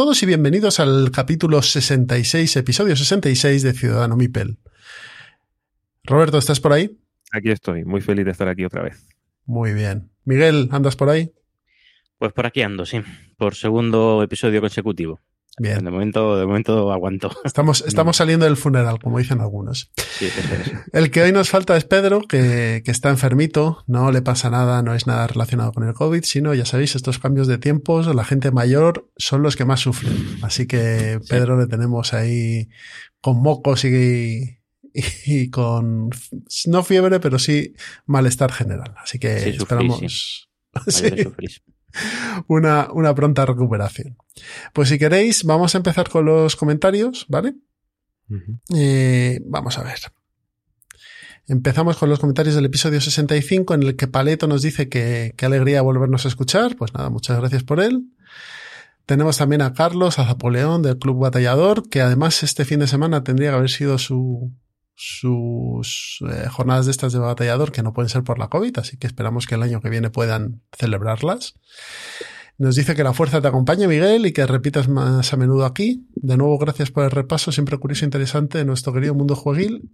Todos y bienvenidos al capítulo 66, episodio 66 de Ciudadano Mipel. Roberto, ¿estás por ahí? Aquí estoy, muy feliz de estar aquí otra vez. Muy bien. Miguel, ¿andas por ahí? Pues por aquí ando, sí, por segundo episodio consecutivo. Bien. De momento, de momento aguanto. Estamos, estamos saliendo del funeral, como dicen algunos. Sí. El que hoy nos falta es Pedro, que, que, está enfermito, no le pasa nada, no es nada relacionado con el COVID, sino, ya sabéis, estos cambios de tiempos, la gente mayor son los que más sufren. Así que Pedro le tenemos ahí con mocos y, y con no fiebre, pero sí malestar general. Así que Sí, esperamos sufrís, sí, una, una pronta recuperación. Pues si queréis, vamos a empezar con los comentarios, ¿vale? Eh, vamos a ver. Empezamos con los comentarios del episodio 65 en el que Paleto nos dice que qué alegría volvernos a escuchar. Pues nada, muchas gracias por él. Tenemos también a Carlos, a Zapoleón del Club Batallador, que además este fin de semana tendría que haber sido su, sus eh, jornadas de estas de batallador que no pueden ser por la COVID, así que esperamos que el año que viene puedan celebrarlas. Nos dice que la fuerza te acompañe, Miguel, y que repitas más a menudo aquí. De nuevo, gracias por el repaso, siempre curioso e interesante de nuestro querido mundo jueguil.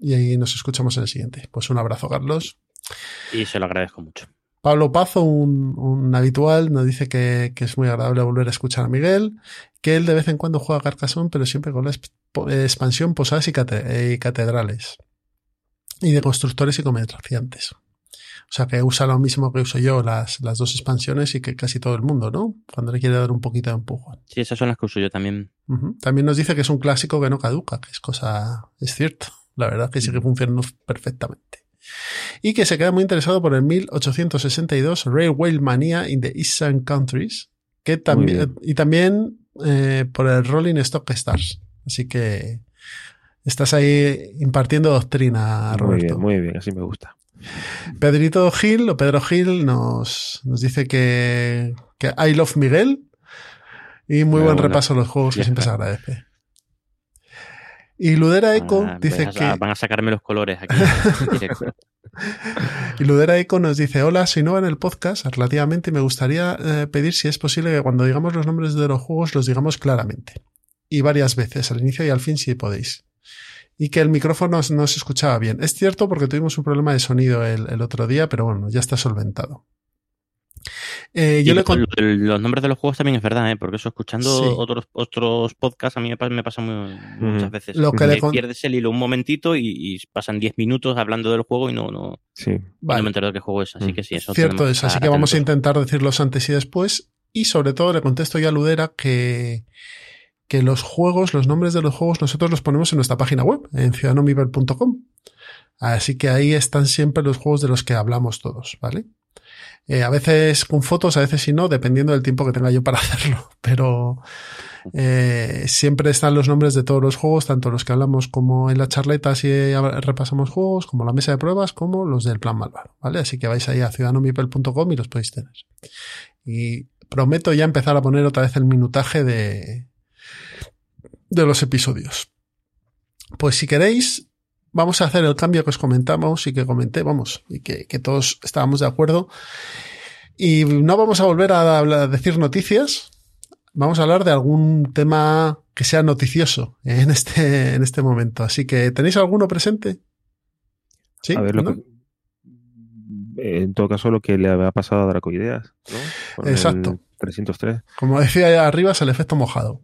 Y ahí nos escuchamos en el siguiente. Pues un abrazo, Carlos. Y se lo agradezco mucho. Pablo Pazo, un, un habitual, nos dice que, que es muy agradable volver a escuchar a Miguel, que él de vez en cuando juega a Carcassonne, pero siempre con la expansión Posadas y, cate- y Catedrales. Y de constructores y comerciantes. O sea que usa lo mismo que uso yo, las, las dos expansiones y que casi todo el mundo, ¿no? Cuando le quiere dar un poquito de empujón. Sí, esas son las que uso yo también. También nos dice que es un clásico que no caduca, que es cosa, es cierto. La verdad que sigue funcionando perfectamente. Y que se queda muy interesado por el 1862 Railway Mania in the Eastern Countries, que también, y también eh, por el Rolling Stock Stars. Así que estás ahí impartiendo doctrina, Muy Roberto. bien, muy bien, así me gusta. Pedrito Gil o Pedro Gil nos, nos dice que, que I love Miguel y muy buen repaso a los juegos que siempre se agradece. Y Ludera Eco Ah, dice a, que van a sacarme los colores aquí. en y Ludera Eco nos dice hola soy nueva en el podcast relativamente y me gustaría eh, pedir si es posible que cuando digamos los nombres de los juegos los digamos claramente y varias veces al inicio y al fin si podéis y que el micrófono no se escuchaba bien es cierto porque tuvimos un problema de sonido el, el otro día pero bueno ya está solventado Eh, yo le con- los nombres de los juegos también es verdad, ¿eh? porque eso escuchando Sí. otros, otros podcasts a mí me pasa, me pasa muy- muchas veces. Lo que le con- pierdes el hilo un momentito y, y pasan 10 minutos hablando del juego y no, no, Sí. Vale. no me entero de qué juego es. Así Mm. que sí, eso Cierto es, así que vamos a intentar decirlos antes y después. Y sobre todo le contesto yo a Ludera que, que los juegos, los nombres de los juegos, nosotros los ponemos en nuestra página web, en ciudadanomivel.com. Así que ahí están siempre los juegos de los que hablamos todos, ¿vale? Eh, a veces con fotos, a veces si no, dependiendo del tiempo que tenga yo para hacerlo. Pero eh, siempre están los nombres de todos los juegos, tanto los que hablamos como en la charleta si repasamos juegos, como la mesa de pruebas, como los del plan malvado, ¿vale? Así que vais ahí a ciudadanomipel.com y los podéis tener. Y prometo ya empezar a poner otra vez el minutaje de, de los episodios. Pues si queréis, vamos a hacer el cambio que os comentamos y que comenté, vamos, y que, que todos estábamos de acuerdo. Y no vamos a volver a, decir noticias, vamos a hablar de algún tema que sea noticioso en este, en este momento. Así que, ¿tenéis alguno presente? Sí, A ver, lo ¿no? que- en todo caso, lo que le ha pasado a Dracoideas, ¿no? Exacto. el 303. Como decía allá arriba, es el efecto mojado.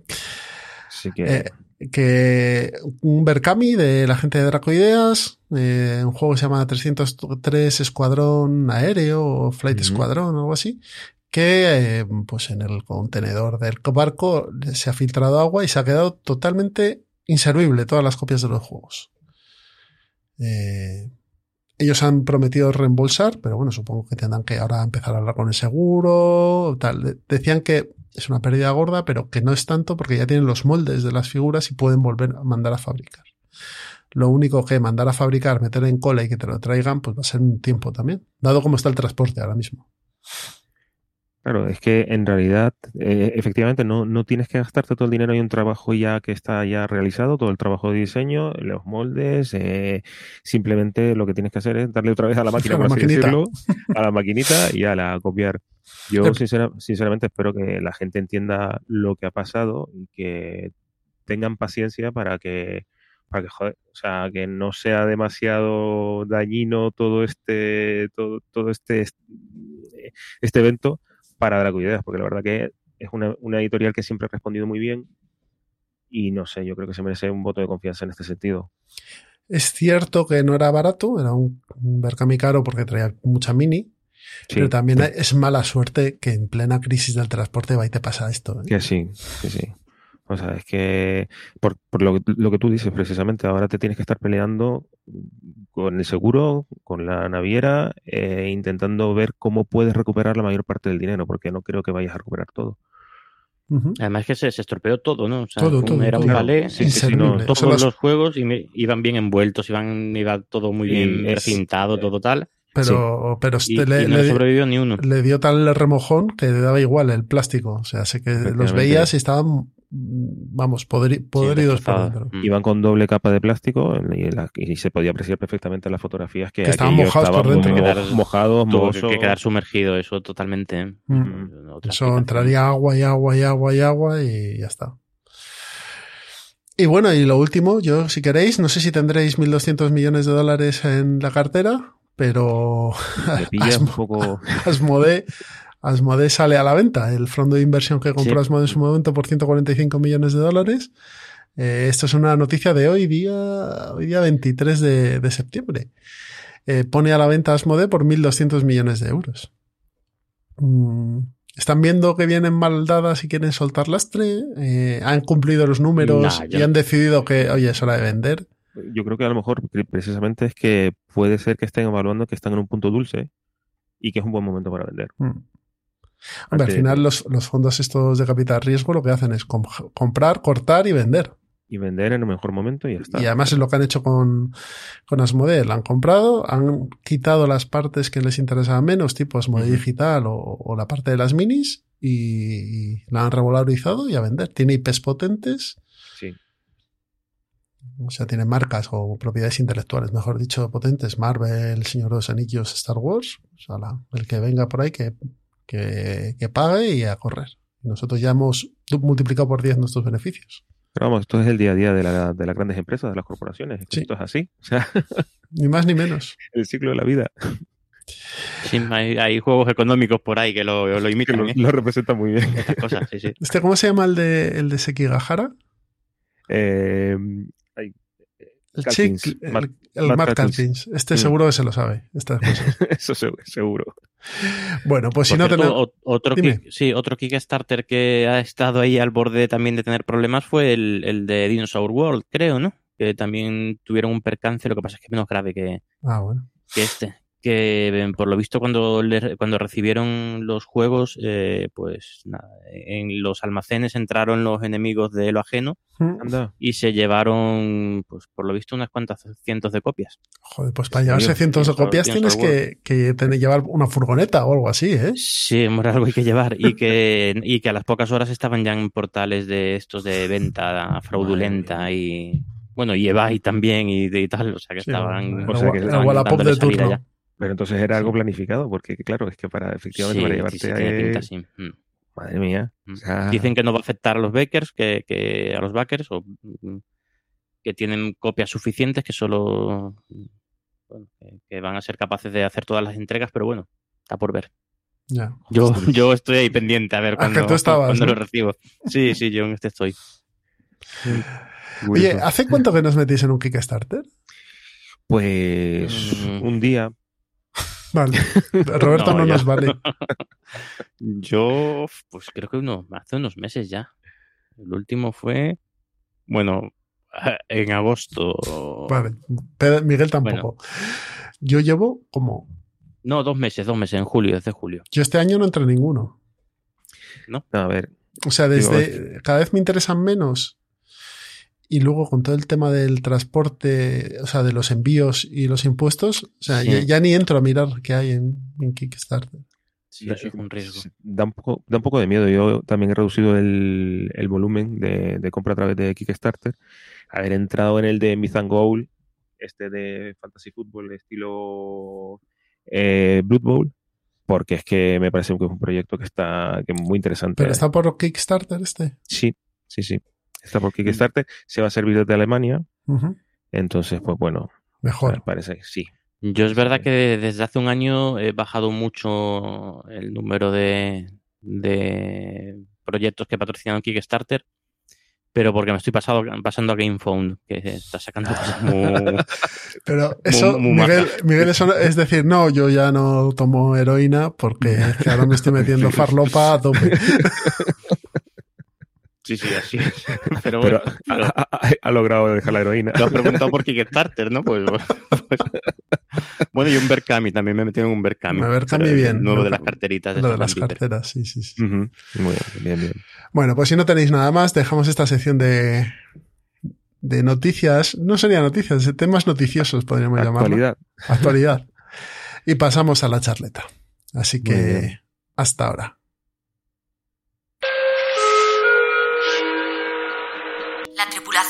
Así que. Eh, que un Berkami de la gente de Dracoideas, eh, un juego que se llama 303 Escuadrón Aéreo o Flight Ujú. Squadron o algo así, que eh, pues en el contenedor del barco se ha filtrado agua y se ha quedado totalmente inservible todas las copias de los juegos. Eh, ellos han prometido reembolsar, pero bueno, supongo que tendrán que ahora empezar a hablar con el seguro, tal. Decían que es una pérdida gorda, pero que no es tanto porque ya tienen los moldes de las figuras y pueden volver a mandar a fabricar. Lo único que mandar a fabricar, meter en cola y que te lo traigan, pues va a ser un tiempo también, dado como está el transporte ahora mismo. Claro, es que en realidad, eh, efectivamente, no, no tienes que gastarte todo el dinero y un trabajo ya que está ya realizado, todo el trabajo de diseño, los moldes, eh, simplemente lo que tienes que hacer es darle otra vez a la máquina, A la por así decirlo, a la maquinita y a la copiar. Yo sincera- sinceramente espero que la gente entienda lo que ha pasado y que tengan paciencia para que, para que joder, o sea, que no sea demasiado dañino todo este, todo, todo este, este evento para Draco Ideas, porque la verdad que es una, una editorial que siempre ha respondido muy bien y no sé, yo creo que se merece un voto de confianza en este sentido. Es cierto que no era barato, era un, un Berkami caro porque traía mucha mini, Sí, pero también es mala suerte que en plena crisis del transporte va y te pasa esto. ¿eh? que sí, que sí. O sea, es que por, por lo, lo que tú dices precisamente, ahora te tienes que estar peleando con el seguro, con la naviera, eh, intentando ver cómo puedes recuperar la mayor parte del dinero, porque no creo que vayas a recuperar todo. Además que se, se estropeó todo, ¿no? O sea, Todo, todo, era un ballet, Sí, sí, sí, Inservible. no, todos las- los juegos y me- iban bien envueltos, iban, iba todo muy bien es- precintado, todo tal. pero pero Y, este le, y no le- sobrevivió ni uno. le dio tal remojón que le daba igual el plástico. O sea, sé que los veías y estaban, vamos, podri- podridos por destrozado. dentro. Mm. Iban con doble capa de plástico y, la- y se podía apreciar perfectamente en las fotografías que, Que estaban mojados estaba por dentro. Quedar- mojados, Tuvo que, quedar sumergido eso totalmente. ¿eh? Mm. Eso entraría agua y agua y agua y agua y ya está. Y bueno, y lo último, yo si queréis, no sé si tendréis 1.200 millones de dólares en la cartera, pero Me pilla un poco... Asmodee, Asmodee sale a la venta. El fondo de inversión que compró Sí. Asmodee en su momento por 145 millones de dólares. Eh, esto es una noticia de hoy día, hoy día 23 de, de septiembre. Eh, pone a la venta Asmodee por 1.200 millones de euros. Mm, Están viendo que vienen mal dadas y quieren soltar lastre. eh, han cumplido los números Nah, y han decidido que, oye, es hora de vender. Yo creo que a lo mejor pre- precisamente es que puede ser que estén evaluando que están en un punto dulce y que es un buen momento para vender. Mm. Hombre, al final los, los fondos estos de capital riesgo lo que hacen es com- comprar, cortar y vender. Y vender en el mejor momento y ya está. Y además es lo que han hecho con, con Asmodee. La han comprado, han quitado las partes que les interesaban menos, tipo Asmodee Ujú. Digital o, o la parte de las minis, y, y la han revalorizado y a vender. Tiene IPs potentes, Sí. o sea, tiene marcas o propiedades intelectuales, mejor dicho, potentes. Marvel, El Señor de los Anillos, Star Wars. O sea, la- el que venga por ahí que, que, que pague y a correr. Nosotros ya hemos multiplicado por 10 nuestros beneficios. Pero vamos, esto es el día a día de, la- de las grandes empresas, de las corporaciones. Sí. Esto es así. O sea, Ni más ni menos. el ciclo de la vida. Sí, hay, hay juegos económicos por ahí que lo, lo Que imitan, lo, ¿eh? lo representa muy bien. Estas cosas, sí, sí. Este, ¿Cómo se llama el de, el de Sekigahara? Eh, El chick, el, Mark- el. Este Mm. seguro que se lo sabe. Estas cosas. eso se- seguro. Bueno, pues si no tenemos. otro, kick- sí, otro Kickstarter que ha estado ahí al borde también de tener problemas fue el, el de Dinosaur World, creo, ¿no? Que también tuvieron un percance, lo que pasa es que es menos grave que, Ah, bueno. que este. Que eh, por lo visto cuando, le- cuando recibieron los juegos, eh, pues nada, en los almacenes entraron los enemigos de lo ajeno Mm. Anda. y se llevaron, pues por lo visto, unas cuantas cientos de copias. Joder, pues para llevarse cientos de copias tienes que, que tener, llevar una furgoneta o algo así, ¿eh? Sí, hombre, algo hay que llevar. Y que, y que a las pocas horas estaban ya en portales de estos de venta fraudulenta y. Bueno, y eBay también y, y tal. O sea que Sí, estaban. o sea que el de turno. ya. Pero entonces era algo planificado, porque claro, es que para efectivamente Sí, para llevarte sí, a- tiene pinta, sí. Mm. Madre mía. Mm. O sea, Dicen que no va a afectar a los backers, que, que a los backers, o mm, que tienen copias suficientes, que solo bueno, que, van a ser capaces de hacer todas las entregas, pero bueno, está por ver. Ya. Yo, yo estoy ahí pendiente a ver Ah, cuándo, ¿no? lo recibo. Sí, sí, yo en este estoy. Oye. ¿hace cuánto que nos metís en un Kickstarter? pues Mm. un día Vale. Roberto no, No, nos vale. Yo, pues creo que uno, hace unos meses ya. El último fue, bueno, en agosto. Vale, Miguel tampoco. Yo llevo como. No, dos meses, dos meses, en julio, desde julio. Yo este año no entré en ninguno. A ver, O sea, desde. Cada vez me interesan menos. Y luego con todo el tema del transporte, o sea, de los envíos y los impuestos, o sea, Sí. ya, ya ni entro a mirar qué hay en, en Kickstarter. Sí, eso es un riesgo. Da un poco, da un poco de miedo. Yo también he reducido el, el volumen de, de compra a través de Kickstarter. Haber entrado en el de Myth and Goal, este de Fantasy Football estilo eh, Blood Bowl, porque es que me parece que es un proyecto que está que es muy interesante. Pero está por Kickstarter este. Sí, sí, sí. Está por Kickstarter. Se va a servir desde Alemania. Entonces, pues bueno, me Mejor. parece que sí. Yo es verdad que desde hace un año he bajado mucho el número de, de proyectos que patrocinan Kickstarter, pero porque me estoy pasado, pasando a GamePhone, que está sacando cosas muy... Pero eso, muy Miguel. Miguel, eso es decir, no, yo ya no tomo heroína porque es que ahora me estoy metiendo farlopa a tope. Sí, sí, así es. Pero bueno, pero ha, ha- ha logrado dejar la heroína. lo has preguntado por Kickstarter, ¿no? Pues, pues- bueno, y un Berkami, también me he metido en un Berkami. Un Berkami bien. No lo de las carteritas. Lo de las carteras, sí, sí, sí. Muy bien, bien, bien. Bueno, pues si no tenéis nada más, dejamos esta sección de, de noticias. No sería noticias, de temas noticiosos podríamos llamarlo. Actualidad. Actualidad. Y pasamos a la charleta. Así que hasta ahora.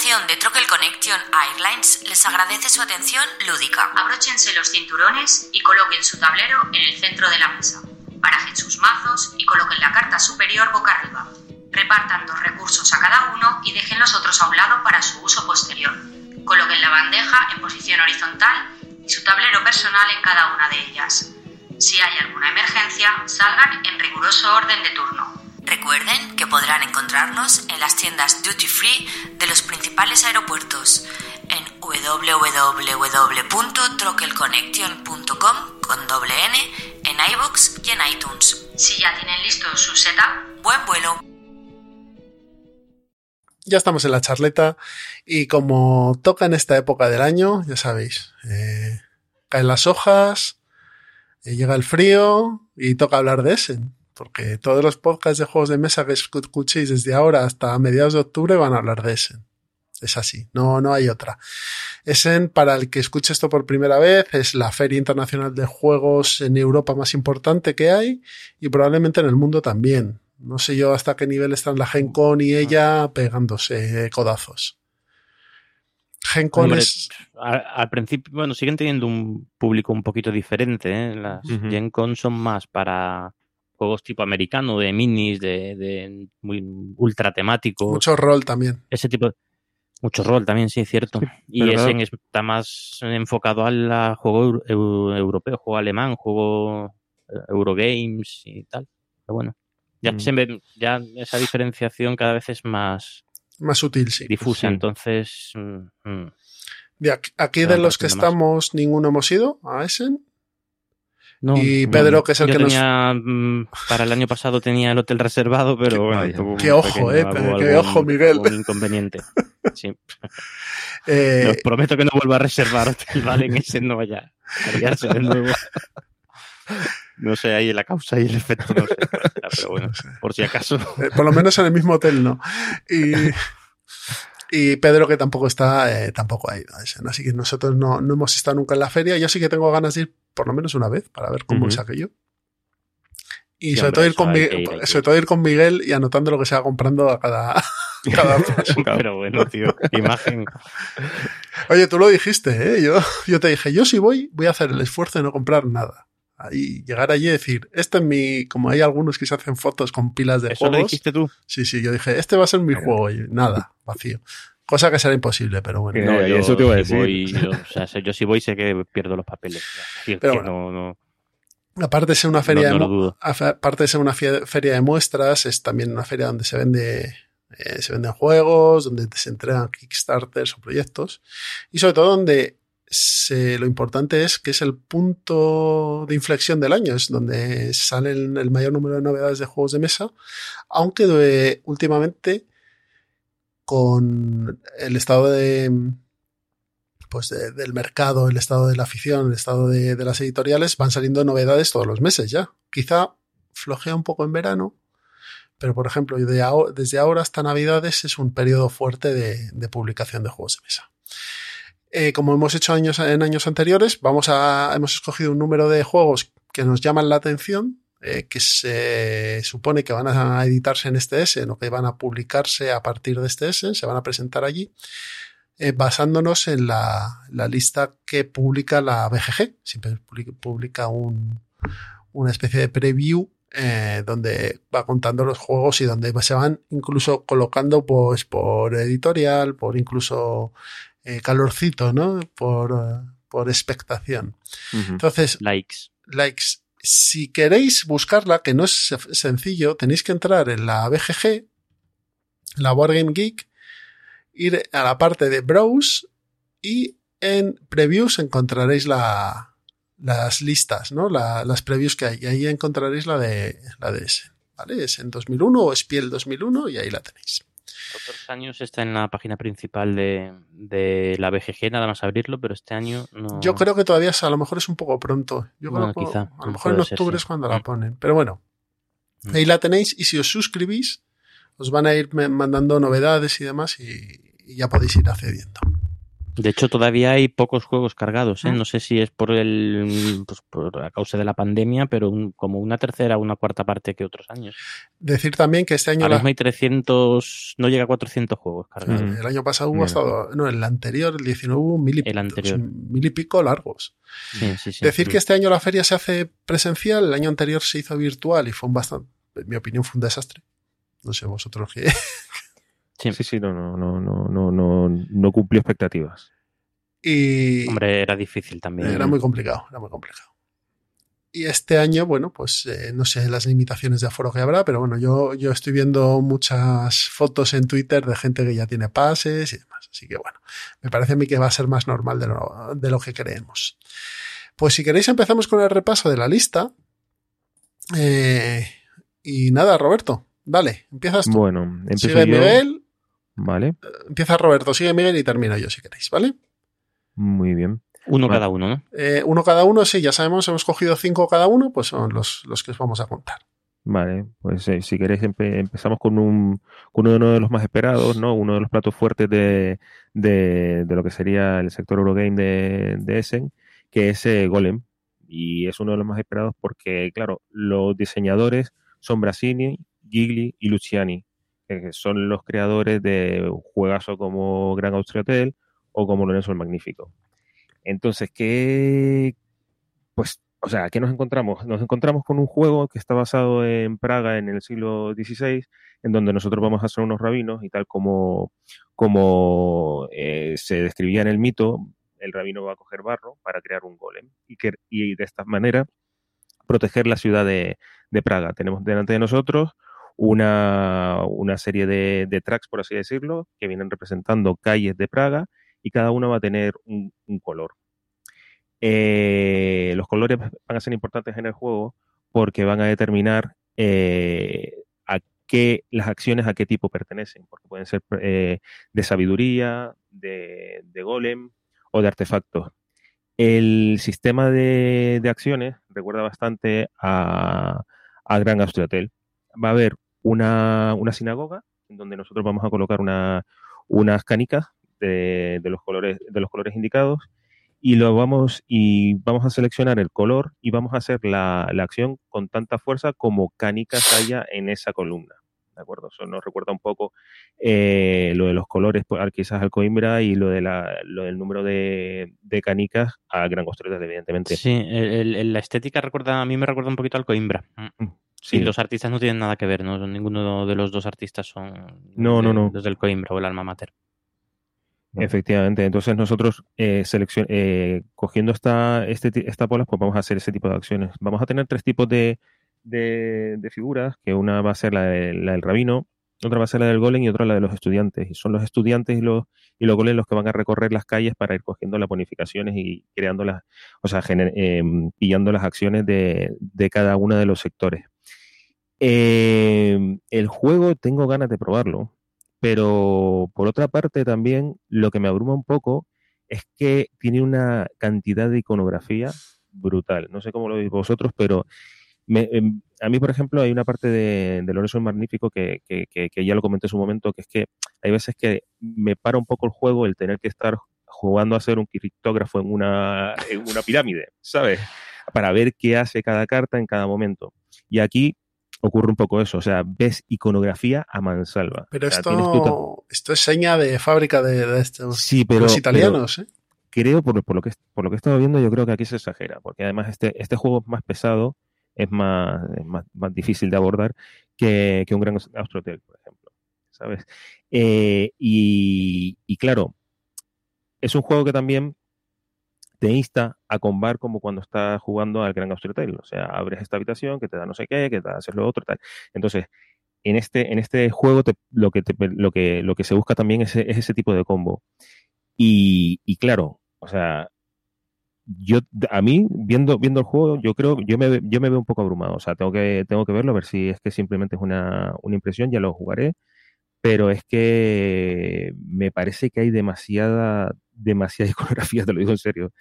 Tripulación de Troquel Connection Airlines les agradece su atención lúdica. Abróchense los cinturones y coloquen su tablero en el centro de la mesa. Barajen sus mazos y coloquen la carta superior boca arriba. Repartan dos recursos a cada uno y dejen los otros a un lado para su uso posterior. Coloquen la bandeja en posición horizontal y su tablero personal en cada una de ellas. Si hay alguna emergencia, salgan en riguroso orden de turno. Recuerden que podrán encontrarnos en las tiendas duty free de los principales aeropuertos en www.troquelconnection.com con doble N en iBox y en iTunes. Si ya tienen listo su setup, buen vuelo. Ya estamos en la charleta y como toca en esta época del año, ya sabéis, eh, caen las hojas, eh, llega el frío y toca hablar de Essen. Porque todos los podcasts de juegos de mesa que escuchéis desde ahora hasta mediados de octubre van a hablar de Essen. Es así, no, no hay otra. Essen, para el que escuche esto por primera vez, es la feria internacional de juegos en Europa más importante que hay y probablemente en el mundo también. No sé yo hasta qué nivel están la Gen Con y ella pegándose codazos. Gen Con Hombre, es... Al, al principio, bueno, siguen teniendo un público un poquito diferente. ¿eh? Las. Gen Con son más para juegos tipo americano, de minis, de, de muy ultra temáticos. Mucho rol también. Ese tipo de... Mucho rol también, sí, es cierto. y ese claro. está más enfocado al juego eu- eu- europeo, juego alemán, juego eh, Eurogames y tal. Pero bueno, ya, Mm. se ve- ya esa diferenciación cada vez es más Más sutil, sí. difusa. sí. Entonces, mm, mm. De aquí, de los que más. estamos, ninguno hemos ido a Essen. No, Y no, Pedro, que es el yo que tenía, mm, Para el año pasado tenía el hotel reservado, pero bueno, vaya. tuvo un Qué ojo, pequeño- eh, algo- qué algún- ojo, Miguel. algún inconveniente. Sí. Eh, Os prometo que no vuelvo a reservar hotel, ¿vale? En ese no vaya a de nuevo. No sé, ahí la causa y el efecto, no sé. Pero bueno, por si acaso. eh, por lo menos en el mismo hotel no. Y, y Pedro, que tampoco está, eh, tampoco ha ido a Essen. Así que nosotros no, no hemos estado nunca en la feria. Yo sí que tengo ganas de ir por lo menos una vez para ver cómo Ujú. es aquello. Y Sí, sobre, hombre, todo ir con Miguel, ir, sobre todo ir con Miguel y anotando lo que se va comprando a cada, cada. Pero bueno, tío, imagen. Oye, tú lo dijiste, ¿eh? Yo, yo te dije, yo si voy, voy a hacer el esfuerzo de no comprar nada. Ahí, llegar allí y decir, este es mi, como hay algunos que se hacen fotos con pilas de ¿Eso lo juegos. dijiste tú? Sí, sí, yo dije, este va a ser mi juego y nada, vacío. Cosa que será imposible, pero bueno. Eh, No, y yo, eso te iba a si decir. voy, yo, o sea, sé- yo si voy sé que pierdo los papeles. Es Pero bueno. no, no, Aparte de ser una feria, no de, lo aparte de ser una feria de muestras, es también una feria donde se vende, eh, se venden juegos, donde se entregan Kickstarters o proyectos, y sobre todo donde lo importante es que es el punto de inflexión del año, es donde salen el mayor número de novedades de juegos de mesa, aunque de- últimamente con el estado de pues del mercado, el estado de la afición, el estado de, las editoriales, van saliendo novedades todos los meses ya. Quizá flojea un poco en verano, pero por ejemplo, desde ahora hasta Navidades es un periodo fuerte de, publicación de juegos de mesa. Eh, como hemos hecho en años anteriores, vamos a, hemos escogido un número de juegos que nos llaman la atención, eh, que se supone que van a editarse en este S, no que van a publicarse a partir de este S, se van a presentar allí. Eh, basándonos en la, lista que publica la BGG. Siempre publica una especie de preview donde va contando los juegos y donde se van incluso colocando pues por editorial, por incluso eh, calorcito, ¿no? Por, por expectación. Entonces, likes. Likes. Si queréis buscarla, que no es sencillo, tenéis que entrar en la BGG, la Wargame Geek, ir a la parte de Browse y en Previews encontraréis la, las listas, ¿no? las previews que hay. Y ahí encontraréis la de, la de ese. ¿Vale? Es en 2001 o Spiel 2001 y ahí la tenéis. Otros años está en la página principal de, de, la BGG, nada más abrirlo, pero este año no. Yo creo que todavía a lo mejor es un poco pronto. Yo creo que quizá, a lo mejor en octubre es cuando la mm. ponen. Pero bueno, mm. ahí la tenéis y si os suscribís, os van a ir mandando novedades y demás y, ya podéis ir accediendo. De hecho, todavía hay pocos juegos cargados. ¿eh? Mm. No sé si es por el pues, por la causa de la pandemia, pero como una tercera o una cuarta parte que otros años. Decir también que este año. Ahora la... hay 300, no llega a 400 juegos cargados. El año pasado hubo hasta. No, el anterior, el 19, hubo mil y, el anterior. mil y pico largos. Sí, sí, sí. Decir que este año la feria se hace presencial, el año anterior se hizo virtual y fue un bastante. En mi opinión, fue un desastre. No sé vosotros qué. Sí, sí, no, no, no, no, no, no, no cumplió expectativas. Y. Hombre, era difícil también. Era muy complicado, era muy complicado. Y este año, bueno, pues eh, no sé las limitaciones de aforo que habrá, pero bueno, yo, yo estoy viendo muchas fotos en Twitter de gente que ya tiene pases y demás. Así que bueno, me parece a mí que va a ser más normal de lo, de lo que creemos. Pues si queréis empezamos con el repaso de la lista. Eh, y nada, Roberto, dale, empiezas tú. Bueno, empiezo Sigue Miguel. Vale. Eh, empieza Roberto, sigue Miguel y termino yo si queréis, ¿vale? Muy bien. Uno cada uno, ¿no? Eh, uno cada uno, sí, ya sabemos, hemos cogido cinco cada uno, pues son los, los que os vamos a contar. Vale, pues eh, si queréis empezamos con, un, con uno de los más esperados, ¿no? Uno de los platos fuertes de, de, lo que sería el sector Eurogame de, de Essen, que es Golem. Y es uno de los más esperados porque, claro, los diseñadores son Brasini, Gigli y Luciani, que son los creadores de un juegazo como Gran Austria Hotel o como Lorenzo el Magnífico. Entonces, ¿qué? Pues, o sea, ¿qué nos encontramos? Nos encontramos con un juego que está basado en Praga en el siglo XVI, en donde nosotros vamos a ser unos rabinos y tal como, como eh, se describía en el mito, el rabino va a coger barro para crear un golem y, que, y de esta manera proteger la ciudad de Praga. Tenemos delante de nosotros una, una serie de, de, tracks, por así decirlo, que vienen representando calles de Praga y cada uno va a tener un, color. Eh, los colores van a ser importantes en el juego porque van a determinar eh, a qué las acciones a qué tipo pertenecen, porque pueden ser eh, de sabiduría, de, golem o de artefactos. El sistema de, acciones recuerda bastante a, a Gran Austriatel va a haber una, sinagoga en donde nosotros vamos a colocar una, unas canicas de, los colores, de los colores indicados y lo vamos y vamos a seleccionar el color y vamos a hacer la, acción con tanta fuerza como canicas haya en esa columna. ¿De acuerdo? Eso nos recuerda un poco eh, lo de los colores, pues, quizás al Coimbra y lo, de la, lo del número de, canicas a Gran Costreta, evidentemente. Sí, la estética recuerda, a mí me recuerda un poquito al Coimbra. Mm. Sí, los artistas no tienen nada que ver, ¿no? Ninguno de los dos artistas son no, no, no. desde el Coimbra o el Alma Mater. Efectivamente, entonces nosotros eh, eh, cogiendo esta, este, esta pola, pues vamos a hacer ese tipo de acciones. Vamos a tener tres tipos de, de, figuras, que una va a ser la, del rabino, otra va a ser la del golem y otra la de los estudiantes. Y son los estudiantes y los, y los golems los que van a recorrer las calles para ir cogiendo las bonificaciones y creando las, o sea, eh, pillando las acciones de, de cada uno de los sectores. Eh, el juego tengo ganas de probarlo pero por otra parte también lo que me abruma un poco es que tiene una cantidad de iconografía brutal. No sé cómo lo veis vosotros, pero em, a mí, por ejemplo, hay una parte de, de Lorenzo Magnífico que, que, que, ya lo comenté en su momento, que es que hay veces que me para un poco el juego el tener que estar jugando a ser un criptógrafo en una, en una pirámide, ¿sabes? Para ver qué hace cada carta en cada momento. Y aquí ocurre un poco eso, o sea, ves iconografía a mansalva. Pero esto, esto es seña de fábrica de, estos sí, pero, los italianos, ¿eh? Creo, por, por, lo que, por lo que he estado viendo, yo creo que aquí se exagera, porque además este, este juego es más pesado, es más, más, difícil de abordar que, que un Gran Astrotel, por ejemplo, ¿sabes? Eh, y, y claro, es un juego que también te insta a combar como cuando estás jugando al Gran Austria Hotel. O sea, abres esta habitación que te da no sé qué, que te da hacer lo otro, tal. Entonces, en este, en este juego lo, que lo, que, lo que se busca también es, ese tipo de combo. Y, claro, o sea, yo a mí viendo viendo el juego yo creo yo me yo me veo un poco abrumado o sea tengo que tengo que verlo a ver si es que simplemente es una, una impresión ya lo jugaré pero es que me parece que hay demasiada, demasiada iconografía, te lo digo en serio.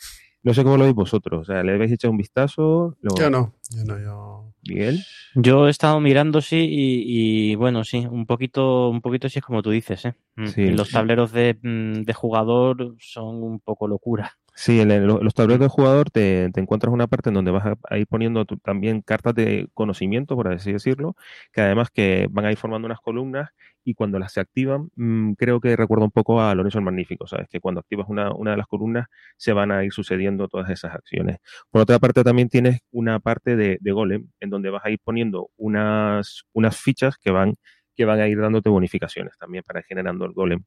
No sé cómo lo veis vosotros, o sea, ¿le habéis echado un vistazo? Yo no, yo no, yo... ¿Miguel? Yo he estado mirando, sí, y, bueno, sí, un poquito, un poquito sí es como tú dices, ¿eh? Mm, los tableros de, mm, de, jugador son un poco locura. Sí, en los tableros de jugador te, encuentras una parte en donde vas a, ir poniendo también cartas de conocimiento, por así decirlo, que además que van a ir formando unas columnas y cuando las se activan, mm, creo que recuerda un poco a Lorenzo el Magnífico, ¿sabes? Que cuando activas una, una de las columnas se van a ir sucediendo todas esas acciones. Por otra parte, también tienes una parte de, de golem en donde vas a ir poniendo unas, unas fichas que van que van a ir dándote bonificaciones también para ir generando el golem.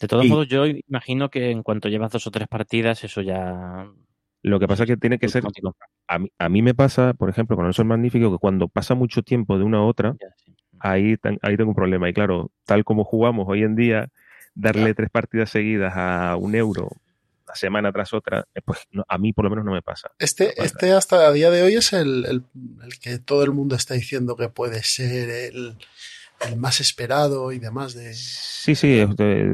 De todos modos, yo imagino que en cuanto llevas dos o tres partidas, eso ya. Lo que pasa es que tiene que ser. A mí, a mí me pasa, por ejemplo, con el Sol Magnífico, que cuando pasa mucho tiempo de una a otra, ahí, ahí tengo un problema. Y claro, tal como jugamos hoy en día, darle tres partidas seguidas a un euro semana tras otra, eh, pues a mí por lo menos no me pasa. Este, este hasta a día de hoy es el, el, que todo el mundo está diciendo que puede ser el, el más esperado y demás de... Sí, sí,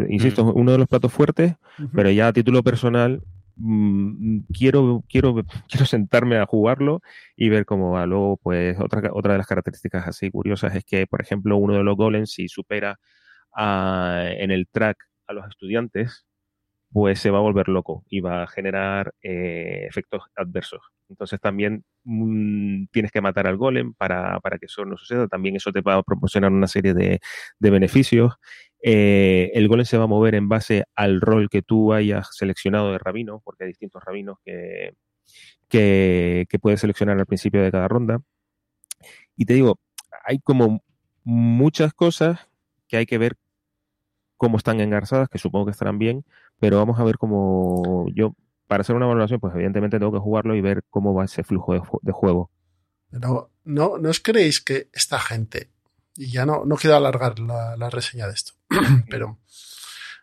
insisto, mm. uno de los platos fuertes, pero ya a título personal mm, quiero, quiero, quiero sentarme a jugarlo y ver cómo va. Luego, pues otra, otra de las características así curiosas es que, por ejemplo, uno de los golems, si supera en el track a los estudiantes, pues se va a volver loco y va a generar eh, efectos adversos. Entonces también mm, tienes que matar al golem para, que eso no suceda. También eso te va a proporcionar una serie de, beneficios. Eh, el golem se va a mover en base al rol que tú hayas seleccionado de rabino, porque hay distintos rabinos que, que, puedes seleccionar al principio de cada ronda. Y te digo, hay como muchas cosas que hay que ver cómo están engarzadas, que supongo que estarán bien, pero vamos a ver cómo yo para hacer una valoración, pues evidentemente tengo que jugarlo y ver cómo va ese flujo de, juego. Pero no, ¿no os creéis que esta gente, y ya no, no quiero alargar la, reseña de esto, pero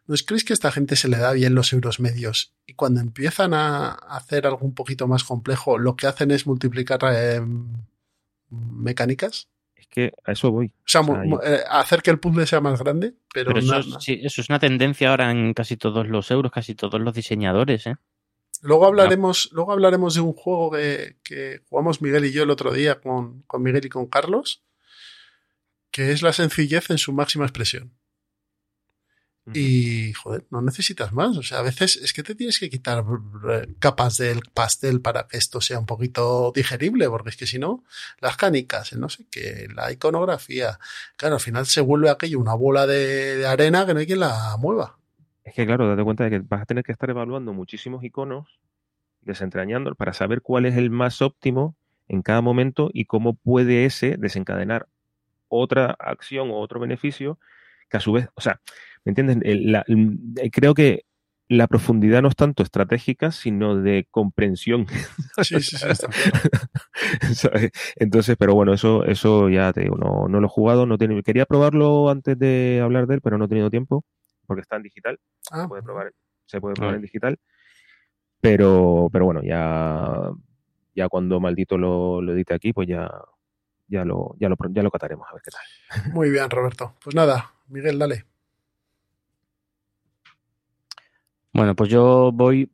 ¿no os creéis que esta gente se le da bien los euros medios y cuando empiezan a hacer algo un poquito más complejo, lo que hacen es multiplicar eh, mecánicas? Es que a eso voy. O sea, eh, hacer que el puzzle sea más grande, pero, eso, eso es una tendencia ahora en casi todos los euros, casi todos los diseñadores, ¿eh? Luego hablaremos, luego hablaremos de un juego que, jugamos Miguel y yo el otro día con, con, Miguel y con Carlos, que es la sencillez en su máxima expresión. Y, joder, no necesitas más. O sea, a veces es que te tienes que quitar eh, capas del pastel para que esto sea un poquito digerible, porque es que si no, las canicas, no sé qué, la iconografía, claro, al final se vuelve aquello una bola de arena que no hay quien la mueva. Es que, claro, date cuenta de que vas a tener que estar evaluando muchísimos iconos, desentrañándolos para saber cuál es el más óptimo en cada momento y cómo puede ese desencadenar otra acción o otro beneficio que a su vez, o sea, ¿me entiendes? creo que la profundidad no es tanto estratégica, sino de comprensión. Sí, sí, sí, Entonces, pero bueno, eso, eso ya te digo, no, no lo he jugado, no quería probarlo antes de hablar de él, pero no he tenido tiempo porque está en digital. se ah, puede probar, se puede probar en digital. Pero, pero bueno, ya, ya cuando maldito lo, lo edite aquí, pues ya, ya lo, ya lo, ya lo cataremos a ver qué tal. Muy bien, Roberto. Pues nada, Miguel, dale. Bueno, pues yo voy,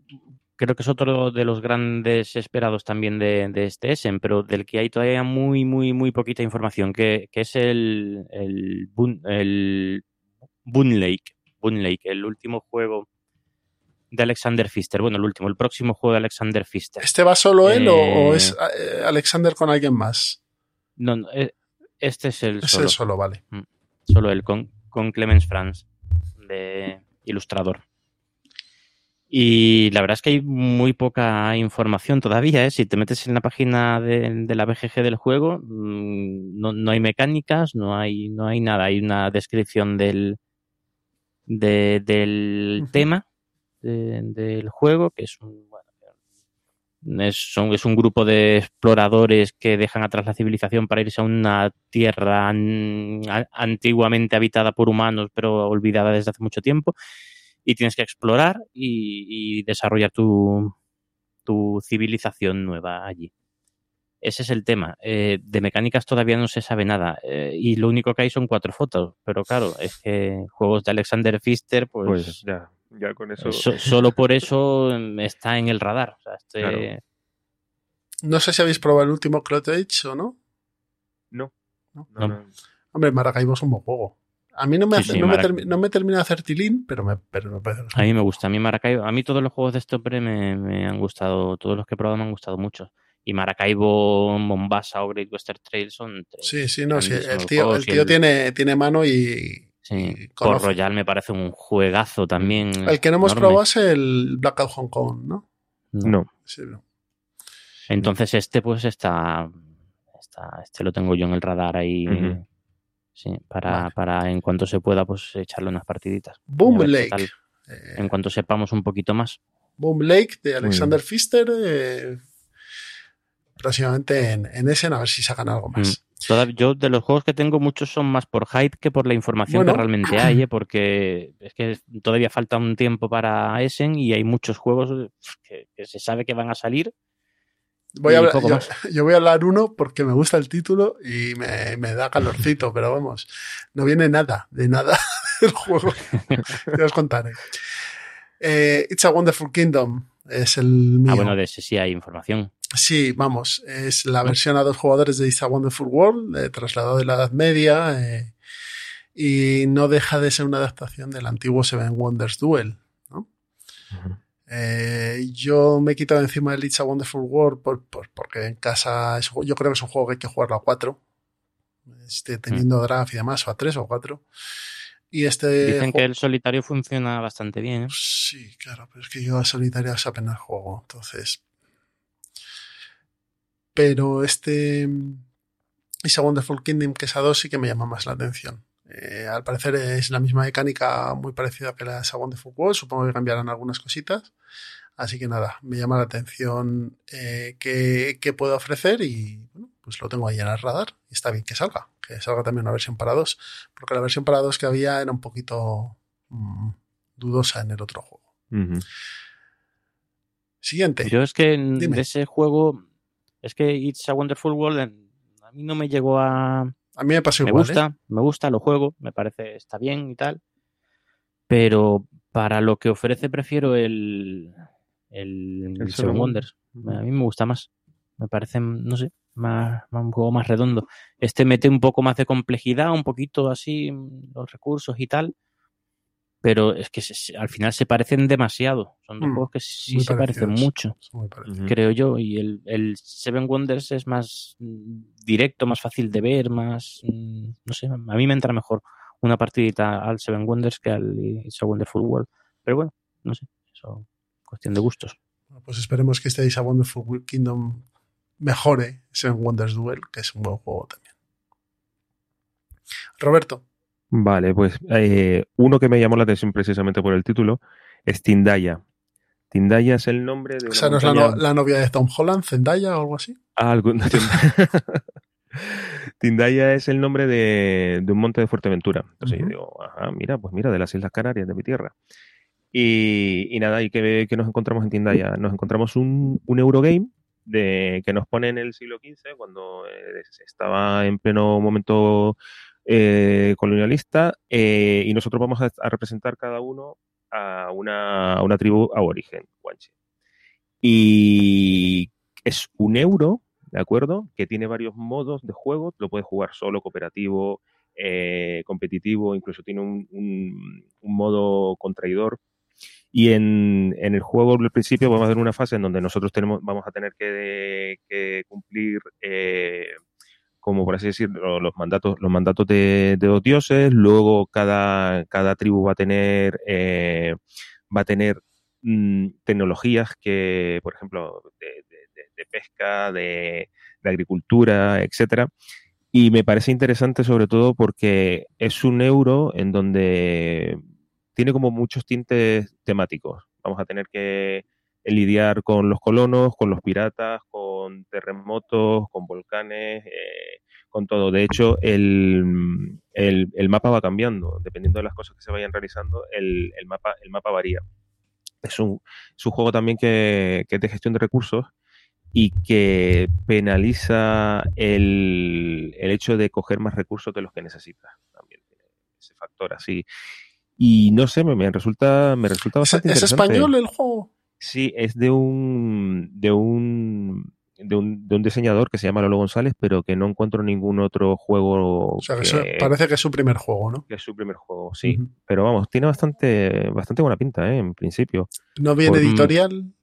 creo que es otro de los grandes esperados también de, de este Essen, pero del que hay todavía muy, muy, muy poquita información, que, que es el, el, Boon, el Boon Lake, Boon Lake, el último juego de Alexander Pfister. Bueno, el último, el próximo juego de Alexander Pfister. ¿Este va solo él o, o Eh, es eh, Alexander con alguien más? No, no, eh, este es el Es solo, el solo, vale. solo él, con, con Clemens Franz, de ilustrador. Y la verdad es que hay muy poca información todavía. ¿eh? Si te metes en la página de, de la BGG del juego, mm, no, no hay mecánicas, no hay, no hay nada. Hay una descripción del, de- del tema de- del juego, que es un, bueno, es, un grupo de exploradores que dejan atrás la civilización para irse a una tierra an- a- antiguamente habitada por humanos, pero olvidada desde hace mucho tiempo. Y tienes que explorar y, y desarrollar tu, tu civilización nueva allí. Ese es el tema. Eh, de mecánicas todavía no se sabe nada. eh, y lo único que hay son cuatro fotos. Pero claro, es que juegos de Alexander Pfister, pues, Pues ya, ya con eso. so- solo por eso está en el radar. O sea, este- Claro. No sé si habéis probado el último Clotage o no. No. No. No, No. no. Hombre, Maracaibo es un buen juego. A mí no me, Sí, hace- sí, no, me Marac- termi- no me termina de hacer tilín, pero me, pero me parece. A mí me gusta, a mí Maracaibo, a mí todos los juegos de este hombre me, me han gustado, todos los que he probado me han gustado mucho. Y Maracaibo, Mombasa o Great Western Trail son tres Sí, sí, no, sí, el tío, juegos el y tío el- tiene, tiene mano y. sí. Port. Royal me parece un juegazo también. El que no hemos enorme. probado es el Blackout Hong Kong, ¿no? No. Sí, no. Entonces este pues está, está, este lo tengo yo en el radar ahí. Sí, para, Vale. para en cuanto se pueda pues echarle unas partiditas. Boom Lake. tal, Eh, En cuanto sepamos un poquito más. Boom Lake de. Alexander Pfister. eh, próximamente en, en Essen, a ver si sacan algo más. Mm. Yo de los juegos que tengo muchos son más por hype que por la información Bueno. que realmente hay, ¿eh? porque es que todavía falta un tiempo para Essen y hay muchos juegos que, que se sabe que van a salir. Voy a hablar- yo, voy a hablar uno porque me gusta el título y me, me da calorcito, pero vamos, no viene nada, de nada del juego. Ya os contaré. Eh, It's a Wonderful Kingdom es el mío. Ah, bueno, de ese sí hay información. Sí, vamos, es la versión a dos jugadores de It's a Wonderful World, eh, trasladado de la Edad Media, eh, y no deja de ser una adaptación del antiguo Seven Wonders Duel. ¿no? Eh, yo me he quitado encima el It's a Wonderful World por, por- porque en casa es- yo creo que es un juego que hay que jugarlo a cuatro, este, teniendo draft y demás, o a tres o a cuatro. Y este Dicen que el solitario funciona bastante bien. ¿eh? Sí, claro, pero es que yo a solitarias apenas juego, entonces. Pero este mm, It's a Wonderful Kingdom, que es a dos, sí que me llama más la atención. Eh, al parecer es la misma mecánica muy parecida que la de It's a Wonderful World, supongo que cambiarán algunas cositas. Así que nada, me llama la atención eh, qué, qué puede ofrecer y bueno, pues lo tengo ahí en el radar. Y está bien que salga, que salga también una versión para dos, porque la versión para dos que había era un poquito mm, dudosa en el otro juego. Siguiente. Yo es que en- Dime. de ese juego, es que It's a Wonderful World a mí no me llegó a, A mí me pasa me igual. gusta, ¿eh? me gusta, lo juego, me parece está bien y tal. Pero para lo que ofrece prefiero el, el, El Seven Wonders. A mí me gusta más. Me parece, no sé, más, más- un juego más redondo. Este mete un poco más de complejidad, un poquito así, los recursos y tal. Pero es que se- al final se parecen demasiado. Son dos Mm, juegos que sí se parecen mucho creo yo. Y el, el Seven Wonders es más mm, directo, más fácil de ver, más. mm, No sé, a mí me entra mejor una partidita al Seven Wonders que al It's a Wonderful World. Pero bueno, no sé, eso cuestión de gustos. Bueno, Pues esperemos que este Is a Wonderful Kingdom mejore Seven Wonders Duel, que es un buen juego también. Roberto, Vale, pues eh, uno que me llamó la atención precisamente por el título es Tindaya. Tindaya es el nombre de o sea, ¿no es la, no- la novia de Tom Holland, Zendaya o algo así? Ah, algún- Tindaya es el nombre de, de un monte de Fuerteventura. Entonces yo digo, ajá, mira, pues mira, de las Islas Canarias, de mi tierra. Y, y nada, ¿y qué, qué nos encontramos en Tindaya? Nos encontramos un, un Eurogame de, que nos pone en el siglo XV, cuando eh, estaba en pleno momento eh, colonialista, eh, y nosotros vamos a, representar cada uno a una, a una tribu aborigen, guanche. Y es un euro, ¿de acuerdo? Que tiene varios modos de juego. Lo puedes jugar solo, cooperativo, eh, competitivo, incluso tiene un, modo contraidor. Y en, el juego, al principio, vamos a ver una fase en donde nosotros tenemos, vamos a tener que, cumplir, como por así decirlo, los mandatos, los mandatos de, de los dioses. Luego cada, cada tribu va a tener, eh, va a tener mmm, tecnologías que, por ejemplo, de, de, de pesca, de, agricultura, etcétera. Y me parece interesante sobre todo porque es un euro en donde tiene como muchos tintes temáticos. Vamos a tener que lidiar con los colonos, con los piratas, con terremotos, con volcanes, eh, con todo. De hecho, el, el, el, mapa va cambiando. Dependiendo de las cosas que se vayan realizando, el, el mapa, el mapa varía. Es un, es un juego también que, que es de gestión de recursos y que penaliza el, el hecho de coger más recursos de los que necesitas. También ese factor así. Y no sé, me, me resulta, me resulta bastante ¿Es, ¿Es español el juego? Sí, es de un, de un, de un, de un diseñador que se llama Lolo González, pero que no encuentro ningún otro juego. O sea, que, que parece que es su primer juego, ¿no? Que es su primer juego, sí. Uh -huh. Pero vamos, tiene bastante, bastante buena pinta, ¿eh? En principio. ¿No viene por, editorial?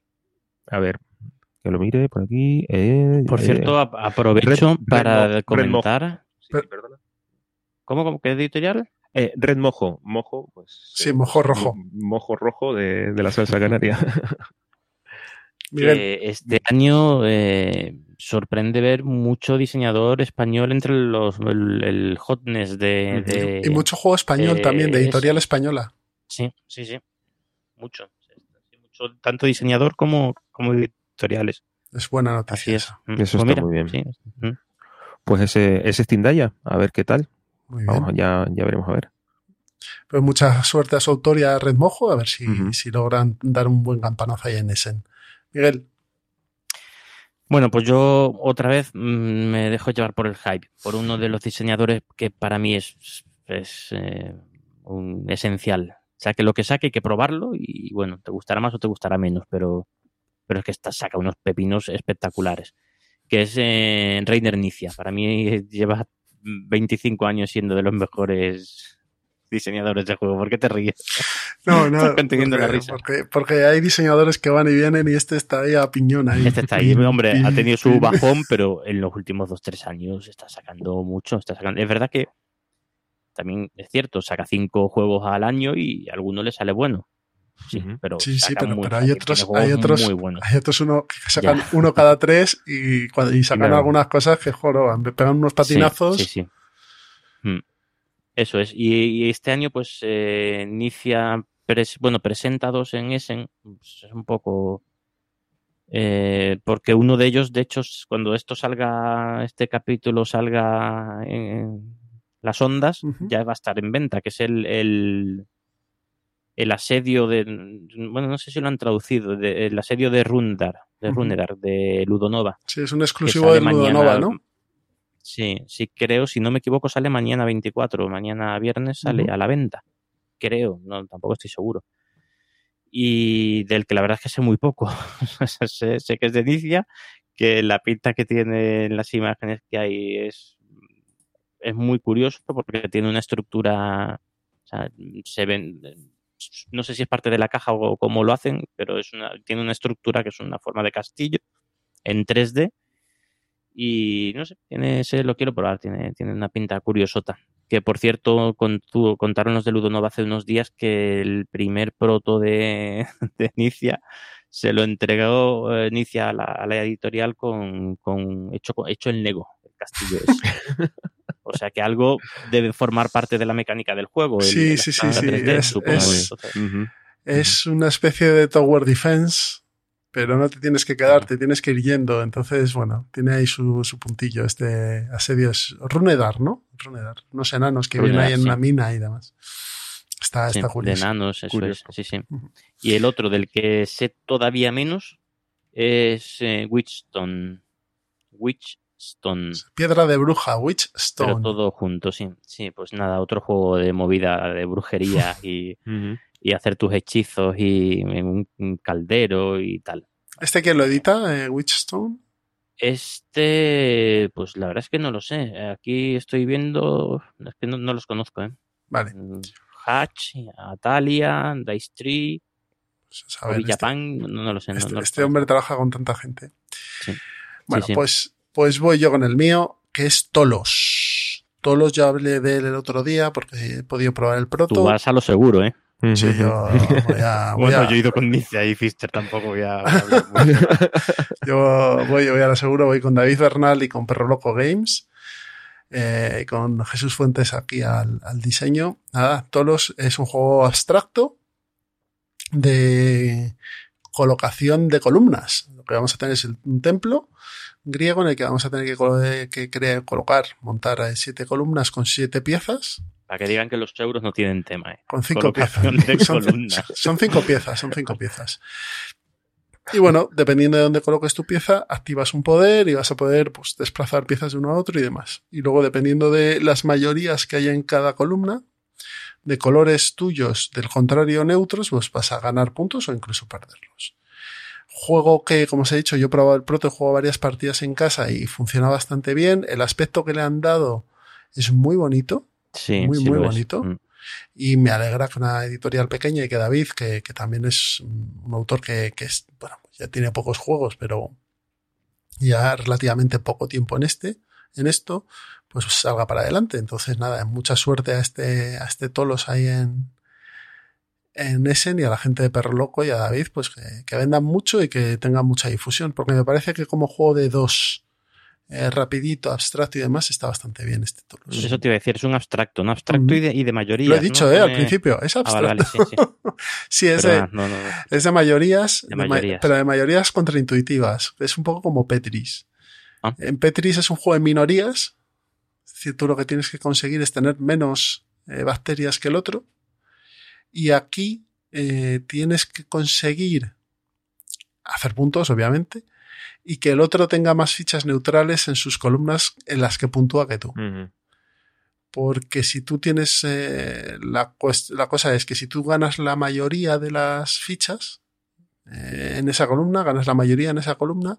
A ver, que lo mire por aquí. Eh, por cierto, eh, aprovecho Red, para Red comentar. Red sí, Pero, perdona. ¿Cómo, cómo? ¿Qué editorial? Eh, red mojo, mojo, pues. Sí, mojo rojo. Mojo rojo de, de la salsa canaria. que este año eh, sorprende ver mucho diseñador español entre los el, el hotness de, de, y mucho juego español eh, también de editorial es, española. Sí sí sí. Mucho, mucho tanto diseñador como como editoriales. Es buena noticia Así es. eso pues está mira, muy bien. sí. pues ese ese Stindaya a ver qué tal. Vamos, ya, ya veremos a ver. Pues mucha suerte a su autor y a Red Mojo a ver si, uh -huh. si logran dar un buen campanazo ahí en Essen Miguel. Bueno, pues yo otra vez mm, me dejo llevar por el hype, por uno de los diseñadores que para mí es, es eh, un esencial. O sea, que lo que saque hay que probarlo y bueno, te gustará más o te gustará menos, pero, pero es que está, saca unos pepinos espectaculares. Que es eh, Reiner Nicia. Para mí lleva 25 años siendo de los mejores diseñadores de juego. ¿Por qué te ríes? No, no. porque, la risa. Porque, porque, hay diseñadores que van y vienen y este está ahí a piñón ahí. Este está ahí, hombre, ha tenido su bajón, pero en los últimos dos, tres años está sacando mucho. Está sacando... Es verdad que también es cierto, saca cinco juegos al año y a alguno le sale bueno. Sí, pero, sí, sí, pero, pero hay, otros, hay otros, muy buenos. hay otros uno que sacan ya. uno cada tres y, y sacan claro. algunas cosas que joroban, pegan unos patinazos. Sí, sí, sí. Eso es. Y, y, este año, pues, eh, inicia, pres, bueno, presenta dos en Essen. Pues es un poco. Eh, porque uno de ellos, de hecho, cuando esto salga, este capítulo salga en las ondas, uh -huh. ya va a estar en venta, que es el, el, el, asedio de. Bueno, no sé si lo han traducido, de, el asedio de Rundar, de uh -huh. Runedar, de Ludonova. Sí, es un exclusivo de Ludonova, ¿no? Sí, sí, creo, si no me equivoco, sale mañana 24, mañana viernes sale uh -huh. a la venta. Creo, no, tampoco estoy seguro. Y del que la verdad es que sé muy poco. sé, sé, que es de Nicia, que la pinta que tiene en las imágenes que hay es, es muy curioso porque tiene una estructura, o sea, se ven, no sé si es parte de la caja o cómo lo hacen, pero es una, tiene una estructura que es una forma de castillo en 3D y no sé, tiene ese lo quiero probar, tiene, tiene una pinta curiosota. Que por cierto, contu, contaron los de Ludonova hace unos días que el primer proto de, de Nicia se lo entregó eh, Nicia a la, a la editorial con, con hecho, hecho en Lego, el castillo ese. O sea que algo debe formar parte de la mecánica del juego. El, sí, sí, sí, sí. 3D, es, es, uh -huh. es, una especie de Tower Defense pero no te tienes que quedar, te tienes que ir yendo. Entonces, bueno, tiene ahí su, su puntillo. Este asedio es Runedar, ¿no? Runedar. Unos enanos que Runedar, vienen ahí en sí. una mina y demás. Está, sí, está curioso. De enanos, eso curioso. es. Sí, sí. Y el otro del que sé todavía menos es eh, Witchstone. Witchstone. Piedra de bruja, Witchstone. Pero todo junto, sí. Sí, pues nada, otro juego de movida de brujería y. uh -huh y hacer tus hechizos y en un, un caldero y tal. ¿Este quién lo edita? Eh, Witchstone. Este, pues la verdad es que no lo sé. Aquí estoy viendo, es que no, no los conozco, ¿eh? Vale. Mm, Hatch, Atalia, Dice Tree, Pues, ver, o este- Japan, no, no lo sé. Este, no este hombre trabaja con tanta gente. Sí. Bueno, Sí, sí. Pues, pues voy yo con el mío, que es Tolos. Tolos ya hablé de él el otro día porque he podido probar el proto. Tú vas a lo seguro, ¿eh? Sí, yo voy a, voy Bueno, a- yo he ido con Nicia y Fister, tampoco voy a yo voy, voy a la seguro, voy con David Bernal y con Perro Loco Games. eh, y con Jesús Fuentes aquí al, al diseño. Nada, Tolos es un juego abstracto de colocación de columnas. Lo que vamos a tener es un templo griego en el que vamos a tener que, eh, que cre- colocar, montar eh, siete columnas con siete piezas, Para que digan que los euros no tienen tema, ¿eh? con cinco piezas. Son, cinco piezas, son cinco piezas. Y bueno, dependiendo de dónde coloques tu pieza, activas un poder y vas a poder pues, desplazar piezas de uno a otro y demás. Y luego, dependiendo de las mayorías que haya en cada columna, de colores tuyos del contrario neutros, pues vas a ganar puntos o incluso perderlos. Juego que, como os he dicho, yo he probado el proto, he jugado varias partidas en casa y funciona bastante bien. El aspecto que le han dado es muy bonito. Sí, Muy, sí muy bonito. Mm. Y me alegra que una editorial pequeña y que David, que, que también es un autor que, que es, bueno, ya tiene pocos juegos, pero ya relativamente poco tiempo en este, en esto, pues salga para adelante. Entonces, nada, mucha suerte a este, a este Tolos ahí en, en Essen y a la gente de Perro Loco y a David, pues que, que vendan mucho y que tengan mucha difusión, porque me parece que como juego de dos, eh, rapidito, abstracto y demás, está bastante bien este Tolos. Eso te iba a decir, es un abstracto, un abstracto y, de, y de mayoría. Lo he dicho, eh, al principio, es Ah, vale, abstracto. sí, sí. Sí, es de, no, no, es de mayorías, De de ma- mayorías. pero de mayorías contraintuitivas. Es un poco como Petris. Ah. En Petris es un juego de minorías. Es decir, tú lo que tienes que conseguir es tener menos eh, bacterias que el otro. Y aquí eh, tienes que conseguir hacer puntos, obviamente, y que el otro tenga más fichas neutrales en sus columnas en las que puntúa que tú. Porque si tú tienes. eh, la, la cosa es que si tú ganas la mayoría de las fichas eh, en esa columna, ganas la mayoría en esa columna,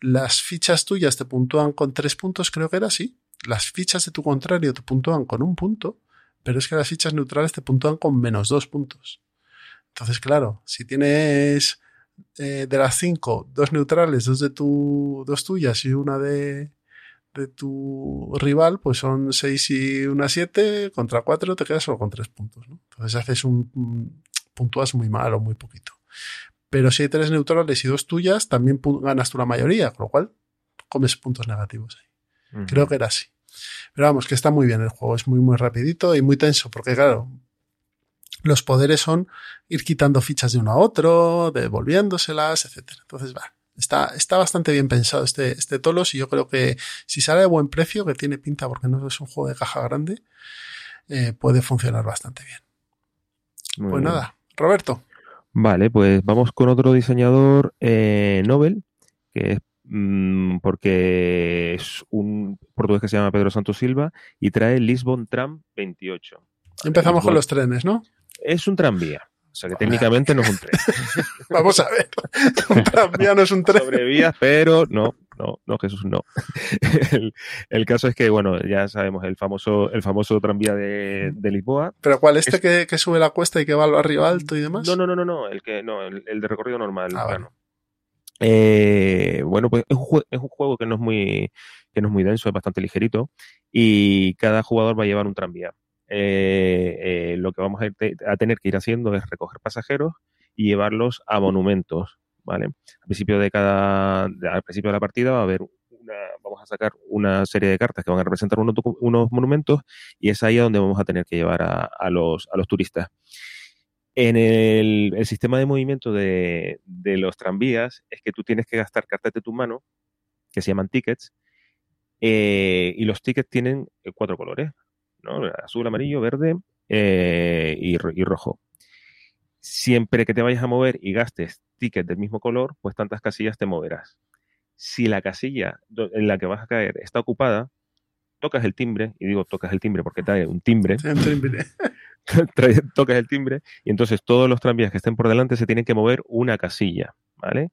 las fichas tuyas te puntúan con tres puntos, creo que era así. Las fichas de tu contrario te puntúan con un punto, pero es que las fichas neutrales te puntúan con menos dos puntos. Entonces, claro, si tienes eh, de las cinco, dos neutrales, dos de tu, dos tuyas y una de, de tu rival, pues son 6 y una 7, contra 4 te quedas solo con 3 puntos, ¿no? Entonces haces un, un- puntúas muy mal o muy poquito. Pero si hay tres neutrales y dos tuyas, también ganas tú la mayoría, con lo cual comes puntos negativos ahí. Creo que era así. Pero vamos, que está muy bien el juego, es muy, muy rapidito y muy tenso, porque claro, los poderes son ir quitando fichas de uno a otro, devolviéndoselas, etcétera. Entonces, va, está, está bastante bien pensado este, este Tolos y yo creo que si sale de buen precio, que tiene pinta porque no es un juego de caja grande, eh, puede funcionar bastante bien. Muy Pues bien. nada, Roberto. Vale, pues vamos con otro diseñador eh, Nobel, que es mm, porque es un portugués que se llama Pedro Santos Silva y trae Lisbon Tram 28. Vale, Empezamos con los trenes, ¿no? Es un tranvía, o sea que técnicamente no es un tren. Vamos a ver. Un tranvía no es un tren. Sobre vías, pero no, no, no, Jesús, no. El, el caso es que, bueno, ya sabemos, el famoso, el famoso tranvía de, de Lisboa. Pero ¿cuál? ¿Este Es- que, que sube la cuesta y que va al barrio alto y demás? No, no, no, no, no, el que, no, el, el de recorrido normal, Ah, plano. Eh, bueno, pues es un, es un juego que no es muy que no es muy denso, es bastante ligerito y cada jugador va a llevar un tranvía. Eh, eh, lo que vamos a, te- a tener que ir haciendo es recoger pasajeros y llevarlos a monumentos, ¿vale? Al principio de cada al principio de la partida va a haber una vamos a sacar una serie de cartas que van a representar unos, unos monumentos y es ahí a donde vamos a tener que llevar a, los a los turistas. En el, sistema de movimiento de, de los tranvías es que tú tienes que gastar cartas de tu mano, que se llaman tickets, eh, y los tickets tienen cuatro colores, ¿no? Azul, amarillo, verde eh, y, ro- y rojo. Siempre que te vayas a mover y gastes tickets del mismo color, pues tantas casillas te moverás. Si la casilla en la que vas a caer está ocupada, tocas el timbre, y digo tocas el timbre porque trae un timbre, tocas el timbre y entonces todos los tranvías que estén por delante se tienen que mover una casilla, ¿vale?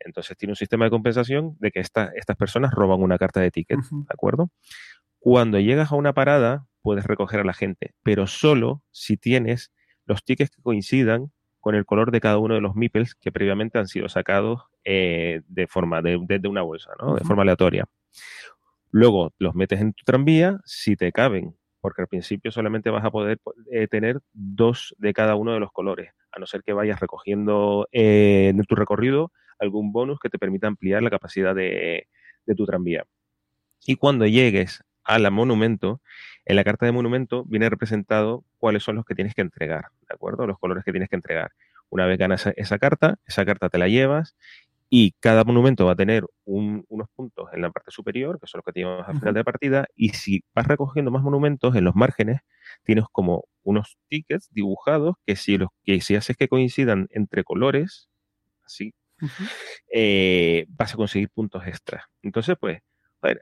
Entonces tiene un sistema de compensación de que estas personas roban una carta de ticket, ¿de acuerdo? Cuando llegas a una parada, puedes recoger a la gente, pero solo si tienes los tickets que coincidan con el color de cada uno de los meeples que previamente han sido sacados eh, de forma de, una bolsa, ¿no? De forma aleatoria. Luego los metes en tu tranvía, si te caben, porque al principio solamente vas a poder eh, tener dos de cada uno de los colores, a no ser que vayas recogiendo eh, en tu recorrido algún bonus que te permita ampliar la capacidad de, de tu tranvía. Y cuando llegues al monumento, en la carta de monumento viene representado cuáles son los que tienes que entregar, ¿de acuerdo? Los colores que tienes que entregar. Una vez ganas esa carta, esa carta te la llevas y cada monumento va a tener unos puntos en la parte superior, que son los que tienes al final de la partida, y si vas recogiendo más monumentos en los márgenes, tienes como unos tickets dibujados que si, los, que si haces que coincidan entre colores, así, eh, vas a conseguir puntos extra. Entonces, pues,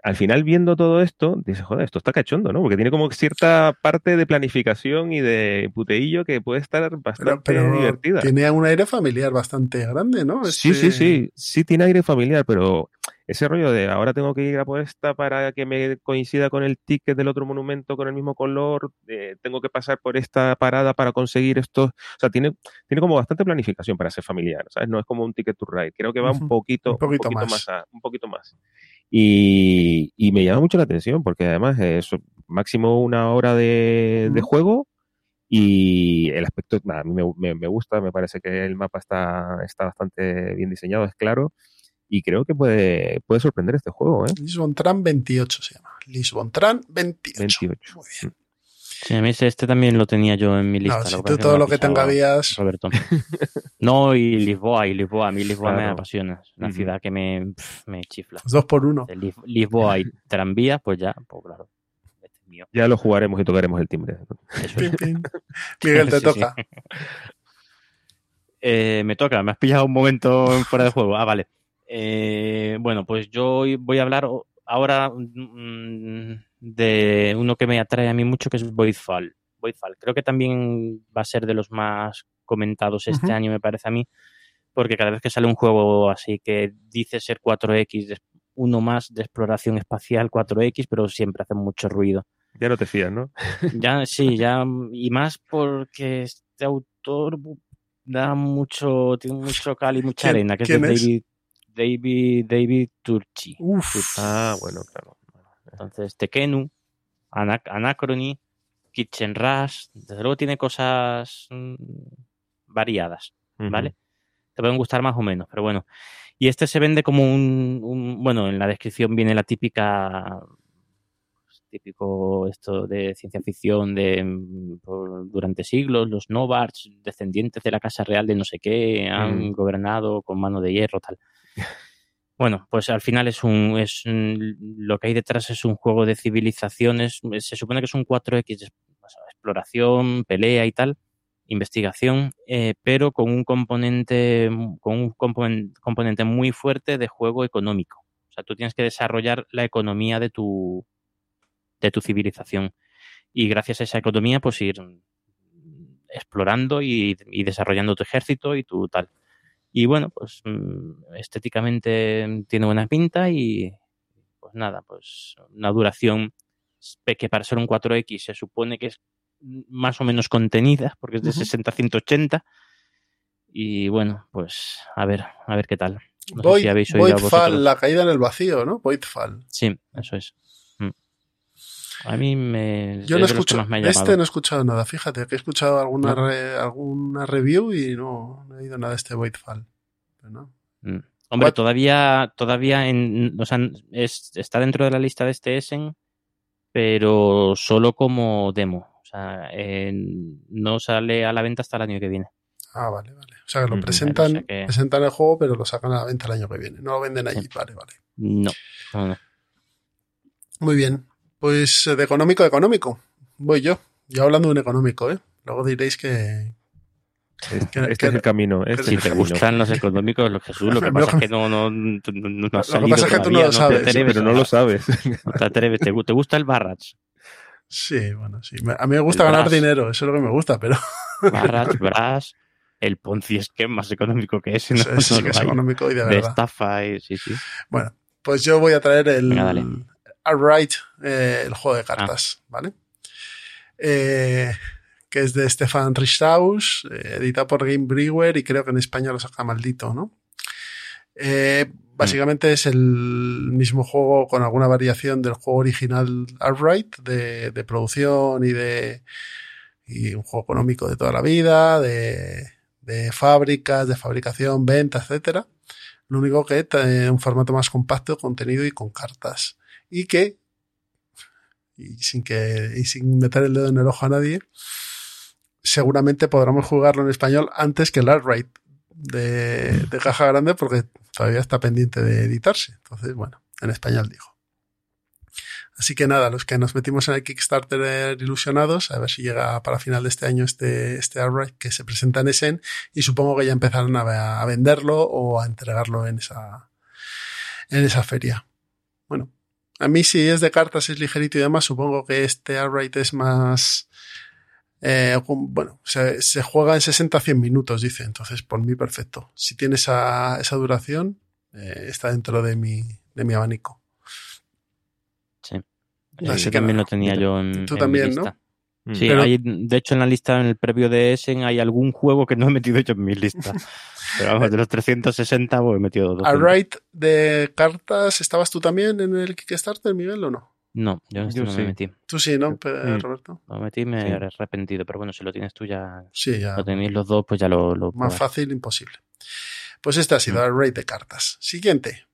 al final viendo todo esto, dices, joder, esto está cachondo, ¿no? Porque tiene como cierta parte de planificación y de puteillo que puede estar bastante pero, divertida. Tiene un aire familiar bastante grande, ¿no? Sí, sí, este sí, sí tiene aire familiar, pero ese rollo de ahora tengo que ir a por esta para que me coincida con el ticket del otro monumento con el mismo color, tengo que pasar por esta parada para conseguir esto. O sea, tiene, tiene como bastante planificación para ser familiar, ¿sabes? No es como un ticket to ride. Creo que va un poquito, un poquito, más. un poquito más. Y, me llama mucho la atención porque además es máximo una hora de, juego y el aspecto, a mí me, me, gusta, me parece que el mapa está, está bastante bien diseñado, es claro y creo que puede, puede sorprender este juego. ¿eh? Lisbon Tran 28 se llama. Lisbon Tran 28. 28. Muy bien. Sí, a mí este también lo tenía yo en mi lista. Si todo lo que tenga vías. Roberto. No, y Lisboa, y Lisboa. A mí Lisboa me apasiona. Es una ciudad que me, me chifla. Dos por uno. Lisboa y tranvías, pues ya, pues claro. Este mío. Ya lo jugaremos y tocaremos el timbre. Miguel, te toca. Eh, me toca, me has pillado un momento fuera de juego. Ah, vale. Eh, bueno, pues yo voy a hablar ahora mm, de uno que me atrae a mí mucho, que es Voidfall. Voidfall. Creo que también va a ser de los más comentados este año, me parece a mí, porque cada vez que sale un juego así que dice ser 4X, uno más de exploración espacial 4X, pero siempre hace mucho ruido. Ya no te fías, ¿no? Ya, sí, ya, y más porque este autor da mucho, tiene mucho cal y mucha arena, que es de David David, David Turchi. Ah, bueno, claro. Entonces, Tekenu, Anachrony, Kitchen Rush, desde luego tiene cosas mm, variadas, ¿vale? Te pueden gustar más o menos, pero bueno. Y este se vende como un, bueno, en la descripción viene la típica pues, típico esto de ciencia ficción de mm, durante siglos los Novards, descendientes de la casa real de no sé qué, han gobernado con mano de hierro, tal. Bueno, pues al final es un, es lo que hay detrás es un juego de civilizaciones. Se supone que es un 4X, exploración, pelea y tal, investigación, eh, pero con un componente, con un componente muy fuerte de juego económico. O sea, tú tienes que desarrollar la economía de tu, de tu civilización. Y gracias a esa economía, pues ir explorando y desarrollando tu ejército y tu tal. Y bueno, pues mm, estéticamente tiene buena pinta y pues nada, pues una duración que para ser un 4X se supone que es más o menos contenida, porque es de 60 a 180. Y bueno, pues a ver, a ver qué tal. No Void, sé si habéis oído Voidfall, la caída en el vacío, ¿no? Voidfall. Sí, eso es. Mm. A mí me. Yo no he escuchado. Este no he escuchado nada. Fíjate que he escuchado alguna, alguna review y no, he oído nada de este Voidfall. ¿no? Mm. Hombre, todavía, todavía en, o sea, está dentro de la lista de este Essen, pero solo como demo. O sea, no sale a la venta hasta el año que viene. Ah, vale, vale. O sea, que lo presentan, presentan el juego, pero lo sacan a la venta el año que viene. No lo venden allí, vale, vale. no, no. Muy bien. Pues eh, de económico a económico. Voy yo. Yo hablando de un económico, ¿eh? Luego diréis que. Este, es el camino. Este si te gustan los económicos, los Jesús, lo que pasa es que no, no, no, has Lo que pasa es que tú no lo sabes. pero no lo sabes. te, atreves. ¿Te, gusta el Barrats? Sí, bueno, sí. A mí me gusta ganar dinero, eso es lo que me gusta, pero. Barras, Brass, el Ponzi es que más económico que ese. ¿no? Sí, que es económico y de verdad. De estafa y sí, sí. Bueno, pues yo voy a traer el Alright, eh, el juego de cartas, ah. ¿vale? Eh, que es de Stefan Richthaus, eh, editado por Game Brewer y creo que en España lo saca maldito, ¿no? básicamente es el mismo juego con alguna variación del juego original Alright, de, de producción y de y un juego económico de toda la vida, de, de fábricas, de fabricación, venta, etcétera. Lo único que tiene un formato más compacto, contenido y con cartas. Y que, y sin que, y sin meter el dedo en el ojo a nadie, seguramente podremos jugarlo en español antes que el Alright de, de caja grande porque todavía está pendiente de editarse. Entonces, bueno, en español digo. Así que nada, los que nos metimos en el Kickstarter ilusionados, a ver si llega para final de este año este, este Outright que se presenta en Essen y supongo que ya empezarán a, venderlo o a entregarlo en esa, en esa feria. A mí si es de cartas, es ligerito y demás, supongo que este Outright es más, eh, bueno, se, se, juega en 60-100 minutos, dice, entonces por mí perfecto. Si tiene esa, esa duración, eh, está dentro de mi, de mi abanico. Sí. Ese también lo tenía yo en. Tú también, ¿no? Mm. Sí, hay, de hecho en la lista, en el previo de Essen, hay algún juego que no he metido yo en mi lista. Pero vamos, de los 360 pues, he metido dos. A right de cartas, ¿estabas tú también en el Kickstarter, Miguel, o no? No, yo, no, me metí. Tú sí, ¿no, Roberto? No me metí me he arrepentido, pero bueno, si lo tienes tú ya. Sí, ya. Lo tenéis los dos, pues ya lo. lo Más fácil, imposible. Pues este ha sido mm. el rate de cartas. Siguiente.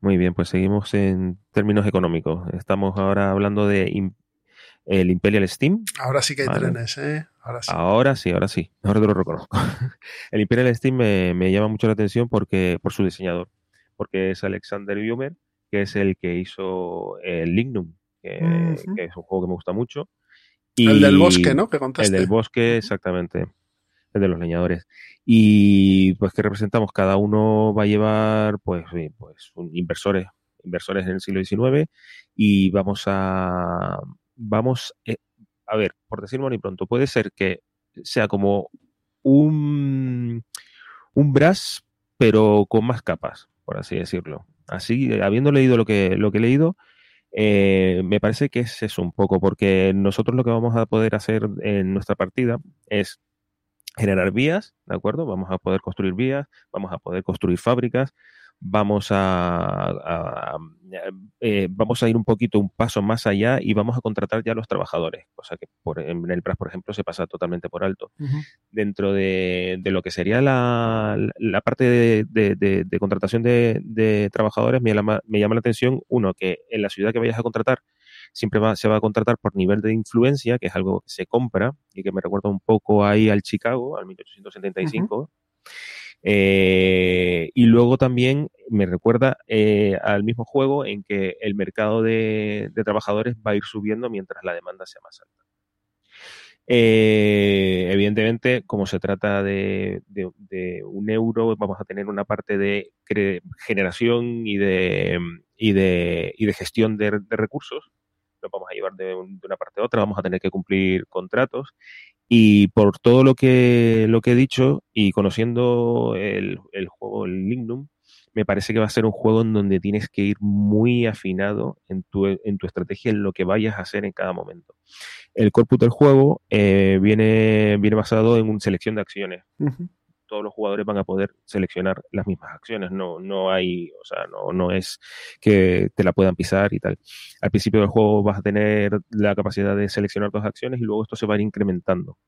Muy bien, pues seguimos en términos económicos. Estamos ahora hablando de el Imperial Steam. Ahora sí que hay trenes, ¿eh? Ahora sí. Ahora sí, ahora sí. Ahora te lo reconozco. el Imperial Steam me, llama mucho la atención porque por su diseñador, porque es Alexander Biomer, que es el que hizo el Lignum, que, es un juego que me gusta mucho. Y el del bosque, ¿no? Que contaste. El del bosque, exactamente de los leñadores. Y pues que representamos, cada uno va a llevar pues, pues inversores, inversores en el siglo XIX y vamos a, vamos, eh, a ver, por decirlo muy pronto, puede ser que sea como un, un brass, pero con más capas, por así decirlo. Así, habiendo leído lo que, lo que he leído, eh, me parece que es eso un poco, porque nosotros lo que vamos a poder hacer en nuestra partida es generar vías, ¿de acuerdo? Vamos a poder construir vías, vamos a poder construir fábricas, vamos a, eh, vamos a ir un poquito un paso más allá y vamos a contratar ya a los trabajadores, cosa que por, en el PRAS, por ejemplo, se pasa totalmente por alto. Dentro de, lo que sería la, la parte de, contratación de, trabajadores, me me llama la atención, uno, que en la ciudad que vayas a contratar, siempre se va a contratar por nivel de influencia, que es algo que se compra y que me recuerda un poco ahí al Chicago, al 1875. Eh, y luego también me recuerda eh, al mismo juego en que el mercado de, trabajadores va a ir subiendo mientras la demanda sea más alta. Eh, evidentemente, como se trata de, un euro, vamos a tener una parte de generación y de, y de, y de gestión de recursos vamos a llevar de, una parte a otra, vamos a tener que cumplir contratos. Y por todo lo que, lo que he dicho y conociendo el, juego, el Lignum, me parece que va a ser un juego en donde tienes que ir muy afinado en tu, en tu estrategia, en lo que vayas a hacer en cada momento. El corpus del juego eh, viene, viene basado en una selección de acciones todos los jugadores van a poder seleccionar las mismas acciones. No, no hay, o sea, no, no es que te la puedan pisar y tal. Al principio del juego vas a tener la capacidad de seleccionar dos acciones y luego esto se va a ir incrementando.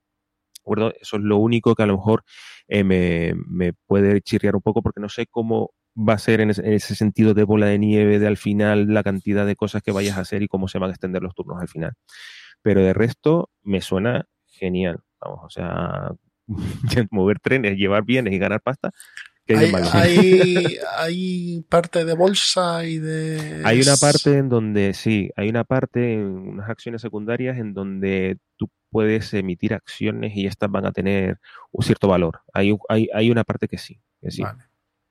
¿De Eso es lo único que a lo mejor eh, me, me, puede chirriar un poco porque no sé cómo va a ser en ese, sentido de bola de nieve de al final la cantidad de cosas que vayas a hacer y cómo se van a extender los turnos al final. Pero de resto me suena genial. Vamos, o sea, mover trenes, llevar bienes y ganar pasta. hay, hay, parte de bolsa y de... Hay una parte en donde, sí, hay una parte, en unas acciones secundarias en donde tú puedes emitir acciones y estas van a tener un cierto valor. Hay, hay, hay una parte que sí. Que sí.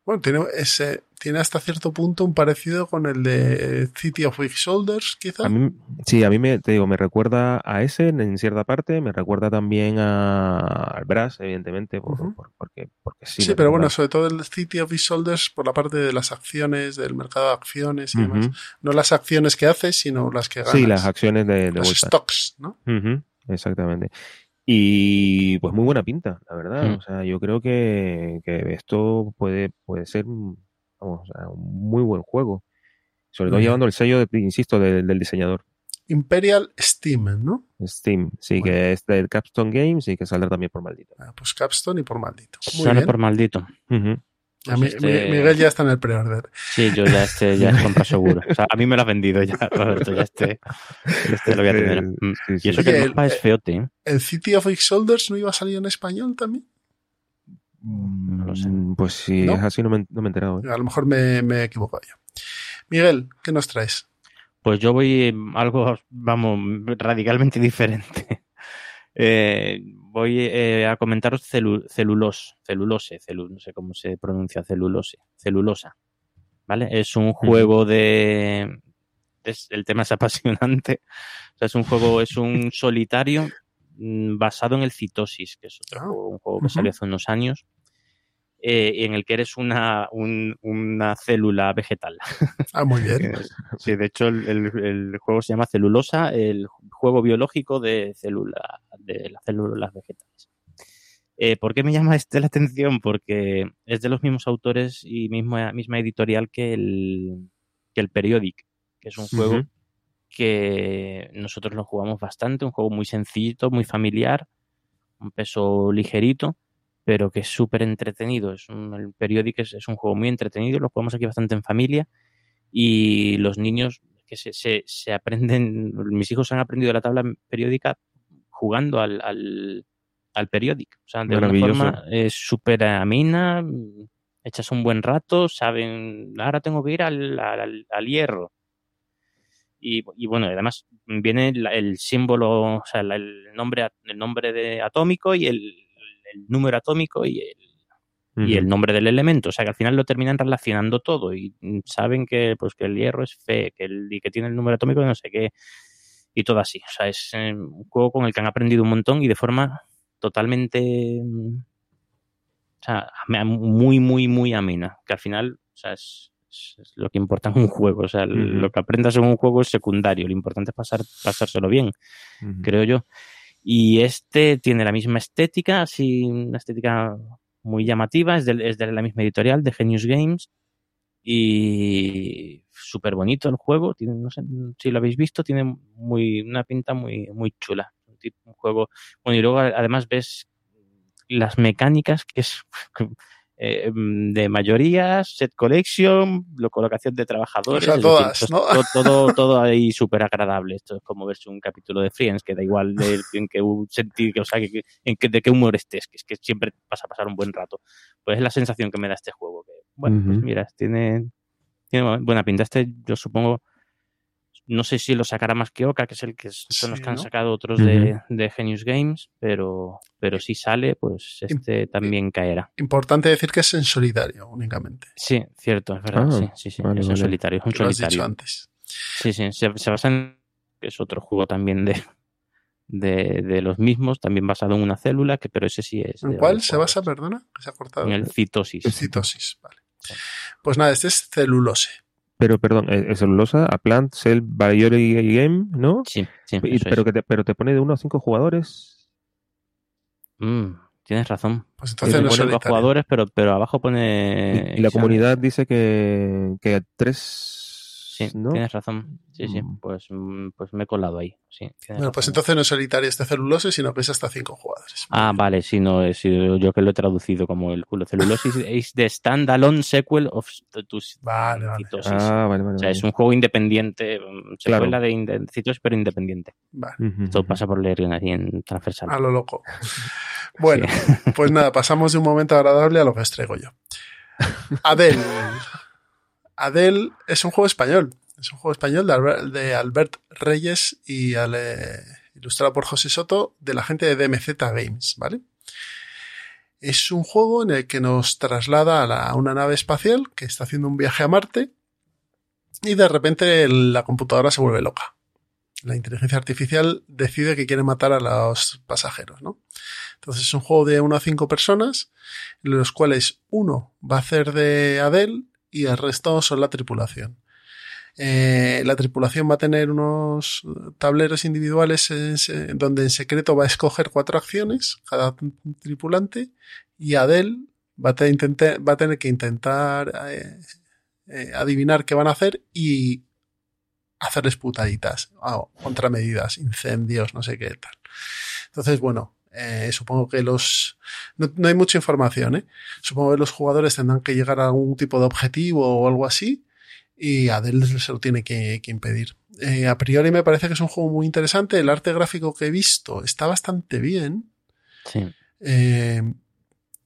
Bueno, tiene, ese, tiene hasta cierto punto un parecido con el de City of Big Shoulders, quizá. A mí, sí, a mí me, te digo, me recuerda a ese en cierta parte, me recuerda también a, al Brass, evidentemente, por, Ujú. por- porque, porque sí. Sí, pero bueno, sobre todo el City of Big Shoulders por la parte de las acciones, del mercado de acciones y demás. No las acciones que haces, sino las que ganas. Sí, las acciones de, de los bolsa. stocks, ¿no? Exactamente. Y pues muy buena pinta, la verdad. Mm. O sea, yo creo que, que esto puede, puede ser mm, vamos, o sea, un muy buen juego. Sobre todo llevando el sello, de, insisto, del, del diseñador. Imperial Steam, ¿no? Steam, sí, que es del Capstone Games y que saldrá también por maldito. Ah, Pues Capstone y por maldito. Muy Sale bien. por maldito. Ujú. A mí- este- Mi- Miguel ya está en el pre-order. Sí, yo ya este ya es compra seguro. O sea, a mí me lo has vendido ya, Roberto. Ya este, este lo voy a tener. Mm. Sí, sí, Y eso sí. que Oye, el mapa el- es feote, ¿eh? ¿El City of Big Shoulders no iba a salir en español también? No lo sé. Mm, Pues si ¿No? es así, no me, no me he enterado. ¿eh? A lo mejor me, me he equivocado yo. Miguel, ¿qué nos traes? Pues yo voy eh, algo, vamos, radicalmente diferente. Eh, voy eh, a comentaros celu- celulos, celulose, celu- no sé cómo se pronuncia celulose, celulosa. ¿Vale? Es un juego de. es- el tema es apasionante. O sea, es un juego, es un solitario mm, basado en el citosis, que es otro Ah, juego, un juego que salió hace unos años. Eh, en el que eres una, un- una célula vegetal. Ah, muy bien. Sí, de hecho el, el- el juego se llama Celulosa, el juego biológico de, célula, de las células vegetales. Eh, ¿Por qué me llama este la atención? Porque es de los mismos autores y misma, misma editorial que el, que el Periodic, que es un juego que nosotros lo jugamos bastante, un juego muy sencillito, muy familiar, un peso ligerito, pero que es súper entretenido. Es un, el Periodic es, es un juego muy entretenido, lo jugamos aquí bastante en familia y los niños que se, se, se aprenden, mis hijos han aprendido la tabla periódica jugando al, al, al periódico. O sea, de una forma es súper amena, echas un buen rato, saben, ahora tengo que ir al, al, al hierro. Y, y, bueno, además viene el, el símbolo, o sea, el, el nombre, el nombre de atómico y el, el número atómico y el, y el nombre del elemento. O sea que al final lo terminan relacionando todo y saben que, pues, que el hierro es fe, que, el, y que tiene el número atómico de no sé qué, y todo así. O sea, es eh, un juego con el que han aprendido un montón y de forma totalmente. mm, O sea, muy, muy, muy amena. Que al final, o sea, es, lo que importa en un juego. O sea, lo que aprendas en un juego es secundario. Lo importante es pasar, pasárselo bien creo yo. Y este tiene la misma estética, así una estética muy llamativa, es de, es de la misma editorial, de Genius Games. Y súper bonito el juego, tiene, no sé si lo habéis visto, tiene muy, una pinta muy, muy chula. Un, juego. Bueno, y luego además ves las mecánicas que es eh, de mayorías, set collection, lo, colocación de trabajadores. O sea, todas, decir, ¿no? todo, todo, todo ahí súper agradable. Esto es como verse un capítulo de Friends, que da igual de, en qué sentir, que, o sea, que, en que, de qué humor estés, que es que siempre vas a pasar un buen rato. Pues es la sensación que me da este juego. Que, bueno, pues Ujú. mira, tiene, tiene buena pinta. Este, yo supongo, no sé si lo sacará más que Oca, que es el que son los que han sacado otros de, de Genius Games, pero, pero si sale, pues este también caerá. Importante decir que es en solitario únicamente. Sí, cierto, es verdad. Ah, sí, sí, sí. vale, es vale. solitario, es un Que lo has solitario. dicho antes. Sí, sí, se, se basa en. que es otro juego también de, de, de los mismos, también basado en una célula, que pero ese sí es. ¿En cuál se basa, perdona? Que se ha cortado. En el citosis. Citosis, vale. Pues nada, este es celulose. Pero, perdón, eh, es celulosa, a Plant Cell Biology Game, ¿no? Sí, sí. Y- eso pero, es. que te, pero te pone de uno a cinco jugadores. Mm, tienes razón. Pues entonces te no es pone dos solitario. jugadores, pero, pero abajo Y, pone. y la o sea, comunidad dice que, que tres. Sí, ¿no? tienes razón. Sí, sí. Mm. Pues, mm, pues me he colado ahí. Sí, Bueno, pues entonces no es solitario este celulose, sino que es hasta cinco jugadores. Ah, vale, sí, no, he sido yo que lo he traducido como el culo. Celulosis is the standalone sequel of to Vale. Ah, vale, vale. O sea, es un juego independiente, mm, Claro. secuela de Citosis, pero independiente. Vale, Esto ujú. pasa por leer ahí en transversal. a lo loco. Bueno, pues nada, pasamos de un momento agradable a lo que os traigo yo. Adel. Adel es un juego español. Es un juego español de Albert, Reyes y ilustrado por José Soto de la gente de DMZ Games, ¿vale? Es un juego en el que nos traslada a, una nave espacial que está haciendo un viaje a Marte y de repente la computadora se vuelve loca. La inteligencia artificial decide que quiere matar a los pasajeros, ¿no? Entonces es un juego de 1 a 5 personas, en los cuales uno va a hacer de Adele y el resto son la tripulación. Eh, la tripulación va a tener unos tableros individuales donde en secreto va a escoger cuatro acciones, cada tripulante, y Adele va a, va a tener que intentar eh, eh, adivinar qué van a hacer y hacerles putaditas, o contramedidas, incendios, no sé qué tal. Entonces, bueno, eh, supongo que los... No, no hay mucha información, ¿eh? Supongo que los jugadores tendrán que llegar a algún tipo de objetivo o algo así y Adele se lo tiene que, que impedir. Eh, a priori me parece que es un juego muy interesante. El arte gráfico que he visto está bastante bien. Sí. Eh,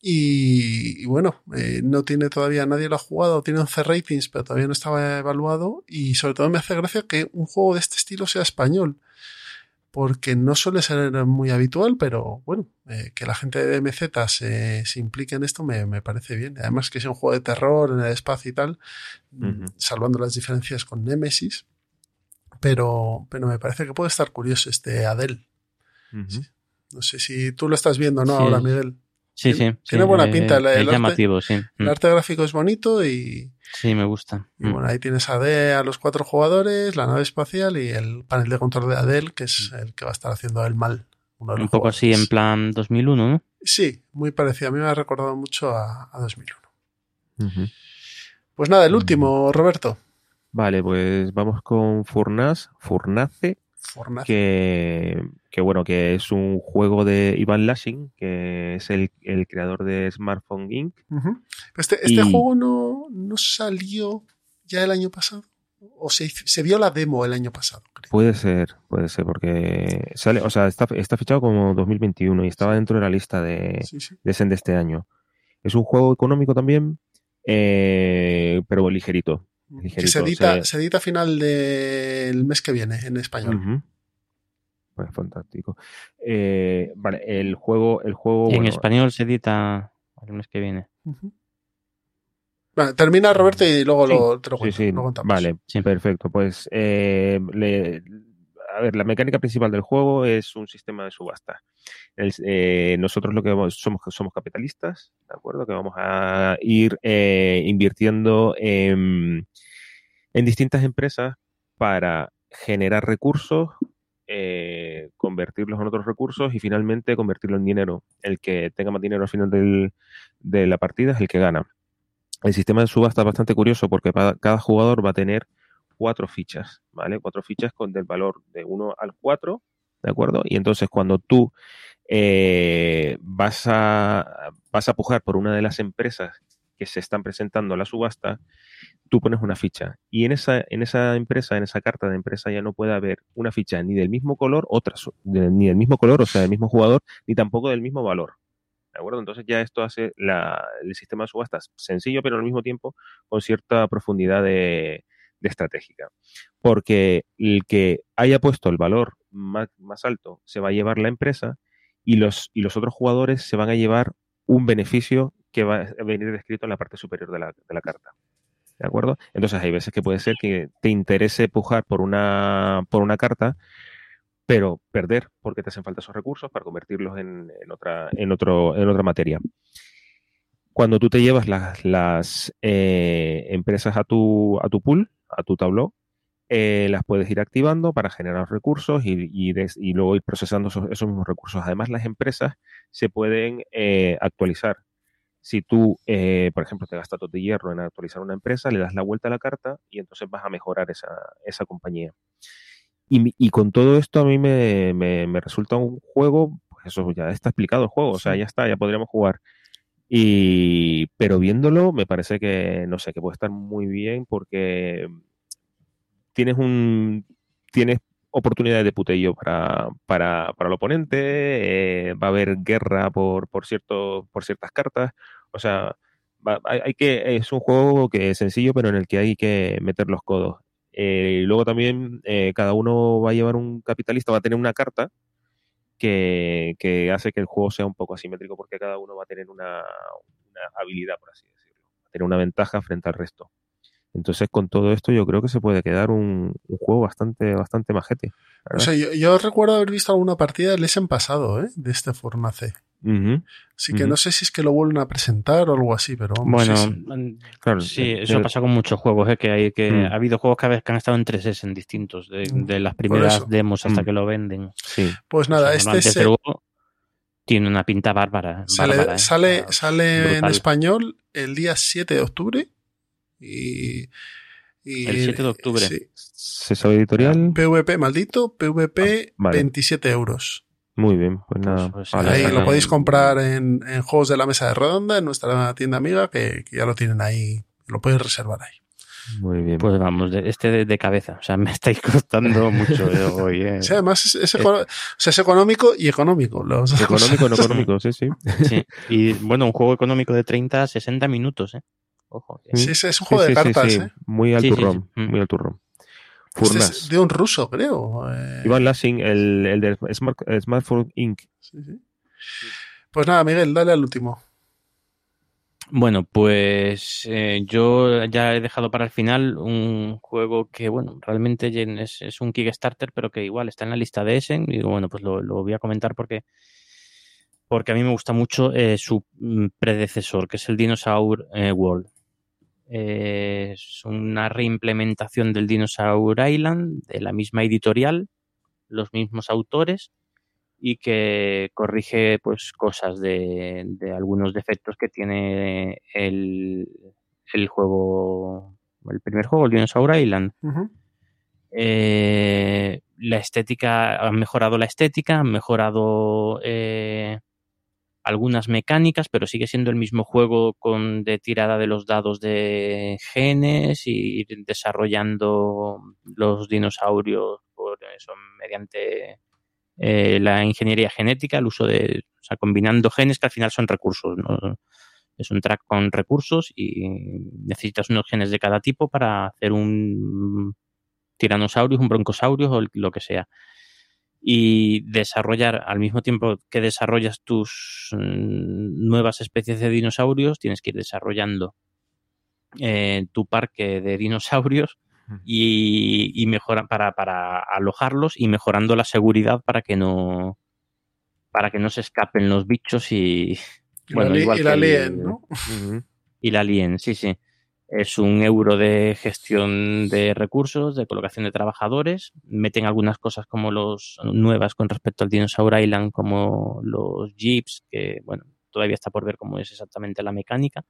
y, y bueno, eh, no tiene todavía, nadie lo ha jugado, tiene 11 ratings, pero todavía no estaba evaluado. Y sobre todo me hace gracia que un juego de este estilo sea español, porque no suele ser muy habitual, pero bueno, eh, que la gente de MZ se, se implique en esto me, me parece bien. Además que es un juego de terror en el espacio y tal, Ujú. salvando las diferencias con Nemesis. Pero, pero me parece que puede estar curioso este Adele. Ujú. No sé si tú lo estás viendo, ¿no? Sí. Ahora, Miguel. Sí, Tiene- sí. tiene sí, buena eh, pinta el- el es arte. llamativo, sí. El Mm. arte gráfico es bonito y, Sí, me gusta. y Mm. bueno, ahí tienes a D a los cuatro jugadores, la nave espacial y el panel de control de Adele, que es el que va a estar haciendo el mal. uno de los Un poco así en plan 2001, ¿no? Sí, muy parecido. A mí me ha recordado mucho a, a 2001. Ujú. Pues nada, el Mm. último, Roberto. Vale, pues vamos con Furnaz, Furnace, Que, que bueno, que es un juego de Ivan Lashing, que es el, el creador de Smartphone Inc. Este, este Y- juego no, no salió ya el año pasado. O se, se vio la demo el año pasado, creo. Puede ser, puede ser, porque sale, o sea, está, está fichado como 2021 y estaba dentro de la lista de, Sí, sí. de Zen de este año. Es un juego económico también, eh, pero ligerito. Que Ligerito, se edita, se- se edita a final del mes que viene en español. Pues fantástico. Eh, vale, el juego, el juego, en bueno, español se edita el mes que viene. Vale, termina Roberto y luego Sí, lo, te lo Sí, cuento, sí, lo contamos. vale, Sí. perfecto. Pues, eh, le- a ver, la mecánica principal del juego es un sistema de subasta. Eh, nosotros lo que vamos, somos, somos capitalistas, ¿de acuerdo? Que vamos a ir eh, invirtiendo en, distintas empresas para generar recursos, eh, convertirlos en otros recursos y finalmente convertirlo en dinero. El que tenga más dinero al final de la partida es el que gana. El sistema de subasta es bastante curioso porque cada jugador va a tener cuatro fichas, ¿vale? Cuatro fichas con del valor de 1 al 4, ¿de acuerdo? Y entonces cuando tú eh, vas, a, vas a pujar por una de las empresas que se están presentando a la subasta, tú pones una ficha. Y en esa, en esa empresa, en esa carta de empresa, ya no puede haber una ficha ni del mismo color, otra, ni del mismo color, o sea, del mismo jugador, ni tampoco del mismo valor. ¿De acuerdo? Entonces ya esto hace la- el sistema de subastas sencillo, pero al mismo tiempo con cierta profundidad de, de estratégica. Porque el que haya puesto el valor más, más alto se va a llevar la empresa y los, y los otros jugadores se van a llevar un beneficio que va a venir descrito en la parte superior de la, de la carta. ¿De acuerdo? Entonces hay veces que puede ser que te interese pujar por una, por una carta, pero perder porque te hacen falta esos recursos para convertirlos en, en otra, en, otro, en otra materia. Cuando tú te llevas las, las eh, empresas a tu, a tu pool, a tu tabló, eh, las puedes ir activando para generar recursos y, y, des- y luego ir procesando esos, esos mismos recursos. Además, las empresas se pueden eh, actualizar. Si tú, eh, por ejemplo, te gastas todo de hierro en actualizar una empresa, le das la vuelta a la carta y entonces vas a mejorar esa, esa compañía. Y, y con todo esto a mí me, me- me resulta un juego, pues eso ya está explicado el juego, o sea, ya está, ya podríamos jugar. Y, pero viéndolo me parece que, no sé, que puede estar muy bien porque tienes un, tienes oportunidades de putello para, para, para el oponente, eh, va a haber guerra por, por, cierto, por ciertas cartas, o sea, hay que, es un juego que es sencillo, pero en el que hay que meter los codos. Eh, y luego también eh, cada uno va a llevar un capitalista, va a tener una carta que, que hace que el juego sea un poco asimétrico porque cada uno va a tener una, una habilidad, por así decirlo. Va a tener una ventaja frente al resto. Entonces, con todo esto, yo creo que se puede quedar un, un juego bastante, bastante majete. O sea, yo, yo, recuerdo haber visto alguna partida del en pasado, ¿eh? De este Fornace. Uh -huh. Así que no sé si es que lo vuelven a presentar o algo así, pero vamos, Bueno, sí, sí. mm, Claro, sí, eh, eso eh, pasa con muchos juegos, ¿eh? que hay que Mm. ha habido juegos que, a veces que han estado en 3S en distintos, de, Mm, de las primeras demos hasta que lo venden. Sí. Pues nada, O sea, este luego, tiene una pinta bárbara. sale, bárbara, ¿eh? sale, sale en español el día 7 de octubre. Y, y- El 7 de octubre. sí. César Editorial. PVP maldito, PVP Ah, vale. 27 euros. Muy bien, pues nada. pues, vale, ahí lo podéis comprar en, en juegos de la mesa de redonda, en nuestra tienda amiga, que, que ya lo tienen ahí, lo podéis reservar ahí. Muy bien. Pues vamos, de- este de, de cabeza. O sea, me estáis costando mucho eh, hoy. eh. Sí, además es, es econo- o sea, es económico y económico. Los. Económico, no económico, sí, sí. Sí. Y bueno, un juego económico de 30 a 60 minutos. ¿eh? Ojo. que- Sí, sí, es un juego Sí, de cartas, sí. ¿eh? Muy al turrón, sí. Mm. muy al turrón. Este es de un ruso, creo. eh, Iván Lassing, el, el de Smart, Smartphone Inc. sí, sí. Pues nada, Miguel, dale al último. Bueno, pues eh, yo ya he dejado para el final un juego que, bueno, realmente es, es un Kickstarter, pero que igual está en la lista de Essen. Y bueno, pues lo, lo voy a comentar porque, porque a mí me gusta mucho eh, su mm, predecesor, que es el Dinosaur eh, World. Eh, es una reimplementación del Dinosaur Island, de la misma editorial, los mismos autores y que corrige pues cosas de, de algunos defectos que tiene el, el juego, el primer juego, el Dinosaur Island. Eh, la estética, han mejorado la estética, han mejorado eh, algunas mecánicas, pero sigue siendo el mismo juego con de tirada de los dados de genes y ir desarrollando los dinosaurios por eso, mediante eh, la ingeniería genética, el uso de, o sea, combinando genes que al final son recursos. Es un track con recursos y necesitas unos genes de cada tipo para hacer un tiranosaurus, un broncosaurio o lo que sea. Y desarrollar, al mismo tiempo que desarrollas tus mm, nuevas especies de dinosaurios, tienes que ir desarrollando eh, tu parque de dinosaurios y, y mejora para, para alojarlos y mejorando la seguridad para que no para que no se escapen los bichos y Y bueno la, igual y que la el- lien, ¿no? Y la Lien, sí, sí. Es un euro de gestión de recursos, de colocación de trabajadores. Meten algunas cosas como los nuevas con respecto al Dinosaur Island, como los jeeps, que bueno, todavía está por ver cómo es exactamente la mecánica.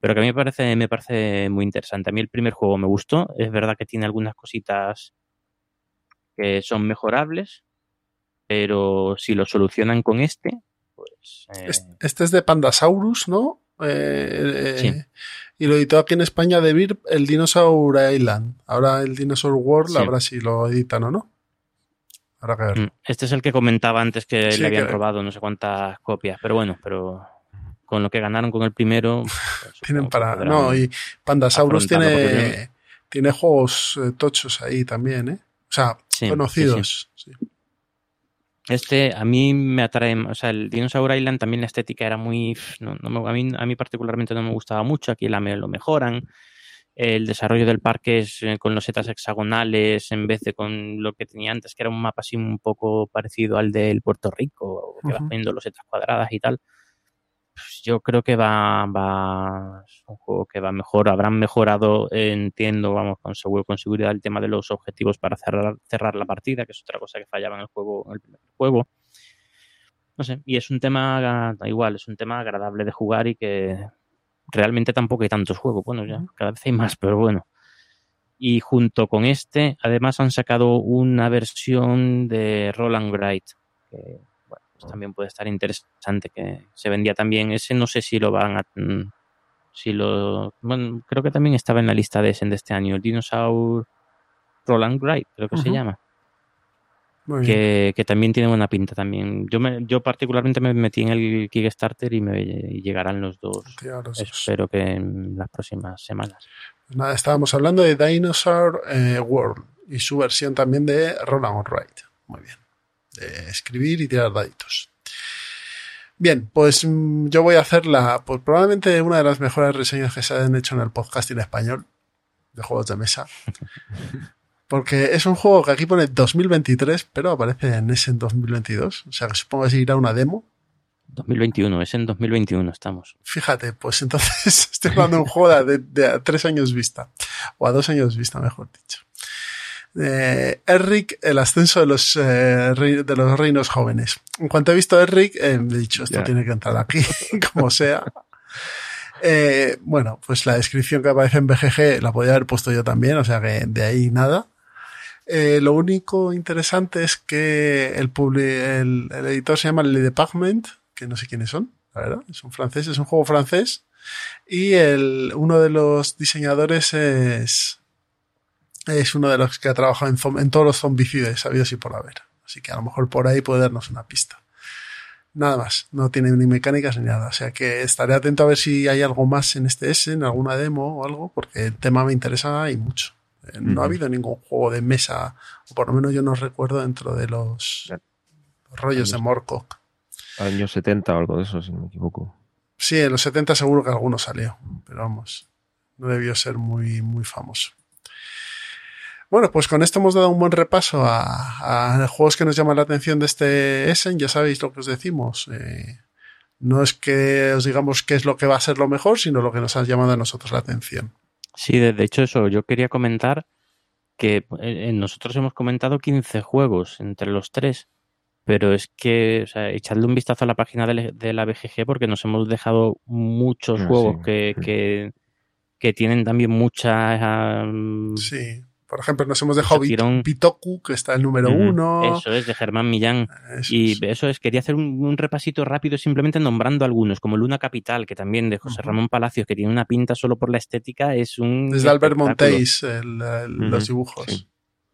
Pero que a mí me parece, me parece muy interesante. A mí el primer juego me gustó. Es verdad que tiene algunas cositas que son mejorables, pero si lo solucionan con este, pues eh, Es- Este es de Pandasaurus, ¿no? Eh, eh, Sí. Y lo editó aquí en España de Vir el Dinosaur Island. Ahora el Dinosaur World, Sí. habrá si lo editan o no. Habrá que ver. Mm, Este es el que comentaba antes que Sí, le habían que- robado no sé cuántas copias, pero bueno, pero con lo que ganaron con el primero. pues, Tienen para. No, y Pandasaurus tiene, tiene juegos eh, tochos ahí también, ¿eh? O sea, conocidos. sí. Este a mí me atrae, o sea, el Dinosaur Island también la estética era muy, no, no me- a, mí, a mí particularmente no me gustaba mucho, aquí la, me- lo mejoran. El desarrollo del parque es eh, con los setas hexagonales en vez de con lo que tenía antes, que era un mapa así un poco parecido al del Puerto Rico, que vas Ujú. poniendo los setas cuadradas y tal. Yo creo que va, va, es un juego que va mejor, habrán mejorado, eh, entiendo, vamos, con seguro, con seguridad el tema de los objetivos para cerrar, cerrar la partida, que es otra cosa que fallaba en el juego, en el primer juego. No sé, y es un tema, igual, es un tema agradable de jugar y que realmente tampoco hay tantos juegos. Bueno, ya cada vez hay más, pero bueno. Y junto con este, además han sacado una versión de Roland Wright, que pues también puede estar interesante, que se vendía también. Ese no sé si lo van a... mm, Si lo, bueno, creo que también estaba en la lista de ese de este año, el Dinosaur Roland Wright, creo que se llama que, que también tiene buena pinta también. Yo me, yo particularmente me metí en el Kickstarter y me y llegarán los dos. Tío, los dos. Espero que en las próximas semanas. Pues nada, estábamos hablando de Dinosaur eh, World y su versión también de Roland Wright. Muy bien. Escribir y tirar daditos. Bien, pues mm, yo voy a hacer la, pues probablemente una de las mejores reseñas que se han hecho en el podcast en español de juegos de mesa. Porque es un juego que aquí pone 2023, pero aparece en ese en 2022. O sea que supongo que se irá una demo. 2021, es en 2021 estamos. Fíjate, pues entonces estoy hablando de un juego de, de a tres años vista. O a dos años vista, mejor dicho. Eh, Eric, el ascenso de los, eh, de los reinos jóvenes. En cuanto he visto a Eric, eh, he dicho, esto tiene que entrar aquí, como sea. Eh, bueno, pues la descripción que aparece en BGG la podía haber puesto yo también, o sea que de ahí nada. Eh, lo único interesante es que el, publi- el, el editor se llama Le Department, que no sé quiénes son, la verdad. Es un francés, es un juego francés. Y el, uno de los diseñadores es, es uno de los que ha trabajado en, todos los zombicides sabidos y por haber. Así que a lo mejor por ahí puede darnos una pista. Nada más, no tiene ni mecánicas ni nada. O sea que estaré atento a ver si hay algo más en este S, en alguna demo o algo, porque el tema me interesa y mucho. Eh, No ha habido ningún juego de mesa, o por lo menos yo no recuerdo dentro de los rollos de Morcock. Años 70 o algo de eso, si no me equivoco. Sí, en los 70 seguro que alguno salió, pero vamos, no debió ser muy, muy famoso. Bueno, pues con esto hemos dado un buen repaso a, a juegos que nos llaman la atención de este Essen. Ya sabéis lo que os decimos. eh, no es que os digamos qué es lo que va a ser lo mejor, sino lo que nos ha llamado a nosotros la atención. Sí, de, hecho eso, yo quería comentar que eh, eh, nosotros hemos comentado 15 juegos entre los tres, pero es que, o sea, echadle un vistazo a la página de, la BGG porque nos hemos dejado muchos Ah, juegos sí. que, Mm. que, que tienen también mucha... um, Sí. Por ejemplo, nos hemos dejado. Bit- Bitoku, que está el número uno. Eso es, de Germán Millán. Eso Y es. eso es, quería hacer un, un repasito rápido simplemente nombrando algunos, como Luna Capital, que también de José. Ramón Palacios, que tiene una pinta solo por la estética, es un... Desde Albert. Montéis, el- el- Ujú, los dibujos. sí.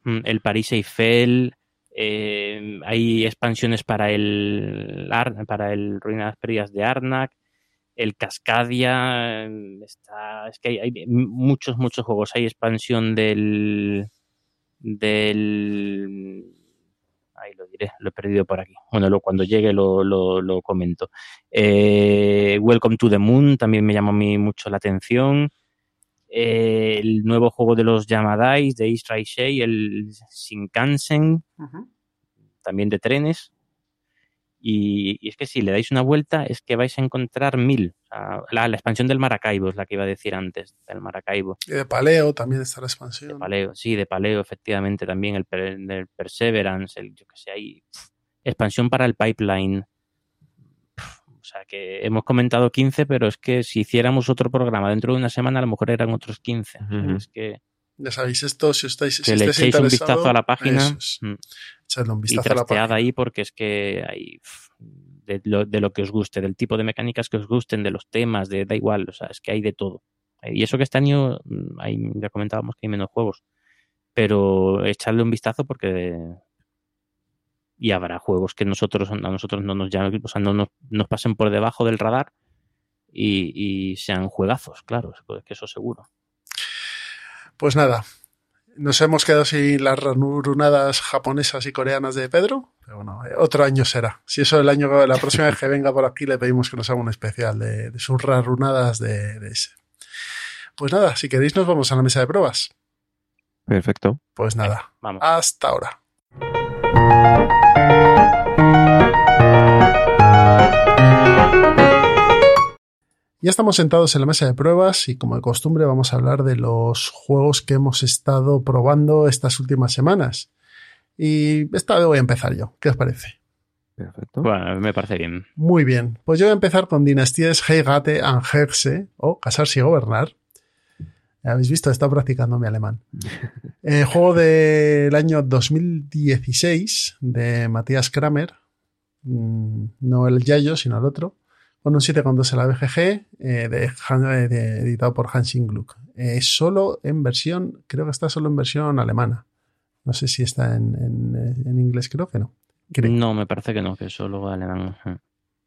Mm, el París Eiffel, eh, hay expansiones para el Ar- para el Ruinas Perdidas de Arnak, el Cascadia, eh, está, es que hay, hay muchos, muchos juegos. Hay expansión del del ahí lo diré, lo he perdido por aquí. Bueno, lo, cuando llegue lo, lo, lo comento. Eh, Welcome to the Moon también me llamó a mí mucho la atención. Eh, el nuevo juego de los Yamadais de East Shea, el Shinkansen, también de trenes. Y, y es que si le dais una vuelta, es que vais a encontrar mil. O sea, la, la expansión del Maracaibo es la que iba a decir antes, del Maracaibo. Y de Paleo también está la De expansión. paleo, sí, de paleo, efectivamente, también el, del Perseverance, el, yo que sé, hay pf, expansión para el pipeline. O sea que hemos comentado 15, pero es que si hiciéramos otro programa dentro de una semana, a lo mejor eran otros 15. O sea, Ujú. Es que, Ya sabéis esto, si estáis si que le echéis un vistazo a la página es, mm, echadle un y vistazo a la página. ahí porque es que hay de lo, de lo que os guste, del tipo de mecánicas que os gusten, de los temas, de da igual, o sea, es que hay de todo. Y eso que este año mm, hay, ya comentábamos que hay menos juegos, pero echarle un vistazo porque y habrá juegos que nosotros a nosotros no nos llamen, o sea, no nos, nos pasen por debajo del radar y, y sean juegazos, claro, que eso seguro. Pues nada, nos hemos quedado sin las ranurunadas japonesas y coreanas de Pedro, pero bueno, eh, otro año será. Si eso el año, la próxima vez que venga por aquí le pedimos que nos haga un especial de, de sus ranurunadas de, de ese. Pues nada, si queréis nos vamos a la mesa de pruebas. Perfecto. Pues nada, Vamos. hasta ahora. Ya estamos sentados en la mesa de pruebas y como de costumbre vamos a hablar de los juegos que hemos estado probando estas últimas semanas. Y esta vez voy a empezar yo. ¿Qué os parece? Perfecto. Bueno, me parece bien. Muy bien. Pues yo voy a empezar con Dinastías Heigate and Hexe o Casarse y Gobernar. Ya habéis visto, he estado practicando mi alemán. Eh, juego del año 2016 de Matías Kramer. Mm, No el Yayo, sino el otro. Con un 7,2 en la BGG, eh, de, eh, de- editado por Hansing Gluck. Eh, solo en versión, creo que está solo en versión alemana. No sé si está en, en, eh, en inglés, creo que no. Creo. No, me parece que no, que solo alemán.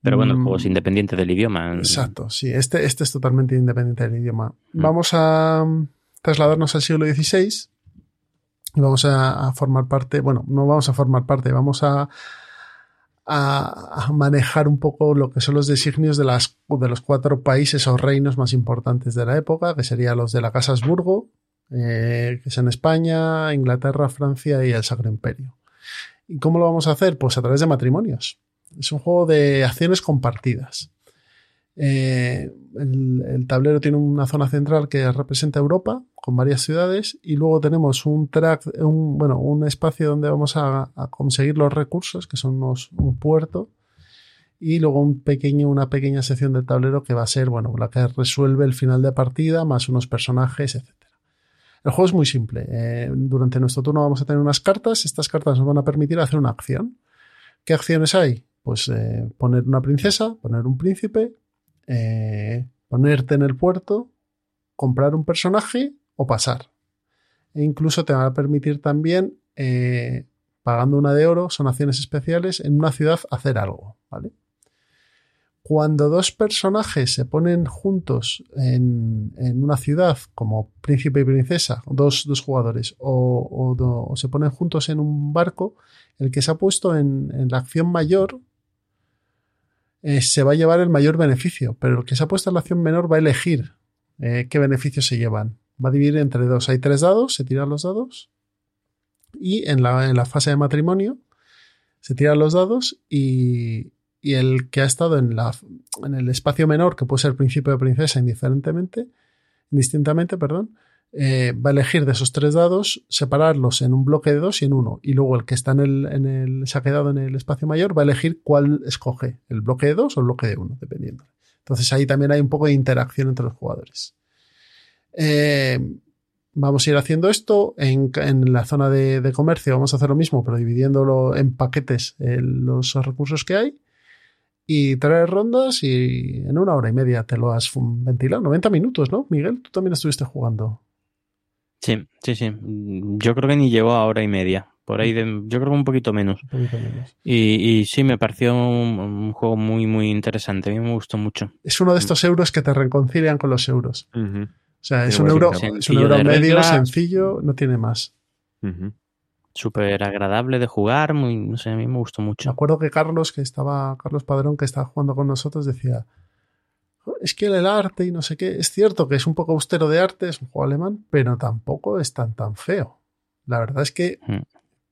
Pero bueno, el juego es Mm. independiente del idioma. Exacto, sí, este, este es totalmente independiente del idioma. Mm. Vamos a mm, trasladarnos al siglo XVI y vamos a, a formar parte, bueno, no vamos a formar parte, vamos a, a, manejar un poco lo que son los designios de, las, de los cuatro países o reinos más importantes de la época, que serían los de la Casa Habsburgo, eh, que es en España, Inglaterra, Francia y el Sacro Imperio. ¿Y cómo lo vamos a hacer? Pues a través de matrimonios. Es un juego de acciones compartidas. Eh, el, tablero tiene una zona central que representa Europa con varias ciudades y luego tenemos un track, un, bueno, un espacio donde vamos a, conseguir los recursos, que son un puerto, y luego un pequeño, una pequeña sección del tablero que va a ser, bueno, la que resuelve el final de partida, más unos personajes, etc. El juego es muy simple. Eh, durante nuestro turno vamos a tener unas cartas. Estas cartas nos van a permitir hacer una acción. ¿Qué acciones hay? Pues eh, poner una princesa, poner un príncipe, eh, ponerte en el puerto, comprar un personaje o pasar. E incluso te va a permitir también, eh, pagando una de oro, son acciones especiales, en una ciudad hacer algo, ¿vale? Cuando dos personajes se ponen juntos en, una ciudad, como príncipe y princesa, dos, dos jugadores, o, se ponen juntos en un barco, el que se ha puesto en, en la acción mayor eh, se va a llevar el mayor beneficio, pero el que se ha puesto en la acción menor va a elegir eh, qué beneficios se llevan. Va a dividir entre dos. Hay tres dados, se tiran los dados y en la, en la fase de matrimonio se tiran los dados y, y el que ha estado en, la, en el espacio menor, que puede ser príncipe o princesa indiferentemente, indistintamente, perdón, eh, va a elegir de esos tres dados, separarlos en un bloque de dos y en uno. Y luego el que está en el, en el, se ha quedado en el espacio mayor va a elegir cuál escoge, el bloque de dos o el bloque de uno, dependiendo. Entonces ahí también hay un poco de interacción entre los jugadores. Eh, vamos a ir haciendo esto en, la zona de, comercio. Vamos a hacer lo mismo, pero dividiéndolo en paquetes eh, los recursos que hay. Y tres rondas y en una hora y media te lo has ventilado. 90 minutos, ¿no? Miguel, tú también estuviste jugando. Sí, sí, sí. Yo creo que ni llegó a hora y media. Por ahí, de, yo creo que un poquito menos. Y, y, sí, me pareció un, juego muy, muy interesante. A mí me gustó mucho. Es uno de estos euros que te reconcilian con los euros. O sea, es un, euro, es un euro medio, sencillo, no tiene más. Súper agradable de jugar, muy, no sé, a mí me gustó mucho. Me acuerdo que Carlos, que estaba, Carlos Padrón, que estaba jugando con nosotros, decía, es que el arte y no sé qué, es cierto que es un poco austero de arte, es un juego alemán, pero tampoco es tan tan feo. La verdad es que hmm.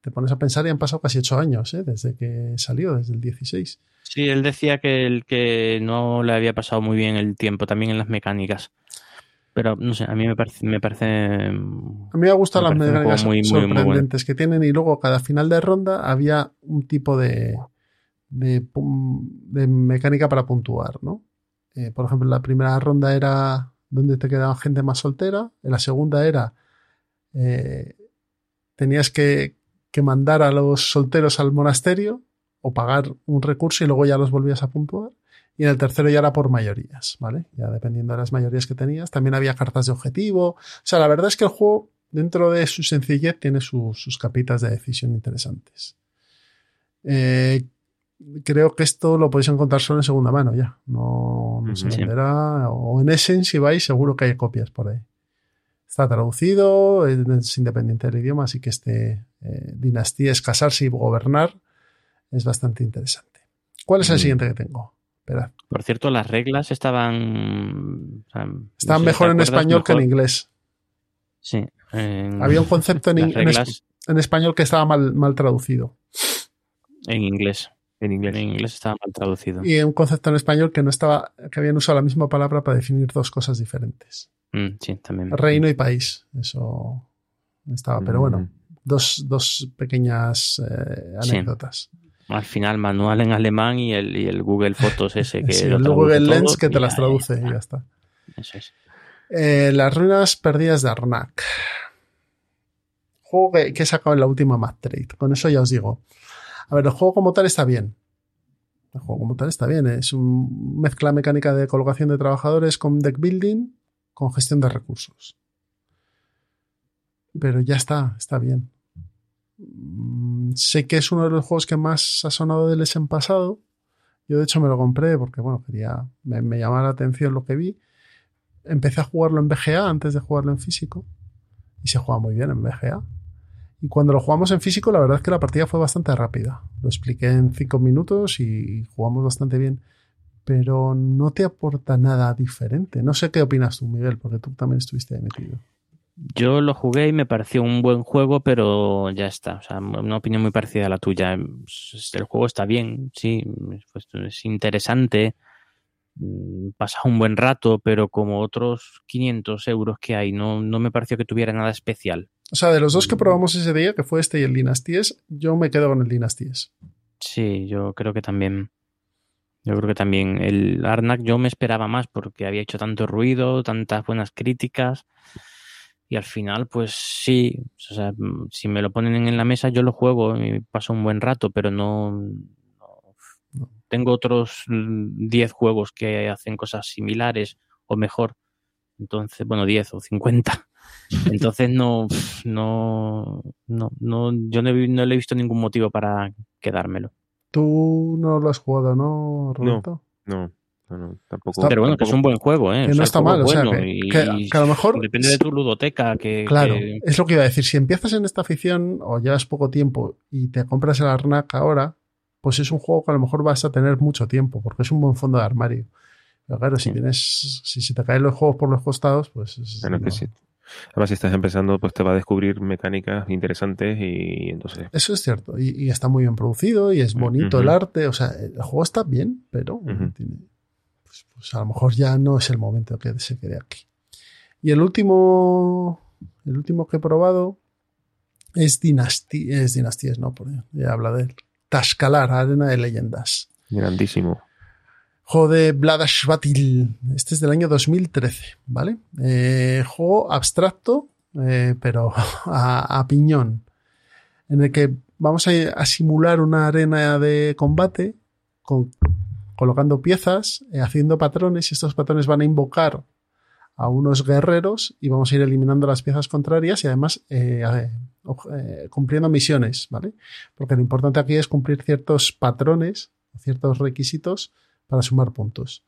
te pones a pensar y han pasado casi ocho años, ¿eh? desde que salió, desde el 16. Sí, él decía que, el, que no le había pasado muy bien el tiempo, también en las mecánicas. Pero no sé, a mí me parece. Me parece a mí me gustan las mecánicas muy, sorprendentes que tienen. Y luego, cada final de ronda había un tipo de, de, de mecánica para puntuar, ¿no? Eh, por ejemplo, la primera ronda era donde te quedaba gente más soltera, en la segunda era eh, tenías que, mandar a los solteros al monasterio o pagar un recurso y luego ya los volvías a puntuar. Y en el tercero ya era por mayorías, ¿vale? Ya dependiendo de las mayorías que tenías. También había cartas de objetivo. O sea, la verdad es que el juego, dentro de su sencillez, tiene sus capitas de decisión interesantes. Eh, creo que esto lo podéis encontrar solo en segunda mano ya. No, se venderá. O en Essence, si vais, seguro que hay copias por ahí. Está traducido, es independiente del idioma, así que este eh, Dinastía es casarse y gobernar es bastante interesante. ¿Cuál es el siguiente que tengo? Esperad. Por cierto, las reglas estaban. estaban mejor en español que en inglés. Sí. Había un concepto en, en, español que estaba mal, mal traducido. En inglés. En inglés. En inglés estaba mal traducido. Y un concepto en español que no estaba, que habían usado la misma palabra para definir dos cosas diferentes. Mm, sí, también. Reino y país. Eso estaba. Pero bueno, mm. dos, dos pequeñas eh, anécdotas. Al final, manual en alemán y el, y el Google Fotos ese que. sí, el Google Lens que te las traduce y ya está. Eso es. Eh, las ruinas perdidas de Arnak. Juego que, que he sacado en la última Mad Trade. Con eso ya os digo. A ver, el juego como tal está bien. El juego como tal está bien. Es una mezcla mecánica de colocación de trabajadores con deck building, con gestión de recursos. Pero ya está, está bien. Mm, sé que es uno de los juegos que más ha sonado del en pasado. Yo de hecho me lo compré porque, bueno, quería, me, me llamaba la atención lo que vi. Empecé a jugarlo en BGA antes de jugarlo en físico. Y se juega muy bien en BGA. Y cuando lo jugamos en físico, la verdad es que la partida fue bastante rápida. Lo expliqué en cinco minutos y jugamos bastante bien. Pero no te aporta nada diferente. No sé qué opinas tú, Miguel, porque tú también estuviste ahí metido. Yo lo jugué y me pareció un buen juego, pero ya está. O sea, una opinión muy parecida a la tuya. El juego está bien, sí, pues es interesante, mm, pasa un buen rato, pero como otros 500 euros que hay, no, no me pareció que tuviera nada especial. O sea, de los dos que probamos ese día, que fue este y el Dynasties, yo me quedo con el Dynasties. Sí, yo creo que también. Yo creo que también el Arnak yo me esperaba más porque había hecho tanto ruido, tantas buenas críticas. Y al final, pues sí, o sea, si me lo ponen en la mesa, yo lo juego y paso un buen rato, pero no. no tengo otros 10 juegos que hacen cosas similares o mejor. Entonces, bueno, 10 o 50. Entonces no, no, no, no yo no, he, no le he visto ningún motivo para quedármelo. Tú no lo has jugado, ¿no, Roberto? No, no, no, tampoco. Pero bueno, tampoco. que es un buen juego, ¿eh? Que O no está mal, o es sea, bueno que, y- que- que a lo mejor... Depende de tu ludoteca. Que, Claro, que- es lo que iba a decir. Si empiezas en esta afición o llevas poco tiempo y te compras el Arnak ahora, pues es un juego que a lo mejor vas a tener mucho tiempo, porque es un buen fondo de armario. Pero claro, si Sí. tienes, si se te caen los juegos por los costados, pues es- no. Además, si estás empezando, pues te va a descubrir mecánicas interesantes y entonces. Eso es cierto. Y, y está muy bien producido y es bonito el arte. O sea, el juego está bien, pero tiene- pues, pues a lo mejor ya no es el momento que se quede aquí. Y el último, el último que he probado es Dinasty, es Dinasties, no, por ya habla de. Tascalar, Arena de Leyendas. Grandísimo. Juego de Vladashvatil. Este es del año 2013, ¿vale? Eh, juego abstracto, eh, pero a, piñón. En el que vamos a, simular una arena de combate con, colocando piezas, eh, haciendo patrones, y estos patrones van a invocar a unos guerreros y vamos a ir eliminando las piezas contrarias y además cumpliendo misiones, ¿vale? Porque lo importante aquí es cumplir ciertos patrones, ciertos requisitos para sumar puntos.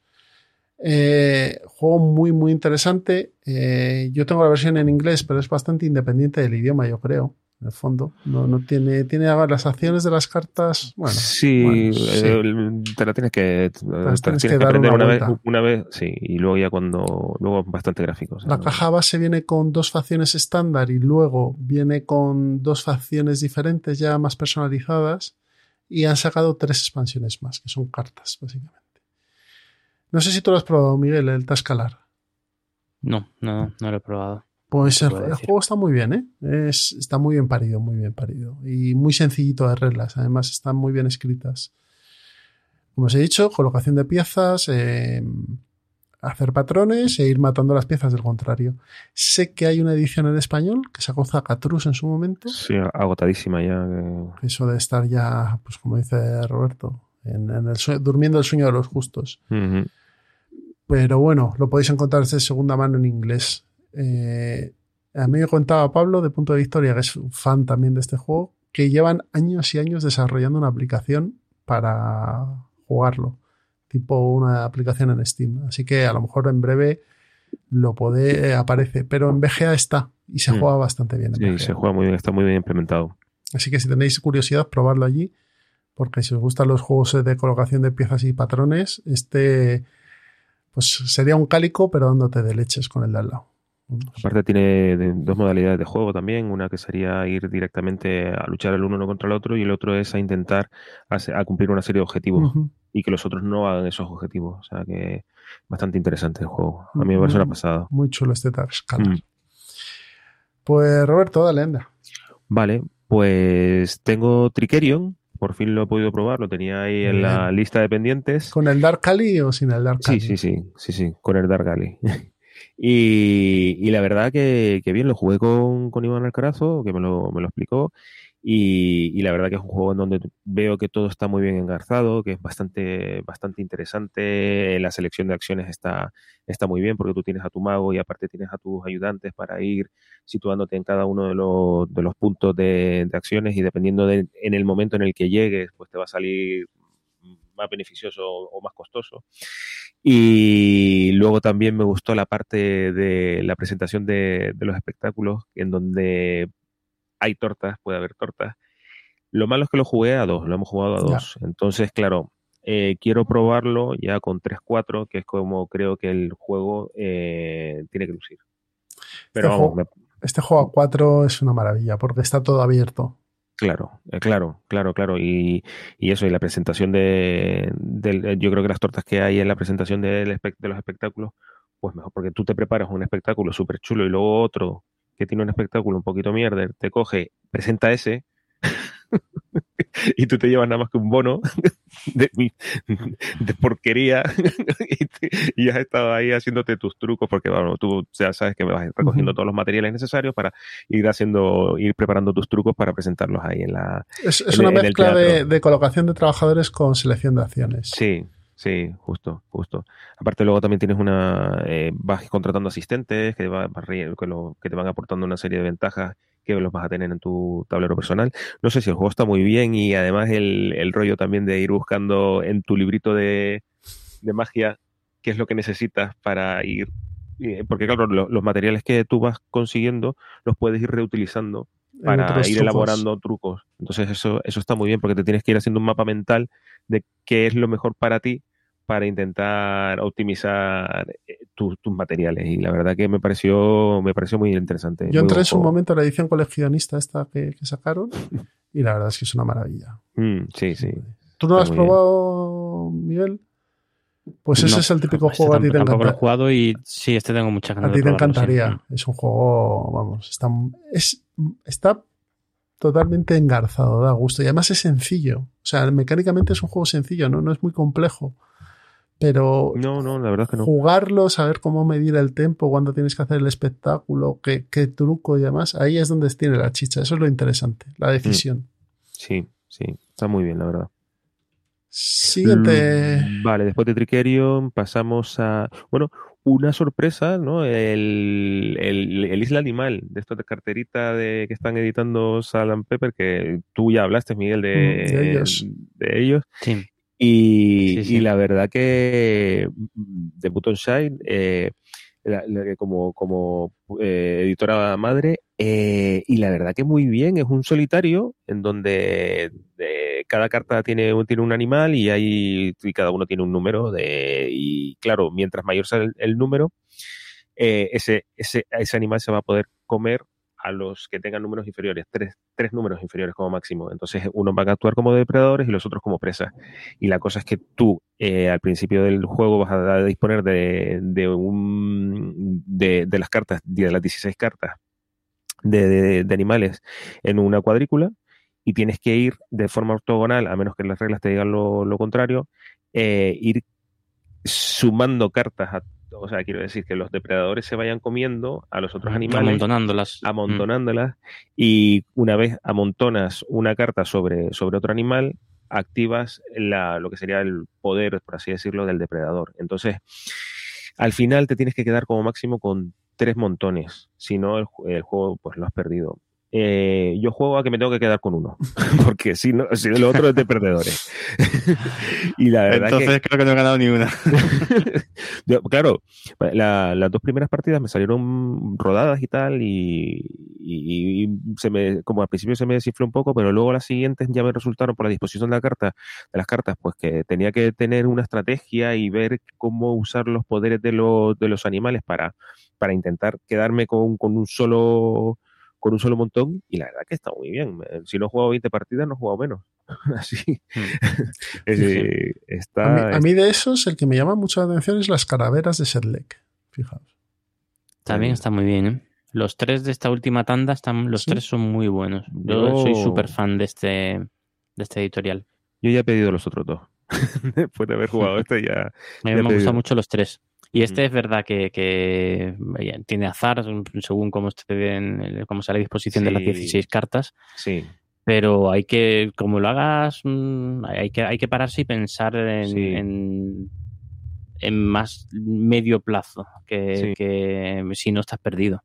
Eh, juego muy, muy interesante. Eh, yo tengo la versión en inglés, pero es bastante independiente del idioma, yo creo. En el fondo, no, no tiene, tiene las acciones de las cartas. Bueno, sí, bueno, sí. eh, te la tienes que, te tienes que que dar aprender una una vez, una vez, sí, y luego ya cuando, luego bastante gráficos. La caja base viene con dos facciones estándar y luego viene con dos facciones diferentes ya más personalizadas y han sacado tres expansiones más, que son cartas, básicamente. No sé si tú lo has probado, Miguel, el Tascalar. No, no, no lo he probado. Pues ¿Qué el, el juego está muy bien, ¿eh? Es, está muy bien parido, muy bien parido. Y muy sencillito de reglas, además están muy bien escritas. Como os he dicho, colocación de piezas, eh, hacer patrones e ir matando las piezas del contrario. Sé que hay una edición en español que sacó Zacatrus en su momento. Sí, agotadísima ya. que- Eso de estar ya, pues como dice Roberto, en, en el durmiendo el sueño de los justos. Ujú. Pero bueno, lo podéis encontrar de segunda mano en inglés. Eh, a mí me contaba Pablo, de Punto de Victoria, que es un fan también de este juego, que llevan años y años desarrollando una aplicación para jugarlo, tipo una aplicación en Steam. Así que a lo mejor en breve lo puede, eh, aparece, pero en VGA está y se Mm. juega bastante bien. en Sí, se juega muy bien, está muy bien implementado. Así que si tenéis curiosidad, probadlo allí, porque si os gustan los juegos de colocación de piezas y patrones, este pues sería un cálico, pero dándote de leches con el de al lado. Aparte tiene dos modalidades de juego también, una que sería ir directamente a luchar el uno contra el otro y el otro es a intentar a cumplir una serie de objetivos y que los otros no hagan esos objetivos. O sea que bastante interesante el juego. A mí me parece una pasada. Muy chulo este Tascalar. Mm. Pues Roberto, dale, anda. Vale, pues tengo Tricerion, por fin lo he podido probar, lo tenía ahí en la lista de pendientes. ¿Con el Dark Kali o sin el Dark Sí, Kali? sí, sí, sí, sí, con el Dark Alley. y, y la verdad que, que bien, lo jugué con, con Iván Alcarazo, que me lo, me lo explicó. Y, y la verdad que es un juego en donde veo que todo está muy bien engarzado, que es bastante, bastante interesante. La selección de acciones está, está muy bien porque tú tienes a tu mago y aparte tienes a tus ayudantes para ir situándote en cada uno de los, de los puntos de, de acciones y dependiendo de en el momento en el que llegues, pues te va a salir más beneficioso o más costoso. Y luego también me gustó la parte de la presentación de, de los espectáculos, en donde hay tortas, puede haber tortas. Lo malo es que lo jugué a dos, lo hemos jugado a Ya. dos. Entonces, claro, eh, quiero probarlo ya con 3-4, que es como creo que el juego eh, tiene que lucir. Pero Este vamos, juego- me- Este juego a 4 es una maravilla porque está todo abierto. Claro, eh, claro, claro, claro. Y, y eso, y la presentación de, yo creo que las tortas que hay en la presentación espec- de los espectáculos, pues mejor, porque tú te preparas un espectáculo súper chulo y luego otro que tiene un espectáculo un poquito mierder, te coge, presenta ese, y tú te llevas nada más que un bono de, de porquería y, te- y has estado ahí haciéndote tus trucos porque bueno, tú ya sabes que vas recogiendo todos los materiales necesarios para ir haciendo, ir preparando tus trucos para presentarlos ahí en la, Es, es En una en mezcla de, de colocación de trabajadores con selección de acciones. Sí, sí, justo, justo. Aparte luego también tienes una, eh, vas contratando asistentes que, va- que, lo- que te van aportando una serie de ventajas que los vas a tener en tu tablero personal. No sé si el juego está muy bien y además el, el rollo también de ir buscando en tu librito de, de magia qué es lo que necesitas para ir, eh, porque claro, lo- los materiales que tú vas consiguiendo los puedes ir reutilizando para ir trucos. elaborando trucos. Entonces eso, eso está muy bien porque te tienes que ir haciendo un mapa mental de qué es lo mejor para ti para intentar optimizar eh, tus, tus materiales. Y la verdad que me pareció, me pareció muy interesante. Yo muy entré en su momento en la edición coleccionista esta que, que sacaron y la verdad es que es una maravilla. Mm, sí, sí. ¿Tú no lo has bien. probado, Miguel? Pues ese No, es el típico este juego a ti te Tampoco lo he jugado y sí, este tengo muchas ganas A ti de te sí. encantaría. Es un juego, vamos, está, es, está totalmente engarzado, da gusto. Y además es sencillo. O sea, mecánicamente es un juego sencillo, ¿no? No es muy complejo. Pero No, no, la verdad es que no. jugarlo, saber cómo medir el tempo, cuándo tienes que hacer el espectáculo, qué, qué truco y demás, ahí es donde tiene la chicha. Eso es lo interesante, la decisión. Sí, sí, está muy bien, la verdad. Siguiente. Mm, Vale, después de Tricerion pasamos a. Bueno, una sorpresa, ¿no? El, el, el Isla Animal, de estos de carterita de, que están editando Salam Pepper, que tú ya hablaste, Miguel, de, Mm, de ellos. de ellos. Sí. Y, Sí, sí. y la verdad que mm, de Button Shine, eh, la- la- como, como eh, editora madre, eh, y la verdad que muy bien, es un solitario en donde eh, cada carta tiene, un- tiene un animal y, hay, y cada uno tiene un número, de, y claro, mientras mayor sea el, el número, eh, ese, ese, ese animal se va a poder comer a los que tengan números inferiores, tres, tres números inferiores como máximo. Entonces, unos van a actuar como depredadores y los otros como presas. Y la cosa es que tú, eh, al principio del juego, vas a disponer de, de, un, de, de las cartas, de las 16 cartas de, de- animales en una cuadrícula y tienes que ir de forma ortogonal, a menos que las reglas te digan lo, lo contrario, eh, ir sumando cartas a o sea, quiero decir que los depredadores se vayan comiendo a los otros animales Amontonándolas. Mm. amontonándolas y una vez amontonas una carta sobre, sobre otro animal, activas la, lo que sería el poder, por así decirlo, del depredador. Entonces, al final te tienes que quedar como máximo con tres montones, si no el, el juego pues lo has perdido. Eh, yo juego a que me tengo que quedar con uno, porque si no, si lo otro es de perdedores. y la verdad que Entonces creo que no he ganado ni una. yo, claro, la- las dos primeras partidas me salieron rodadas y tal, y, y- y se me, como al principio se me desinfló un poco, pero luego las siguientes ya me resultaron por la disposición de la carta, de las cartas, pues que tenía que tener una estrategia y ver cómo usar los poderes de los, de los animales para, para intentar quedarme con, con un solo con un solo montón y la verdad que está muy bien. Si no he jugado 20 partidas, no he jugado menos. Así. Es, eh, está, A mí, a mí de esos, el que me llama mucho la atención es las calaveras de Sedlec. Fijaos. También está muy bien, ¿eh? Los tres de esta última tanda, están, los Sí. tres son muy buenos. Yo soy súper fan de este, de este editorial. Yo ya he pedido los otros dos. Después de haber jugado este ya. A mí me digo. mucho los tres. Y este Mm. es verdad que, que, eh, tiene azar según cómo, esté en- cómo sale a disposición de las Sí. 16 cartas, Sí. pero hay que, como lo hagas, mm, hay que, hay que pararse y pensar en, Sí. en, en más medio plazo que, Sí. que si no estás perdido.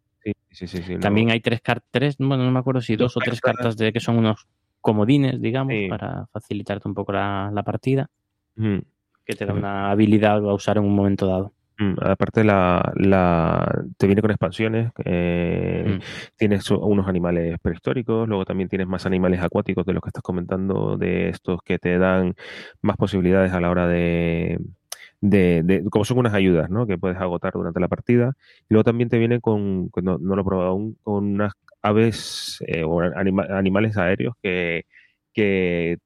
Sí, sí, sí. También hay tres cartas, tres, bueno, no me acuerdo si dos Dos o tres cartas. cartas de que son unos comodines, digamos, para facilitarte un poco la, la partida, Mm. que te da una habilidad a usar en un momento dado. Mm, aparte la, la te viene con expansiones, eh, Mm. tienes unos animales prehistóricos, luego también tienes más animales acuáticos de los que estás comentando, de estos que te dan más posibilidades a la hora de, de, de- como son unas ayudas, ¿no? Que puedes agotar durante la partida. Y luego también te viene con, con- no, no lo he probado aún, con unas aves eh, o anima- animales aéreos que, que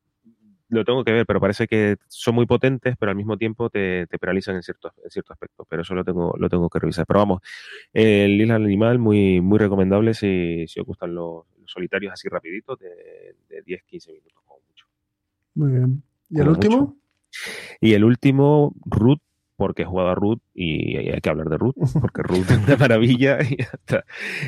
lo tengo que ver, pero parece que son muy potentes, pero al mismo tiempo te, te penalizan en cierto, en cierto aspecto. Pero eso lo tengo, lo tengo que revisar. Pero vamos, el Isla del Animal, muy, muy recomendable si, si os gustan los, los solitarios así rapiditos, de, de 10-15 minutos como mucho. Muy bien. ¿Y el último? mucho. Y el último, Root, porque he jugado a Root y hay que hablar de Root, porque Root es una maravilla y ya está.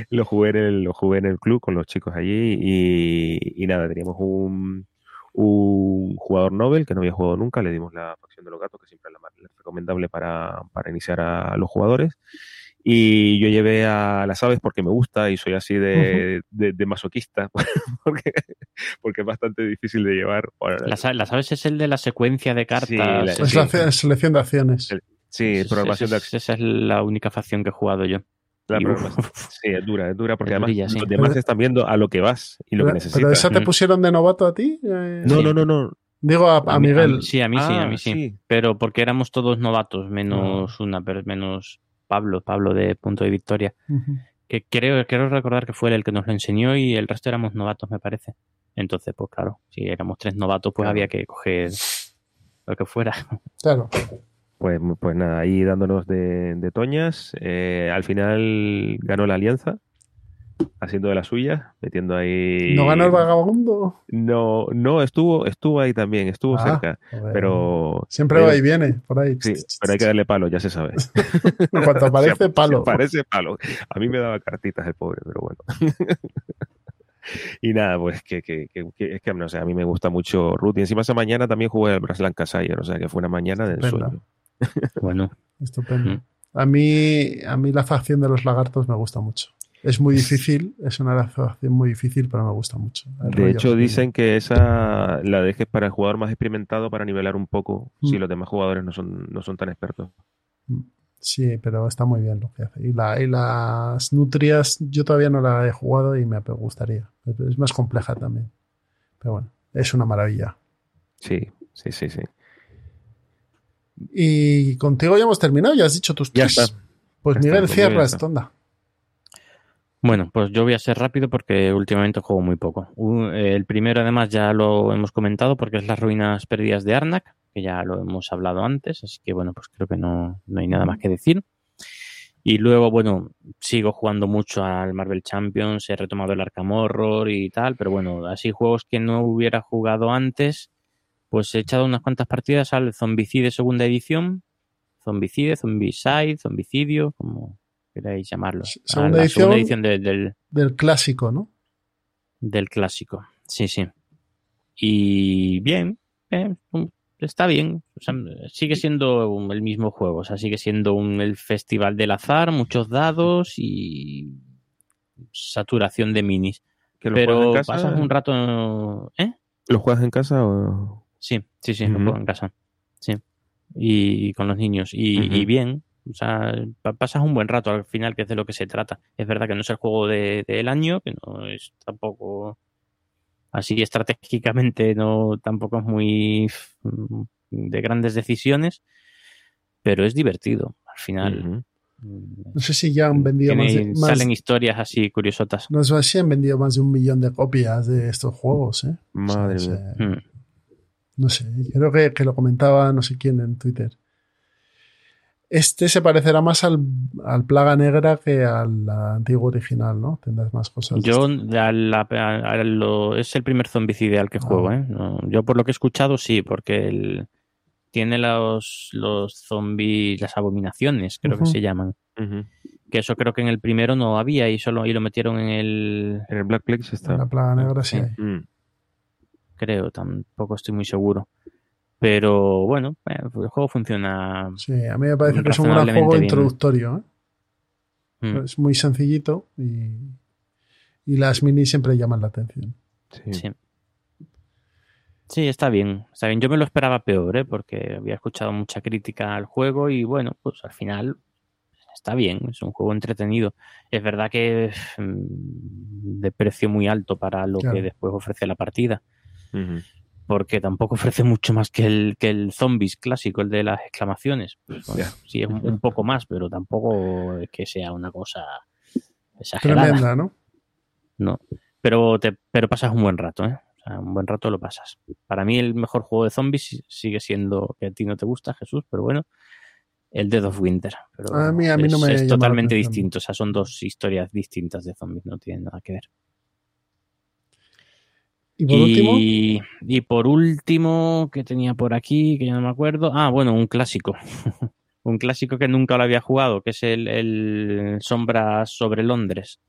Lo jugué en el, lo jugué en el club con los chicos allí y, y nada, teníamos un, un jugador Nobel que no había jugado nunca, le dimos la facción de los gatos, que siempre es la más recomendable para, para iniciar a los jugadores. Y yo llevé a las aves porque me gusta y soy así de, de, de masoquista, porque, porque es bastante difícil de llevar. Bueno, Las, las aves es el de la secuencia de cartas. Sí, la- Es sí. la selección de acciones. El- Sí, programación de. Esa es la única facción que he jugado yo. La. Sí, es dura, es dura, porque Es además durilla, sí. los demás Pero- están viendo a lo que vas y lo que necesitas. pero esa te Mm. pusieron de novato a ti. eh, No, Sí. no, no, no. Digo a, a mí- Miguel. sí, a mí sí, a Ah, mí sí. Pero porque éramos todos novatos, menos Ah. una, pero menos Pablo, Pablo de Punto de Victoria. Ujú. Que creo, quiero recordar que fue él el que nos lo enseñó y el resto éramos novatos, me parece. Entonces, pues claro, si éramos tres novatos, pues Claro. había que coger lo que fuera. Claro. Pues, pues nada, ahí dándonos de, de toñas. Eh, al final ganó la alianza, haciendo de la suya, metiendo ahí. ¿No ganó el vagabundo? No, no, estuvo, estuvo ahí también, estuvo Ah, cerca. joder. Pero. Siempre va y viene, por ahí. Sí, pero hay que darle palo, ya se sabe. En cuanto aparece, palo. se Parece palo. A mí me daba cartitas el pobre, pero bueno. y nada, pues que, que, que- que- es que no sé, a mí me gusta mucho Ruth. Y encima esa mañana también jugué al Braslan Casayer, o sea que fue una mañana del sueño. Bueno, Estupendo. Mm. A mí, a mí la facción de los lagartos me gusta mucho. Es muy difícil, es una facción muy difícil, pero me gusta mucho. El De hecho, que dicen que esa la dejes para el jugador más experimentado para nivelar un poco si Mm. los demás jugadores no son, no son tan expertos. tiene. Sí, pero está muy bien lo que hace. Y, la, y las nutrias, yo todavía no la he jugado y me gustaría. Es más compleja también. Pero bueno, es una maravilla. Sí, sí, sí, sí. Y contigo ya hemos terminado, ya has dicho tus Ya está. Pues Ya Miguel, cierra está. anda. Bueno, pues yo voy a ser rápido porque últimamente juego muy poco. Eh, El primero, además, ya lo hemos comentado porque es las ruinas perdidas de Arnak, que ya lo hemos hablado antes, así que bueno, pues creo que no, no hay nada más que decir. Y luego, bueno, sigo jugando mucho al Marvel Champions, he retomado el Arkham Horror y tal, pero bueno, así juegos que no hubiera jugado antes, pues he echado unas cuantas partidas al Zombicide segunda edición, Zombicide, Zombicide, Zombicidio, como queráis llamarlo. Segunda la segunda edición. edición de- del, Del clásico, ¿no? del clásico. Sí, sí. Y bien, eh, está bien. O sea, sigue siendo el mismo juego. O sea, sigue siendo un, el festival del azar, muchos dados y saturación de minis. ¿Que lo juegas Pero casa? pasas un rato. ¿Eh? ¿Lo juegas en casa o...? Sí, sí, sí, lo juego en casa. Sí. Y, con los niños. Y, y bien. O sea, pa- pasas un buen rato al final, que es de lo que se trata. Es verdad que no es el juego de- del año, que no es tampoco así estratégicamente, no tampoco es muy mm, de grandes decisiones, pero es divertido al final. Mm, No sé si ya han vendido más de, más- salen historias así curiosotas. no sé si han vendido más de un millón de copias de estos juegos, ¿eh? Madre O sea, mía. No sé, creo que, que lo comentaba no sé quién en Twitter. Este se parecerá más al, al Plaga Negra que al antiguo original, ¿no? Tendrás más cosas. Yo a la- a- a lo- es el primer zombicide al que Ah. juego, ¿eh? No, yo por lo que he escuchado sí, porque el- tiene los, los zombies, las abominaciones, creo que se llaman. Que eso creo que en el primero no había y solo y lo metieron en el En el Black Plague está. La Plaga Negra sí Sí. hay. Mm. Creo, tampoco estoy muy seguro. Pero bueno, eh, el juego funciona. Sí, a mí me parece que es un gran juego bien. introductorio. ¿eh? mm, Es muy sencillito y, y las minis siempre llaman la atención. Sí. sí. Sí, está bien. Está bien. Yo me lo esperaba peor, ¿eh? porque había escuchado mucha crítica al juego y bueno, pues al final está bien. Es un juego entretenido. Es verdad que es mm, de precio muy alto para lo Claro. que después ofrece la partida. Porque tampoco ofrece mucho más que el, que el Zombies clásico, el de las exclamaciones. Pues, bueno, sí, es un, un poco más, pero tampoco es que sea una cosa exagerada. Tremenda, ¿no? No. Pero, te, pero pasas un buen rato, ¿eh? O sea, un buen rato lo pasas. Para mí el mejor juego de zombies sigue siendo, que a ti no te gusta, Jesús, pero bueno, el Dead of Winter. Pero A mí- a mí es, no me es totalmente distinto. O sea, son dos historias distintas de zombies, no tienen nada que ver. Y por último, Y, y por último, que tenía por aquí, que ya no me acuerdo. Ah, bueno, un clásico. un clásico que nunca lo había jugado, que es el, el Sombras sobre Londres.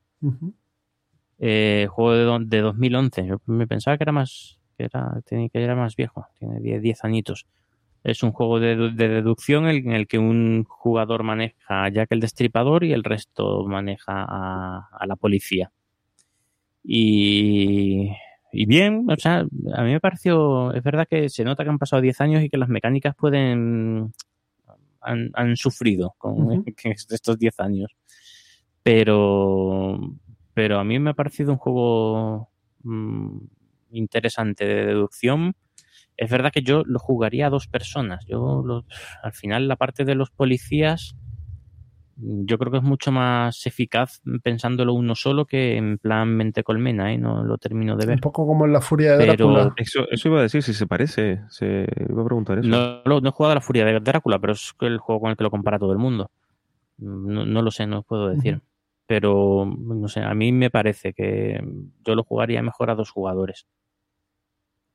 Eh, juego de, de 2011. Yo me pensaba que era más que era, que era más viejo. Tiene 10, 10 añitos. Es un juego de, de deducción en el que un jugador maneja a Jack el Destripador y el resto maneja a, a la policía. Y, y bien, o sea, a mí me pareció, es verdad que se nota que han pasado 10 años y que las mecánicas pueden, han, han sufrido con estos 10 años. Pero, pero a mí me ha parecido un juego mm, interesante de deducción. Es verdad que yo lo jugaría a dos personas. Yo lo- al final la parte de los policías yo creo que es mucho más eficaz pensándolo uno solo que en plan mente colmena, ¿eh? No lo termino de un ver. poco como en la furia de Pero- Drácula. Eso, eso iba a decir, si se parece. Se iba a preguntar eso. No, no he jugado a la furia de Drácula, pero es el juego con el que lo compara todo el mundo. No, no lo sé, no puedo decir. Pero, no sé, a mí me parece que yo lo jugaría mejor a dos jugadores.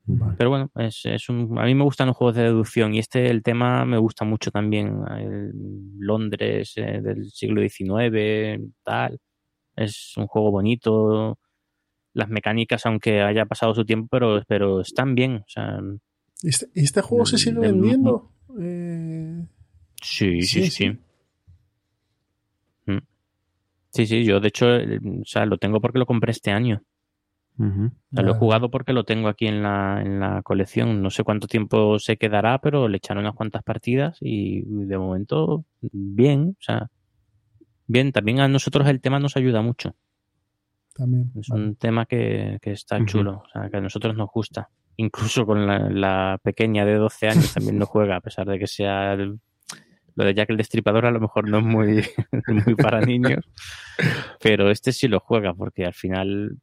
Vale. Pero bueno, es, es un, a mí me gustan los juegos de deducción y este, el tema me gusta mucho también. El Londres eh, del siglo XIX, tal. Es un juego bonito. Las mecánicas, aunque haya pasado su tiempo, pero, pero están bien. O sea, ¿Y este, este juego se sigue vendiendo? Eh, Sí, Sí, sí, sí. sí. Sí, Mm. sí, yo de hecho, eh, o sea, lo tengo porque lo compré este año. O sea, lo he jugado porque lo tengo aquí en la, en la colección. No sé cuánto tiempo se quedará, pero le echaron unas cuantas partidas y de momento, bien. O sea, bien. También a nosotros el tema nos ayuda mucho. también. Es vale. un tema que, que está chulo. O sea, que a nosotros nos gusta. Incluso con la, la pequeña de 12 años también no juega, a pesar de que sea el- lo de Jack el Destripador a lo mejor no es muy, muy para niños. Pero este sí lo juega, porque al final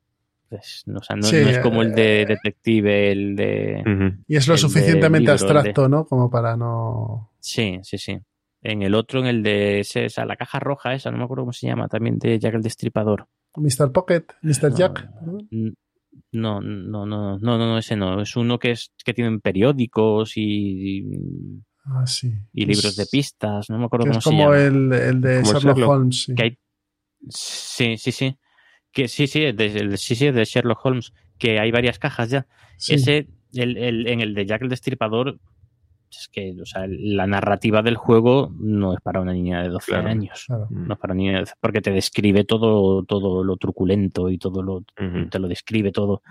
pues, no, o sea, no- Sí, no es como el de eh, detective, el de... Y es lo suficientemente libro, el de- abstracto, ¿no? Como para no. Sí, sí, sí. En el otro, en el de ese, esa, la caja roja esa, no me acuerdo cómo se llama, también de Jack el Destripador. Mr. Pocket, Mr. No, Jack. ¿no? No, no, no, no, no, no, ese no. Es uno que es que tienen periódicos y, y, Ah, sí. y libros de Es- pistas. No me acuerdo cómo es se como llama. el, el de Como el Sherlock, Sherlock. Holmes. sí. Que hay... Sí, sí, sí. Que sí, sí, de, el- sí, sí, de Sherlock Holmes. Que hay varias cajas ya. Sí. Ese, el, el- en el de Jack el Destripador, es que, o sea, la narrativa del juego no es para una niña de 12 Claro. años. Claro. No es para una niña de 12, porque te describe todo, todo lo truculento y todo lo, te lo describe todo.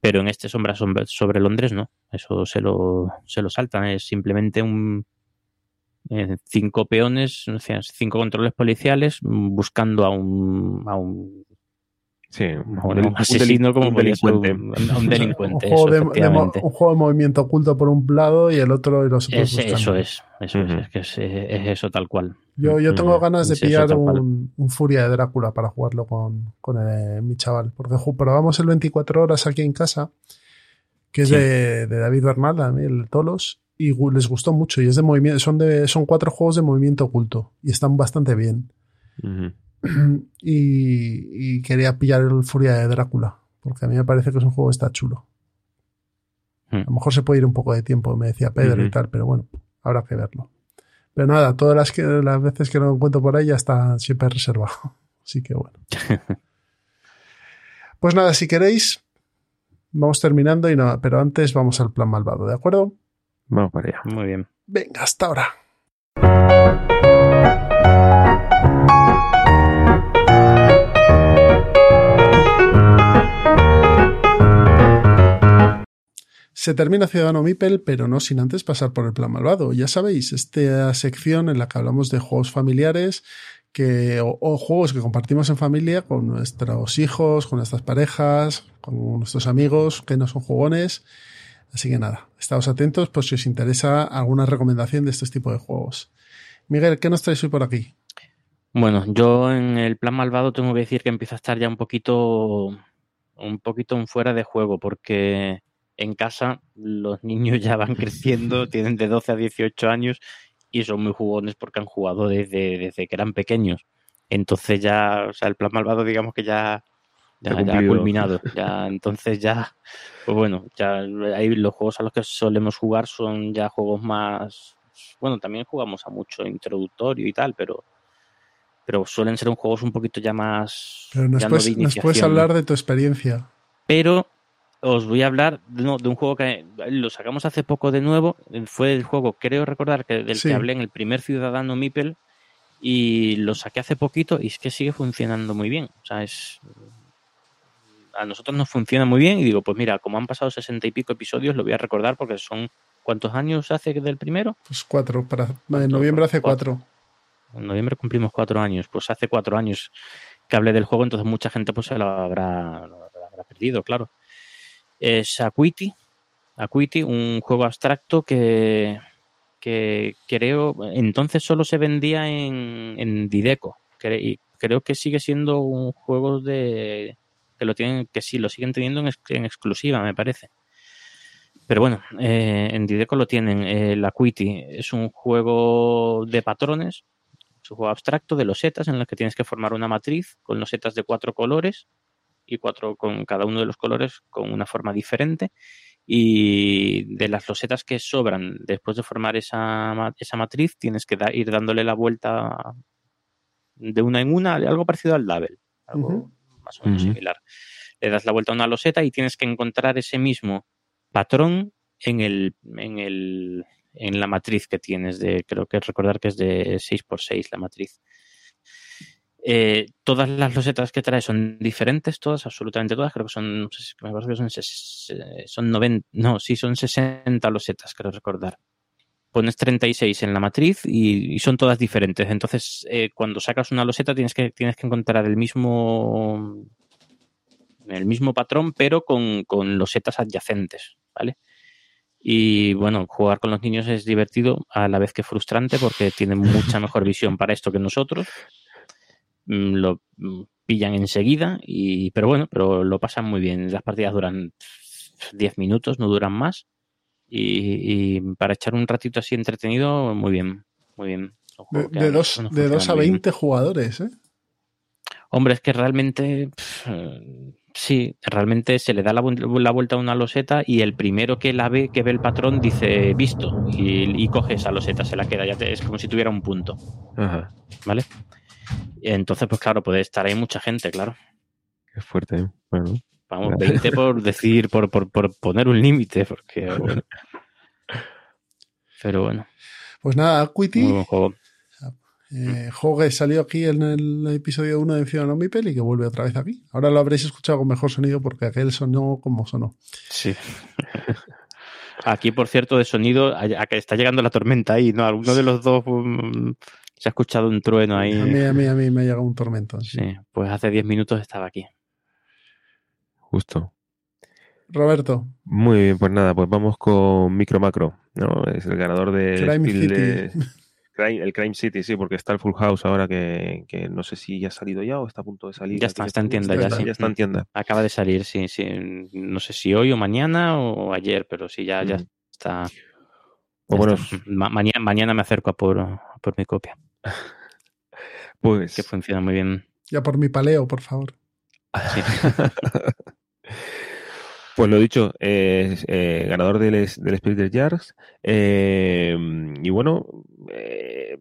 Pero en este Sombra sobre, Londres no. Eso se lo, se lo saltan. Es simplemente un eh, cinco peones, o sea, cinco controles policiales mm, buscando a un, a un, Sí, un, un un asesino deli- como un delincuente. un, un delincuente. un, juego eso, de, un juego de movimiento oculto por un lado y el otro y los otros Es- eso es, eso es, es que es, es eso tal cual. Yo, yo tengo ganas de Es pillar un, un Furia de Drácula para jugarlo con, con eh, mi chaval. Porque probamos el 24 horas aquí en casa, que es Sí. de, de David Bernal, el Tolos, y les gustó mucho. Y es de movimiento, son de, son cuatro juegos de movimiento oculto. Y están bastante bien. y, y quería pillar el Furia de Drácula. Porque a mí me parece que es un juego que está chulo. Hmm. A lo mejor se puede ir un poco de tiempo, me decía Pedro y tal, pero bueno, habrá que verlo. Pero nada, todas las, que, las veces que lo encuentro por ahí ya está siempre reservado. Así que bueno. Pues nada, si queréis, vamos terminando, y no, pero antes vamos al plan malvado, ¿de acuerdo? Vamos para allá. Muy bien. Venga, hasta ahora. Se termina Ciudadano Mipel, pero no sin antes pasar por el plan malvado. Ya sabéis, esta sección en la que hablamos de juegos familiares que, o, juegos que compartimos en familia con nuestros hijos, con nuestras parejas, con nuestros amigos que no son jugones. Así que nada, estáos atentos por si os interesa alguna recomendación de este tipo de juegos. Miguel, ¿qué nos traes hoy por aquí? Bueno, yo en el plan malvado tengo que decir que empiezo a estar ya un poquito, un poquito fuera de juego, porque en casa los niños ya van creciendo, tienen de 12 a 18 años y son muy jugones porque han jugado desde, desde que eran pequeños. Entonces ya, o sea, el plan malvado digamos que ya, ya, ya ha culminado. Ya, entonces ya, pues bueno, ya ahí los juegos a los que solemos jugar son ya juegos más, bueno, también jugamos a mucho introductorio y tal, pero pero suelen ser un juegos un poquito ya más Pero nos, ya no puedes, de nos puedes hablar de tu experiencia. Pero os voy a hablar de, no, de un juego que lo sacamos hace poco de nuevo. Fue el juego, creo recordar, que del Sí. que hablé en el primer Ciudadano Mipel. Y lo saqué hace poquito y es que sigue funcionando muy bien. O sea, es. A nosotros nos funciona muy bien. Y digo, pues mira, como han pasado sesenta y pico episodios, lo voy a recordar porque son. ¿Cuántos años hace del primero? Pues cuatro, para, en ¿Cuánto? noviembre hace Cuatro. cuatro. En noviembre cumplimos cuatro años. Pues hace cuatro años que hablé del juego, entonces mucha gente pues se lo habrá, lo habrá perdido, claro. Es Acuity. Acuity, un juego abstracto que, que creo entonces solo se vendía en, en Dideco. Creo que sigue siendo un juego de que lo tienen, que sí, lo siguen teniendo en, ex- en exclusiva, me parece. Pero bueno, eh, en Dideco lo tienen. El Acuity es un juego de patrones, es un juego abstracto de losetas en los que tienes que formar una matriz con losetas de cuatro colores y cuatro con cada uno de los colores con una forma diferente. Y de las losetas que sobran después de formar esa, esa matriz, tienes que da- ir dándole la vuelta de una en una, algo parecido al Double, algo más o menos similar. Le das la vuelta a una loseta y tienes que encontrar ese mismo patrón en el, en el en la matriz que tienes de creo que recordar que es de 6x6 la matriz Eh, todas las losetas que trae son diferentes todas absolutamente todas creo que son no sé si- me que son eh, son 90 no sí son 60 losetas creo recordar pones 36 en la matriz y, y son todas diferentes entonces eh, cuando sacas una loseta tienes que tienes que encontrar el mismo el mismo patrón, pero con, con losetas adyacentes, ¿vale? Y bueno, jugar con los niños es divertido a la vez que frustrante porque tienen mucha mejor visión para esto que nosotros. Mm, Lo mm, pillan enseguida, y, pero bueno, pero lo pasan muy bien. Las partidas duran 10 minutos, no duran más. Y, y para echar un ratito así entretenido, muy bien, muy bien. De, de a dos, de a muy bien. 20 jugadores, ¿eh? Hombre, es que realmente, sí, realmente se le da la, vu- la vuelta a una loseta y el primero que la ve, que ve el patrón, dice visto y, y coge esa loseta, se la queda, ya te- es como si tuviera un punto, Ajá. ¿vale? Entonces, pues claro, puede estar ahí mucha gente, claro. Qué fuerte. ¿eh? Bueno. Vamos, 20 por decir, por, por, por poner un límite, porque bueno. Pero bueno, Pues nada, muy Acuity, buen juego. eh, que salió aquí en el episodio 1 de Ciudadano Mipel y que vuelve otra vez aquí. Ahora lo habréis escuchado con mejor sonido porque aquel sonó como sonó. Sí. Aquí, por cierto, de sonido, está llegando la tormenta ahí, ¿no? Alguno de los dos um, se ha escuchado un trueno ahí. A mí, a mí, a mí me ha llegado un tormento. sí. Sí, pues hace 10 minutos estaba aquí. Justo. Roberto, Muy bien, pues nada, pues vamos con Micro Macro, ¿no? Es el ganador de Crime City. de- Crime- el Crime City, sí, porque está el Full House ahora que, que no sé si ya ha salido ya o está a punto de salir. Ya está, está en tienda, ya, está, sí. Ya está en tienda. Acaba de salir, sí, sí. No sé si hoy o mañana o ayer, pero sí, ya, ya Mm. está. O ya bueno, está. Ma- mañana, mañana me acerco a por, a por mi copia, pues que funciona muy bien. ya por mi paleo, por favor. Sí. Pues lo dicho, es eh, ganador del, Spirit Jars. eh, y bueno, eh,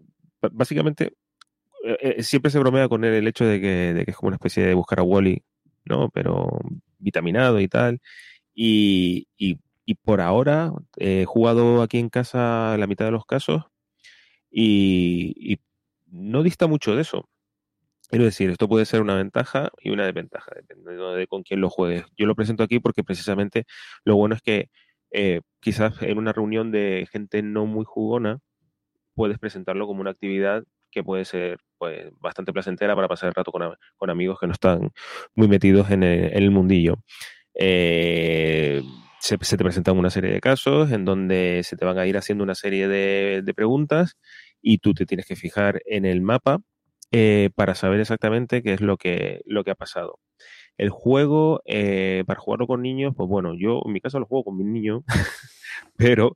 básicamente eh, eh, siempre se bromea con él el hecho de que, de que es como una especie de buscar a Wally, ¿no? Pero vitaminado y tal. Y, y- y por ahora eh, he jugado aquí en casa la mitad de los casos y, y no dista mucho de eso. Quiero decir, esto puede ser una ventaja y una desventaja, dependiendo de con quién lo juegues. Yo lo presento aquí porque precisamente lo bueno es que eh, quizás en una reunión de gente no muy jugona, puedes presentarlo como una actividad que puede ser pues, bastante placentera para pasar el rato con, amigos que no están muy metidos en el, en el mundillo. Eh, se, te presentan una serie de casos en donde se te van a ir haciendo una serie de preguntas y tú te tienes que fijar en el mapa eh, para saber exactamente qué es lo que, lo que ha pasado. El juego, eh, para jugarlo con niños, pues bueno, yo en mi caso lo juego con mis niños, pero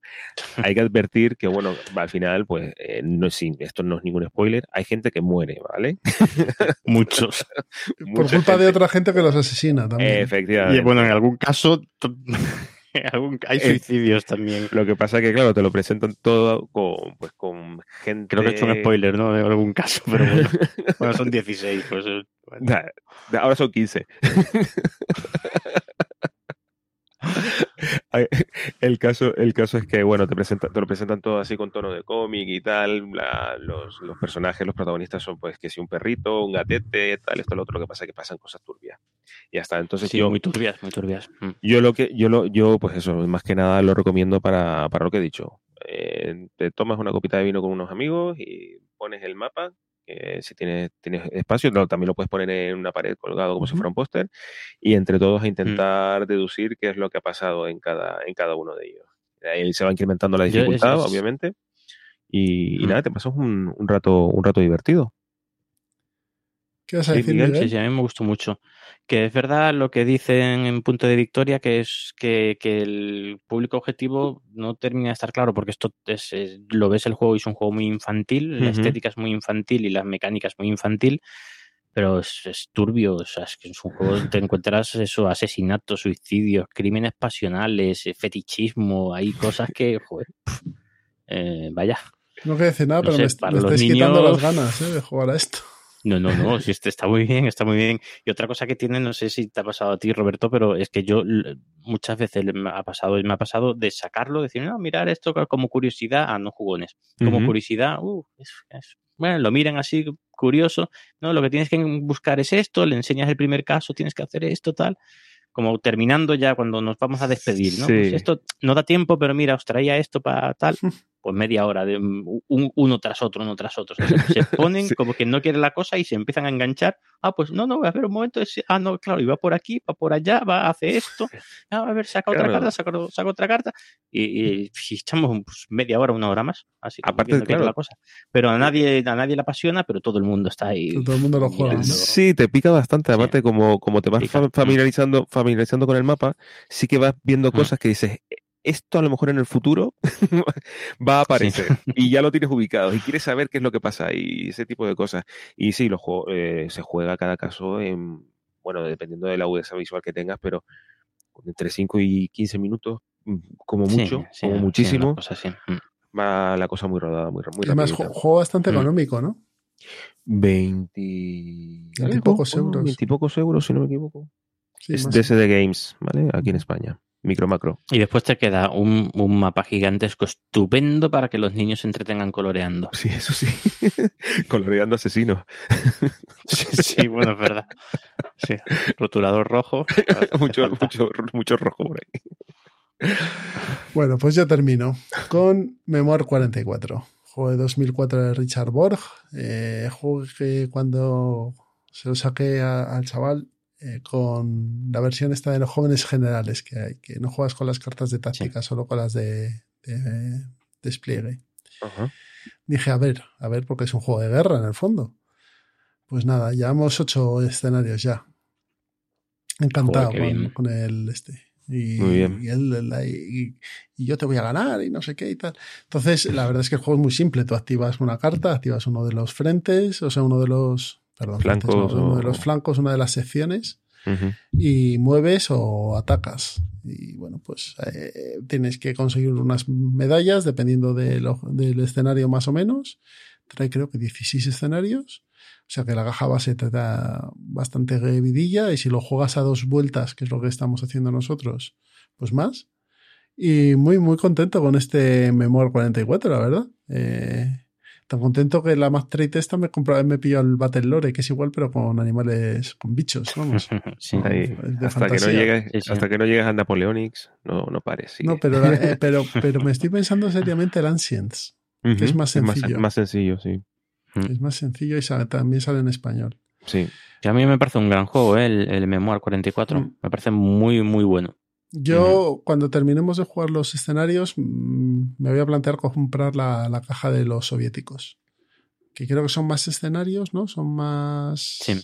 hay que advertir que, bueno, al final, pues, eh, no, sí, esto no es ningún spoiler, hay gente que muere, ¿vale? Muchos. Por culpa gente. de otra gente que los asesina también. Efectivamente. Y bueno, en algún caso hay Eh, suicidios también. Lo que pasa es que, claro, te lo presentan todo con, pues, con gente... Creo que he hecho un spoiler, ¿no? En algún caso, pero bueno. Bueno, son 16, pues. eh, bueno. Nah, Ahora son 15. Ay, el caso, el caso es que, bueno, te, presenta, te lo presentan todo así con tono de cómic y tal. la- los, los personajes, los protagonistas son, pues, que si un perrito, un gatete, tal, esto, lo otro. Lo que pasa es que pasan cosas turbias. Y ya está. Entonces, Sí, yo, muy turbias, muy turbias. Mm. yo lo que, yo lo, yo, pues eso, más que nada lo recomiendo para, para lo que he dicho. Eh, te tomas una copita de vino con unos amigos y pones el mapa. que si tienes, tienes espacio, no, también lo puedes poner en una pared colgado como si fuera un póster. Y entre todos a intentar deducir qué es lo que ha pasado en cada, en cada uno de ellos. Ahí se va incrementando la dificultad, es- obviamente. Y, y Mm. nada, te pasas un, un rato, un rato divertido. ¿Qué vas a Sí, decir, Miguel, Miguel? Sí, sí, a mí me gustó mucho. Que es verdad lo que dicen en Punto de Victoria, que es que, que el público objetivo no termina de estar claro, porque esto es, es- lo ves el juego y es un juego muy infantil, la Ujú. estética es muy infantil y las mecánicas muy infantil, pero es, es turbio, o sea, es que es un juego, te encuentras eso, asesinatos, suicidios, crímenes pasionales, eh, fetichismo, hay cosas que, joder, pf, eh, vaya. No quiero decir nada, No pero sé, me, me estáis quitando niños- las ganas ¿eh? de jugar a esto. No, no, no, si este está muy bien, está muy bien. Y otra cosa que tiene, no sé si te ha pasado a ti, Roberto, pero es que yo muchas veces me ha pasado, me ha pasado de sacarlo, decir, no, mirar esto como curiosidad a no jugones. Como curiosidad, uh, es, es- bueno, lo miran así, curioso, no, lo que tienes que buscar es esto, le enseñas el primer caso, tienes que hacer esto, tal. Como terminando ya cuando nos vamos a despedir, ¿no? Sí. Pues esto no da tiempo, pero mira, os traía esto para tal. Pues media hora de un, uno tras otro, uno tras otro. Se, se ponen Sí. como que no quieren la cosa y se empiezan a enganchar. Ah, pues no, no, a ver un momento. es- ah, no, claro, y va por aquí, va por allá, va, hace esto. Ah, a ver, saca otra Claro. carta, saca, saca otra carta. Y, y- y echamos pues, media hora, una hora más. Así Aparte, es claro. la cosa. Pero a nadie, a nadie le apasiona, pero todo el mundo está ahí. Todo el mundo lo juega. Sí, te pica bastante. Aparte, como, como te vas Pica. familiarizando, familiarizando con el mapa, sí que vas viendo Mm. cosas que dices, esto a lo mejor en el futuro va a aparecer y ya lo tienes ubicado y quieres saber qué es lo que pasa y ese tipo de cosas. Y sí, los eh, se juega cada caso en, bueno, dependiendo de la agudeza visual que tengas, pero entre 5 y 15 minutos, mm, como mucho, sí, como sí, muchísimo, cosa. Mm. va la cosa muy rodada, muy, muy Además, juego bastante Mm. económico, ¿no? 20... Veintipocos algo, euros. Veintipocos euros, si no me equivoco. Sí, es DSD Games, ¿vale? Aquí en España. Micro macro. Y después te queda un, un mapa gigantesco estupendo para que los niños se entretengan coloreando. Sí, eso sí. Coloreando asesinos. Sí, sí, bueno, es verdad. Sí, rotulador rojo. mucho, mucho, mucho rojo por ahí. Bueno, pues ya termino con Memoir 44, juego de 2004 de Richard Borg, eh, juego que cuando se lo saqué a- al chaval eh, con la versión esta de los jóvenes generales que hay, que no juegas con las cartas de táctica, solo con las de, de despliegue. Ajá. Dije, a ver, a ver, porque es un juego de guerra en el fondo. Pues nada, llevamos ocho escenarios ya. Encantado Joder, con, con el este. Y, Muy bien. y él, y yo te voy a ganar y no sé qué y tal. Entonces, la verdad es que el juego es muy simple. Tú activas una carta, activas uno de los frentes, o sea, uno de los perdón, Flancos no, uno de los flancos, una de las secciones y mueves o atacas. Y bueno, pues eh, tienes que conseguir unas medallas dependiendo de lo- del escenario más o menos. Trae creo que 16 escenarios. O sea que la caja base te da bastante vidilla y si lo juegas a dos vueltas, que es lo que estamos haciendo nosotros, pues más. Y muy, muy contento con este Memoir 44, la verdad. Eh, Tan contento que la Mac Trade esta me compró, me pilló el Battle Lore, que es igual, pero con animales, con bichos, vamos. Sí. Ahí, Es de hasta, que no llegues, Sí, sí. hasta que no llegues a Napoleonics, no, no pares. sigue. No, pero, la- eh, pero, pero me estoy pensando seriamente el Ancients. Ujú, es más sencillo. más sencillo, sí. Es más sencillo y sale- también sale en español. Sí. Que a mí me parece un gran juego, ¿eh? el, el Memoir 44. Mm. Me parece muy, muy bueno. Yo, cuando terminemos de jugar los escenarios, mm, me voy a plantear comprar la, la caja de los soviéticos. Que creo que son más escenarios, ¿no? Son más. Sí.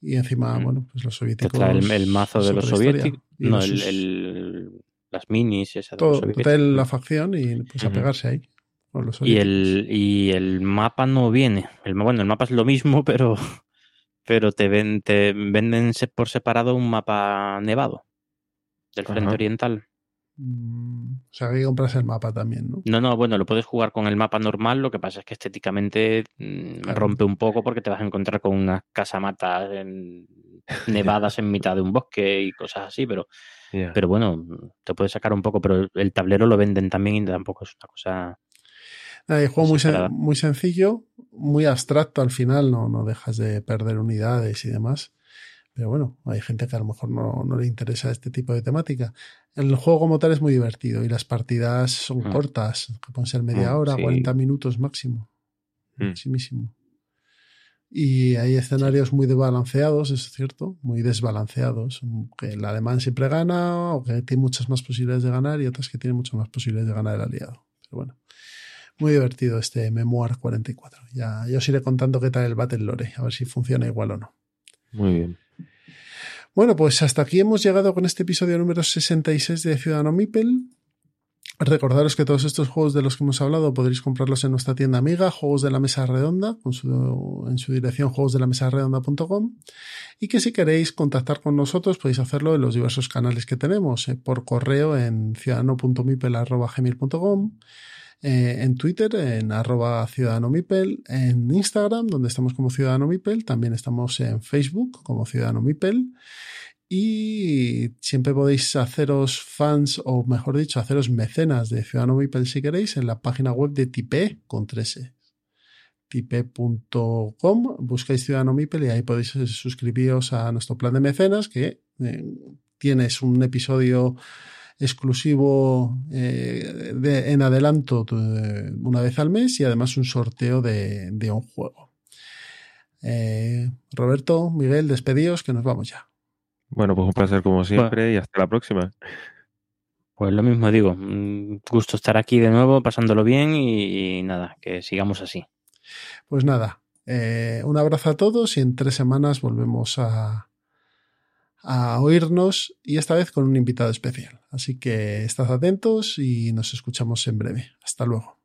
Y encima, bueno, pues los soviéticos. el, el mazo de los soviéticos. No, los- el, el- las minis, esa de todo, los soviéticos. toda la facción y pues a pegarse ahí. Con los Y el, y el mapa no viene. El, bueno, el mapa es lo mismo, pero, pero te, ven, te venden por separado un mapa nevado del frente Ajá. oriental. Mm, o sea, que hay que comprarse el mapa también, ¿no? No, no, bueno, lo puedes jugar con el mapa normal, lo que pasa es que estéticamente mm, Claro. rompe un poco porque te vas a encontrar con unas casamatas en- nevadas en mitad de un bosque y cosas así, pero, pero bueno, te puedes sacar un poco, pero el tablero lo venden también y tampoco es una cosa... Hay juego muy, sen- muy sencillo, muy abstracto al final, no, no dejas de perder unidades y demás. Pero bueno, hay gente que a lo mejor no, no le interesa este tipo de temática. El juego como tal es muy divertido y las partidas son Mm. cortas, que pueden ser media Mm, hora, sí. 40 minutos máximo. Mm. Maximísimo. Y hay escenarios muy desbalanceados, es cierto, muy desbalanceados. Que el alemán siempre gana, o que tiene muchas más posibilidades de ganar, y otras que tienen muchas más posibilidades de ganar el aliado. Pero bueno, muy divertido este Memoir 44. Ya, ya os iré contando qué tal el Battle Lore, a ver si funciona igual o no. Muy bien. Bueno, pues hasta aquí hemos llegado con este episodio número 66 de Ciudadano Mipel. Recordaros que todos estos juegos de los que hemos hablado podréis comprarlos en nuestra tienda amiga, Juegos de la Mesa Redonda, su, en su dirección juegosdelamesaredonda.com y que si queréis contactar con nosotros podéis hacerlo en los diversos canales que tenemos, eh, por correo en ciudadano.mipel.gmail.com eh, en Twitter en arroba Ciudadano Mipel, en Instagram donde estamos como Ciudadano Mipel, también estamos en Facebook como Ciudadano Mipel. Y siempre podéis haceros fans o mejor dicho haceros mecenas de Ciudadano Mipel si queréis en la página web de Tipe con 13 tipe.com buscáis Ciudadano Mipel y ahí podéis eh, suscribiros a nuestro plan de mecenas que eh, tienes un episodio exclusivo eh, de- en adelanto eh, una vez al mes y además un sorteo de, de un juego. Eh, Roberto, Miguel, despedidos que nos vamos ya. Bueno, pues un placer como siempre y hasta la próxima. Pues lo mismo digo, mm, gusto estar aquí de nuevo, pasándolo bien y, y nada, que sigamos así. Pues nada, eh, un abrazo a todos y en tres semanas volvemos a, a oírnos y esta vez con un invitado especial. Así que estad atentos y nos escuchamos en breve. Hasta luego.